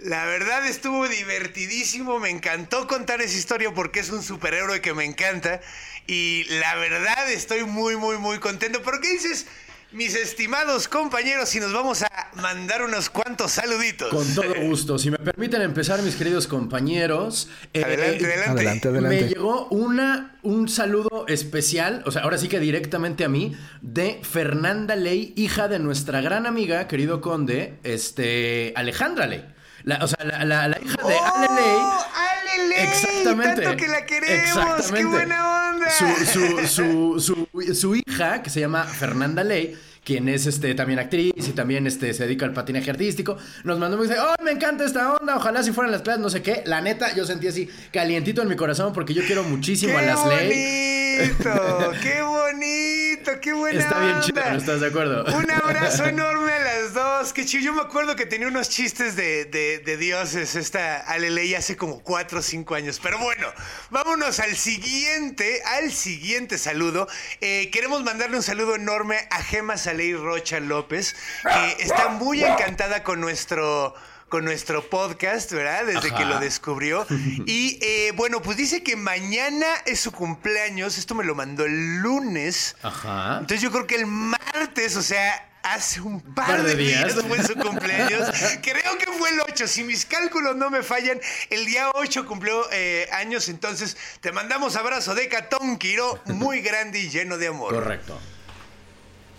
[SPEAKER 4] La verdad estuvo divertidísimo, me encantó contar esa historia porque es un superhéroe que me encanta y la verdad estoy muy muy muy contento. ¿Pero qué dices, mis estimados compañeros, si nos vamos a mandar unos cuantos saluditos?
[SPEAKER 5] Con todo gusto. Si me permiten empezar, mis queridos compañeros. eh,
[SPEAKER 4] Adelante, adelante.
[SPEAKER 7] Adelante, adelante.
[SPEAKER 5] Me llegó una, un saludo especial, o sea, ahora sí que directamente a mí, de Fernanda Ley, hija de nuestra gran amiga, querido conde, este, Alejandra Ley. La- o sea, la, la- la hija de Ale Ley.
[SPEAKER 4] ¡Oh, Ale Ley!
[SPEAKER 5] Exactamente.
[SPEAKER 4] Tanto que la queremos.
[SPEAKER 5] Exactamente.
[SPEAKER 4] ¡Qué buena onda!
[SPEAKER 5] Su, su, su, su, su hija, que se llama Fernanda Ley, quien es este, también actriz y también este, se dedica al patinaje artístico, nos mandó y dice, oh, me encanta esta onda, ojalá si fueran las clases, no sé qué. La neta, yo sentí así calientito en mi corazón porque yo quiero muchísimo a
[SPEAKER 4] ¡Qué
[SPEAKER 5] las Ley.
[SPEAKER 4] bonito! ¡Qué bonito! ¡Qué buena
[SPEAKER 5] Está bien
[SPEAKER 4] onda!
[SPEAKER 5] chido, ¿no estás de acuerdo?
[SPEAKER 4] Un abrazo enorme a las dos. Qué chido. Yo me acuerdo que tenía unos chistes de, de- de dioses esta Aleley hace como 4 o 5 años. Pero bueno, vámonos al siguiente, al siguiente saludo. Eh, queremos mandarle un saludo enorme a Gema Saley Rocha López, que está muy encantada con nuestro con nuestro podcast, ¿verdad? Desde que lo descubrió. Y eh, bueno, pues dice que mañana es su cumpleaños. Esto me lo mandó el lunes.
[SPEAKER 5] Ajá.
[SPEAKER 4] Entonces yo creo que el martes, o sea, hace un par, de, días.
[SPEAKER 5] días.
[SPEAKER 4] fue su cumpleaños. creo que fue el 8. Si mis cálculos no me fallan, el día 8 cumplió eh, años. Entonces te mandamos abrazo de Catón Quiro, muy grande y lleno de amor.
[SPEAKER 5] Correcto.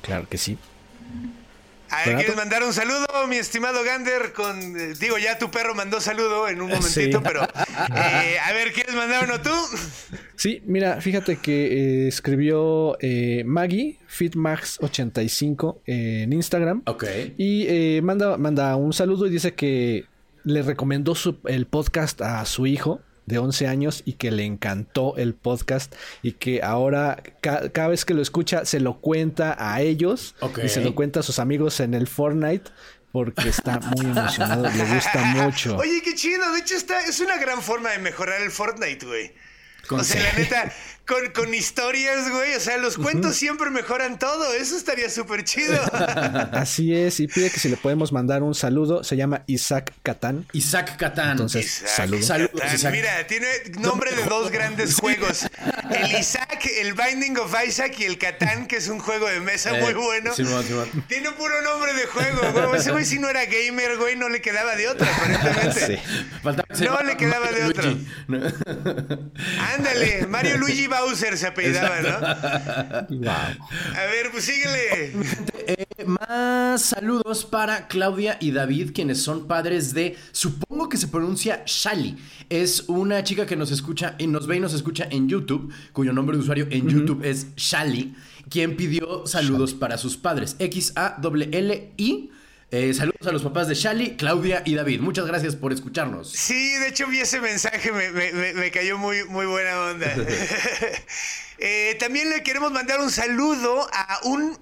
[SPEAKER 7] Claro que sí.
[SPEAKER 4] A ver. ¿quieres mandar un saludo, mi estimado Gander? Con, eh, digo, ya tu perro mandó saludo en un momentito,
[SPEAKER 7] Sí.
[SPEAKER 4] pero eh, a ver, ¿quieres mandar uno tú?
[SPEAKER 7] Sí, mira, fíjate que eh, escribió eh, Maggie, FitMax85 en Instagram.
[SPEAKER 5] Ok.
[SPEAKER 7] Y eh, manda, manda un saludo y dice que le recomendó su- el podcast a su hijo de 11 años y que le encantó el podcast y que ahora ca- cada vez que lo escucha se lo cuenta a ellos y se lo cuenta a sus amigos en el Fortnite porque está muy emocionado, le gusta mucho.
[SPEAKER 4] Oye, qué chido. De hecho, está, es una gran forma de mejorar el Fortnite, güey. O sea, la neta, con, con historias, güey. O sea, los cuentos siempre mejoran todo. Eso estaría súper chido.
[SPEAKER 7] Así es, y pide que si le podemos mandar un saludo. Se llama Isaac Catán.
[SPEAKER 5] Isaac Catán.
[SPEAKER 7] Entonces,
[SPEAKER 4] Isaac,
[SPEAKER 7] saludos.
[SPEAKER 5] Saludos,
[SPEAKER 4] Catán.
[SPEAKER 5] Isaac.
[SPEAKER 4] Mira, tiene nombre de dos grandes juegos. El Isaac, el Binding of Isaac y el Catán, que es un juego de mesa
[SPEAKER 5] Eh,
[SPEAKER 4] muy bueno.
[SPEAKER 5] Simón, Simón.
[SPEAKER 4] Tiene puro nombre de juego, güey. Ese güey si no era gamer, güey, no le quedaba de otra, aparentemente.
[SPEAKER 7] Sí.
[SPEAKER 4] No le quedaba de
[SPEAKER 5] Mario. No.
[SPEAKER 4] Ándale, Mario Luigi Bowser se apellidaba, ¿no?
[SPEAKER 7] Wow.
[SPEAKER 4] A ver, pues síguele.
[SPEAKER 5] Eh, más saludos para Claudia y David, quienes son padres de, supongo que se pronuncia Shali. Es una chica que nos escucha y nos ve y nos escucha en YouTube, cuyo nombre de usuario en YouTube es Shali, quien pidió saludos para sus padres. X-A-L-L-I. Eh, saludos a los papás de Shali, Claudia y David. Muchas gracias por escucharnos.
[SPEAKER 4] Sí, de hecho vi ese mensaje, me, me- me- me cayó muy, muy buena onda. Eh, también le queremos mandar un saludo a un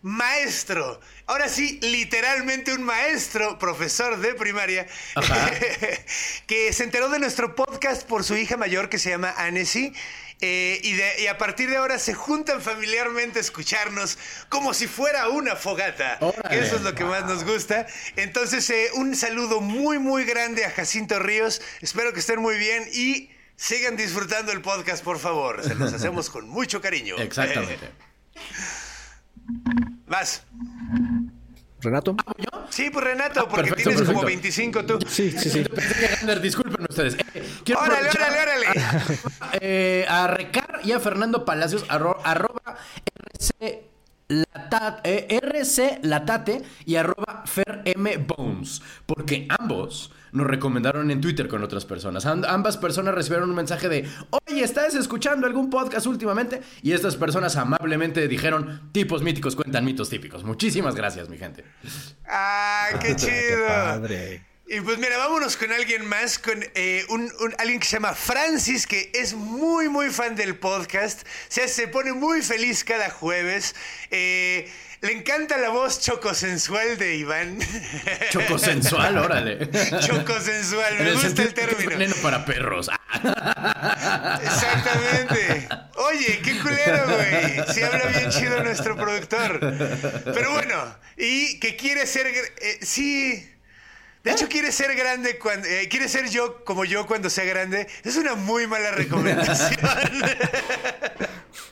[SPEAKER 4] maestro. Ahora sí, literalmente un maestro, profesor de primaria, que se enteró de nuestro podcast por su hija mayor que se llama Annecy. Eh, y, de- y a partir de ahora se juntan familiarmente a escucharnos como si fuera una fogata.
[SPEAKER 5] Órale.
[SPEAKER 4] Que eso es lo que más nos gusta. Entonces, eh, un saludo muy, muy grande a Jacinto Ríos. Espero que estén muy bien y sigan disfrutando el podcast, por favor. Se los hacemos con mucho cariño.
[SPEAKER 5] Exactamente.
[SPEAKER 4] Vas.
[SPEAKER 7] Renato.
[SPEAKER 4] Sí, pues Renato, porque
[SPEAKER 5] perfecto,
[SPEAKER 4] tienes como
[SPEAKER 5] perfecto.
[SPEAKER 4] 25 tú.
[SPEAKER 7] Sí, sí, sí.
[SPEAKER 5] Pensé que Gander, disculpen ustedes. Eh,
[SPEAKER 4] Órale, órale, órale.
[SPEAKER 5] Eh, a Recar y a Fernando Palacios, arro- arroba RC eh, RC Latate y arroba Fer M Bones. Porque ambos nos recomendaron en Twitter con otras personas. Am- ambas personas recibieron un mensaje de, oye, ¿estás escuchando algún podcast últimamente? Y estas personas amablemente dijeron, tipos míticos cuentan mitos típicos. Muchísimas gracias, mi gente.
[SPEAKER 4] Ah, qué chido.
[SPEAKER 7] padre.
[SPEAKER 4] Y pues mira, vámonos con alguien más, con eh, un, un- alguien que se llama Francis, que es muy, muy fan del podcast. O sea, se pone muy feliz cada jueves. Eh, le encanta la voz chocosensual de Iván.
[SPEAKER 5] Chocosensual, órale.
[SPEAKER 4] chocosensual,
[SPEAKER 5] En
[SPEAKER 4] me gusta el término.
[SPEAKER 5] veneno para perros.
[SPEAKER 4] Exactamente. Oye, qué culero, güey. Sí habla bien chido nuestro productor. Pero bueno, y que quiere ser... eh, sí... De hecho, quiere ser grande cuando... eh, quiere ser yo como yo cuando sea grande. Es una muy mala recomendación.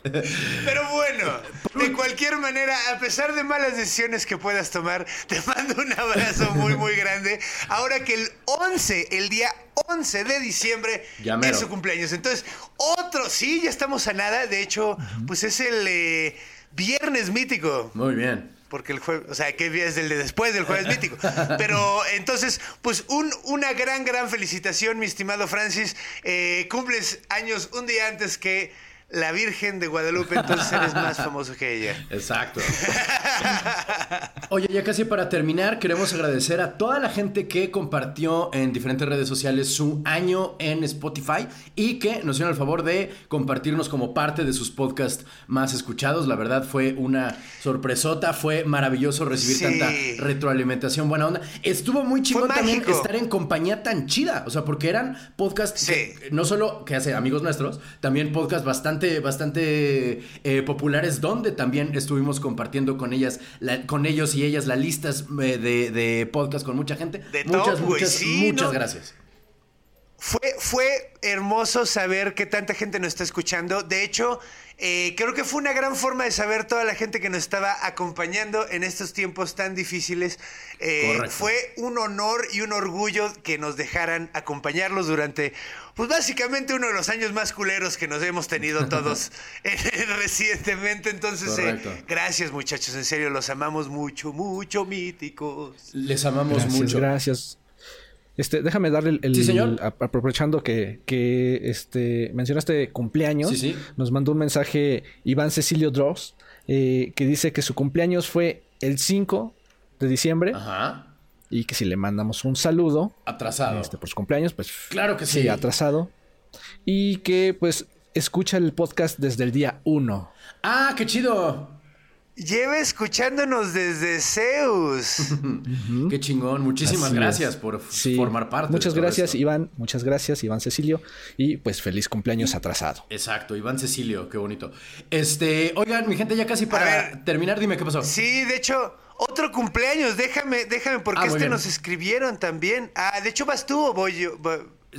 [SPEAKER 4] Pero bueno, de cualquier manera, a pesar de malas decisiones que puedas tomar, te mando un abrazo muy, muy grande. Ahora que el 11, el día 11 de diciembre es su cumpleaños. Entonces, otro, sí, ya estamos a nada. De hecho, pues es el eh, viernes mítico.
[SPEAKER 5] Muy bien.
[SPEAKER 4] Porque el jueves, o sea, que es el de después del jueves mítico. Pero entonces, pues un, una gran, gran felicitación, mi estimado Francis. Eh, cumples años un día antes que la Virgen de Guadalupe, entonces eres más famoso que ella.
[SPEAKER 5] Exacto. Oye, ya casi para terminar, queremos agradecer a toda la gente que compartió en diferentes redes sociales su año en Spotify y que nos hicieron el favor de compartirnos como parte de sus podcasts más escuchados. La verdad fue una sorpresota, fue maravilloso recibir
[SPEAKER 4] Sí.
[SPEAKER 5] tanta retroalimentación, buena onda. Estuvo muy chingón también
[SPEAKER 4] mágico.
[SPEAKER 5] estar en compañía tan chida, o sea, porque eran podcasts
[SPEAKER 4] Sí.
[SPEAKER 5] que no solo que hace amigos nuestros, también podcasts bastante, bastante eh, populares donde también estuvimos compartiendo con ellas, la- con ellos y ellas las listas eh, de, de podcast con mucha gente.
[SPEAKER 4] De
[SPEAKER 5] muchas,
[SPEAKER 4] top,
[SPEAKER 5] muchas,
[SPEAKER 4] sí,
[SPEAKER 5] muchas
[SPEAKER 4] ¿no?
[SPEAKER 5] gracias.
[SPEAKER 4] Fue, fue hermoso saber que tanta gente nos está escuchando. De hecho, eh, creo que fue una gran forma de saber toda la gente que nos estaba acompañando en estos tiempos tan difíciles. Eh, fue un honor y un orgullo que nos dejaran acompañarlos durante, pues básicamente uno de los años más culeros que nos hemos tenido todos eh, recientemente. Entonces, eh, gracias muchachos, en serio, los amamos mucho, mucho, míticos.
[SPEAKER 5] Les amamos
[SPEAKER 7] Gracias,
[SPEAKER 5] mucho.
[SPEAKER 7] gracias. Este, déjame darle el, el-
[SPEAKER 5] Sí, señor.
[SPEAKER 7] a- aprovechando que, que este mencionaste cumpleaños,
[SPEAKER 5] Sí, sí.
[SPEAKER 7] nos mandó un mensaje Iván Cecilio Dross eh, que dice que su cumpleaños fue el 5 de diciembre
[SPEAKER 5] Ajá.
[SPEAKER 7] y que si le mandamos un saludo
[SPEAKER 5] Atrasado.
[SPEAKER 7] este, por su cumpleaños, pues
[SPEAKER 5] Claro que sí.
[SPEAKER 7] atrasado y que pues escucha el podcast desde el día 1.
[SPEAKER 5] Ah, qué chido.
[SPEAKER 4] Lleva escuchándonos desde Zeus.
[SPEAKER 5] Qué chingón. Muchísimas
[SPEAKER 7] Así
[SPEAKER 5] gracias
[SPEAKER 7] es.
[SPEAKER 5] por
[SPEAKER 7] Sí.
[SPEAKER 5] formar parte.
[SPEAKER 7] Muchas
[SPEAKER 5] de todo
[SPEAKER 7] gracias,
[SPEAKER 5] esto.
[SPEAKER 7] Iván. Muchas gracias, Iván Cecilio. Y pues feliz cumpleaños atrasado.
[SPEAKER 5] Exacto, Iván Cecilio, qué bonito. Este, oigan, mi gente, ya casi para
[SPEAKER 4] ver.
[SPEAKER 5] terminar, dime qué pasó.
[SPEAKER 4] Sí, de hecho, otro cumpleaños. Déjame, déjame, porque
[SPEAKER 5] Ah,
[SPEAKER 4] este
[SPEAKER 5] bien.
[SPEAKER 4] nos escribieron también. Ah, de hecho, vas tú o voy yo.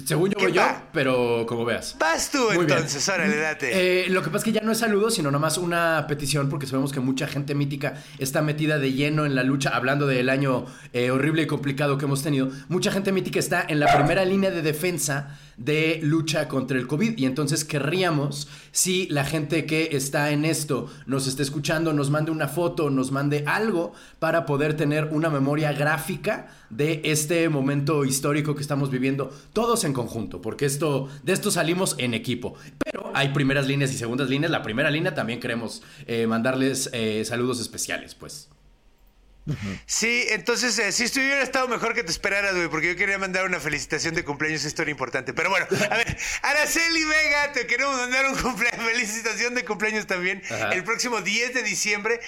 [SPEAKER 5] Según yo
[SPEAKER 4] ¿Qué
[SPEAKER 5] voy yo, pero como veas.
[SPEAKER 4] Vas tú
[SPEAKER 5] Muy bien.
[SPEAKER 4] entonces, órale, date.
[SPEAKER 5] Eh, lo que pasa es que ya no es saludo, sino nomás una petición, porque sabemos que mucha gente mítica está metida de lleno en la lucha, hablando del año eh, horrible y complicado que hemos tenido. Mucha gente mítica está en la primera línea de defensa de lucha contra el COVID. Y entonces querríamos, si la gente que está en esto nos está escuchando, nos mande una foto, nos mande algo para poder tener una memoria gráfica de este momento histórico que estamos viviendo todos en conjunto, porque esto de esto salimos en equipo. Pero hay primeras líneas y segundas líneas. La primera línea también queremos eh, mandarles eh, saludos especiales, pues.
[SPEAKER 4] Sí, entonces, eh, si esto hubiera estado mejor que te esperaras, güey, porque yo quería mandar una felicitación de cumpleaños, esto era importante. Pero bueno, a ver, Araceli Vega, te queremos mandar un cumpleaños, felicitación de cumpleaños también. El próximo 10 de diciembre.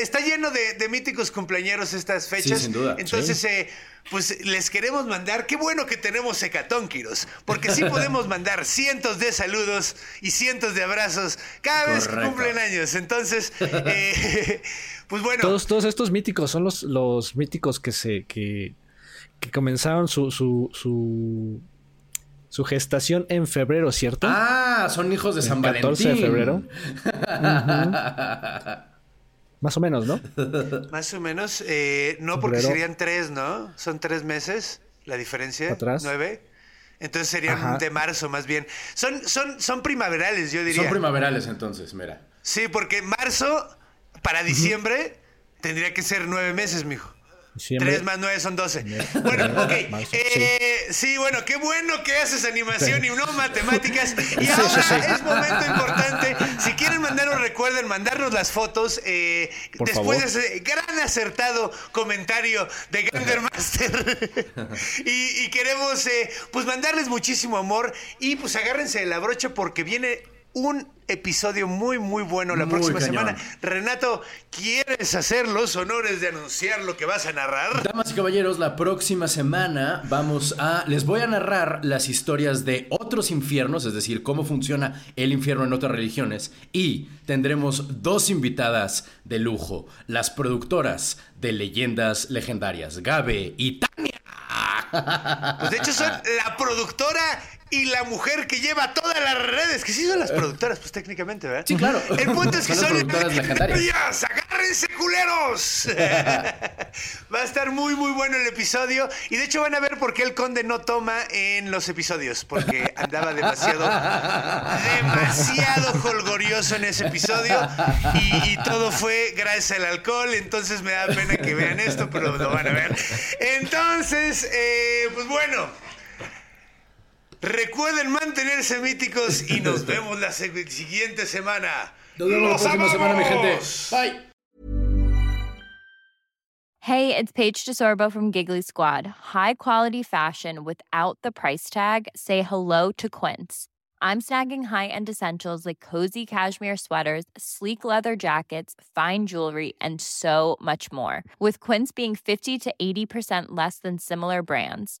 [SPEAKER 4] Está lleno de, de míticos cumpleañeros estas fechas.
[SPEAKER 5] sin duda,
[SPEAKER 4] Entonces, eh, pues les queremos mandar, qué bueno que tenemos Hecatónquiros, porque sí podemos mandar cientos de saludos y cientos de abrazos cada vez que cumplen años. Entonces, eh, pues bueno.
[SPEAKER 7] Todos, todos estos míticos son los, los míticos que se que, que comenzaron su, su, su, su gestación en febrero, ¿cierto?
[SPEAKER 5] Ah, son hijos de
[SPEAKER 7] El
[SPEAKER 5] San
[SPEAKER 7] 14
[SPEAKER 5] Valentín.
[SPEAKER 7] de febrero. Más o menos, ¿no?
[SPEAKER 4] Más o menos. eh, no, porque
[SPEAKER 7] Febrero.
[SPEAKER 4] serían tres, ¿no? Son tres meses la diferencia.
[SPEAKER 7] Atrás.
[SPEAKER 4] Nueve. Entonces serían
[SPEAKER 7] Ajá.
[SPEAKER 4] de marzo más bien. Son, son, son primaverales, yo diría.
[SPEAKER 5] Son primaverales entonces, mira.
[SPEAKER 4] sí, porque marzo para diciembre tendría que ser nueve meses, mijo.
[SPEAKER 7] Diciembre.
[SPEAKER 4] Tres más nueve son doce. Bueno, ok. Eh, sí. bueno, qué bueno que haces animación y no matemáticas. Y ahora es momento importante. Si quieren mandarnos, recuerden mandarnos las fotos. eh, después
[SPEAKER 7] favor.
[SPEAKER 4] de ese gran acertado comentario de Gander Master. y, y queremos eh, pues mandarles muchísimo amor. Y pues agárrense de la brocha porque viene un episodio muy muy bueno la
[SPEAKER 5] Muy
[SPEAKER 4] próxima
[SPEAKER 5] cañón.
[SPEAKER 4] semana. Renato, ¿quieres hacer los honores de anunciar lo que vas a narrar?
[SPEAKER 5] Damas y caballeros, la próxima semana vamos a. Les voy a narrar las historias de otros infiernos, es decir, cómo funciona el infierno en otras religiones. Y tendremos dos invitadas de lujo: las productoras de leyendas legendarias, Gabe y Tania.
[SPEAKER 4] Pues de hecho son la productora y la mujer que lleva todas las redes, que sí son las productoras, pues técnicamente, ¿verdad?
[SPEAKER 5] Sí, claro.
[SPEAKER 4] El punto es que
[SPEAKER 5] Son las
[SPEAKER 4] son
[SPEAKER 5] productoras legendarias.
[SPEAKER 4] ¡Dios, ¡Agárrense, culeros! Va a estar muy, muy bueno el episodio. Y de hecho van a ver por qué el conde no toma en los episodios. Porque andaba demasiado, demasiado holgorioso en ese episodio. Y, y todo fue gracias al alcohol. Entonces me da pena que vean esto, pero lo van a ver. Entonces, eh, pues bueno. Recuerden mantenerse míticos y nos vemos la siguiente semana.
[SPEAKER 5] Nos vemos la
[SPEAKER 4] ¡Los
[SPEAKER 5] próxima semana, mi gente. Bye.
[SPEAKER 1] Hey, it's Paige DeSorbo from Giggly Squad. High quality fashion without the price tag. Say hello to Quince. I'm snagging high-end essentials like cozy cashmere sweaters, sleek leather jackets, fine jewelry, and so much more. With Quince being 50 to 80% less than similar brands.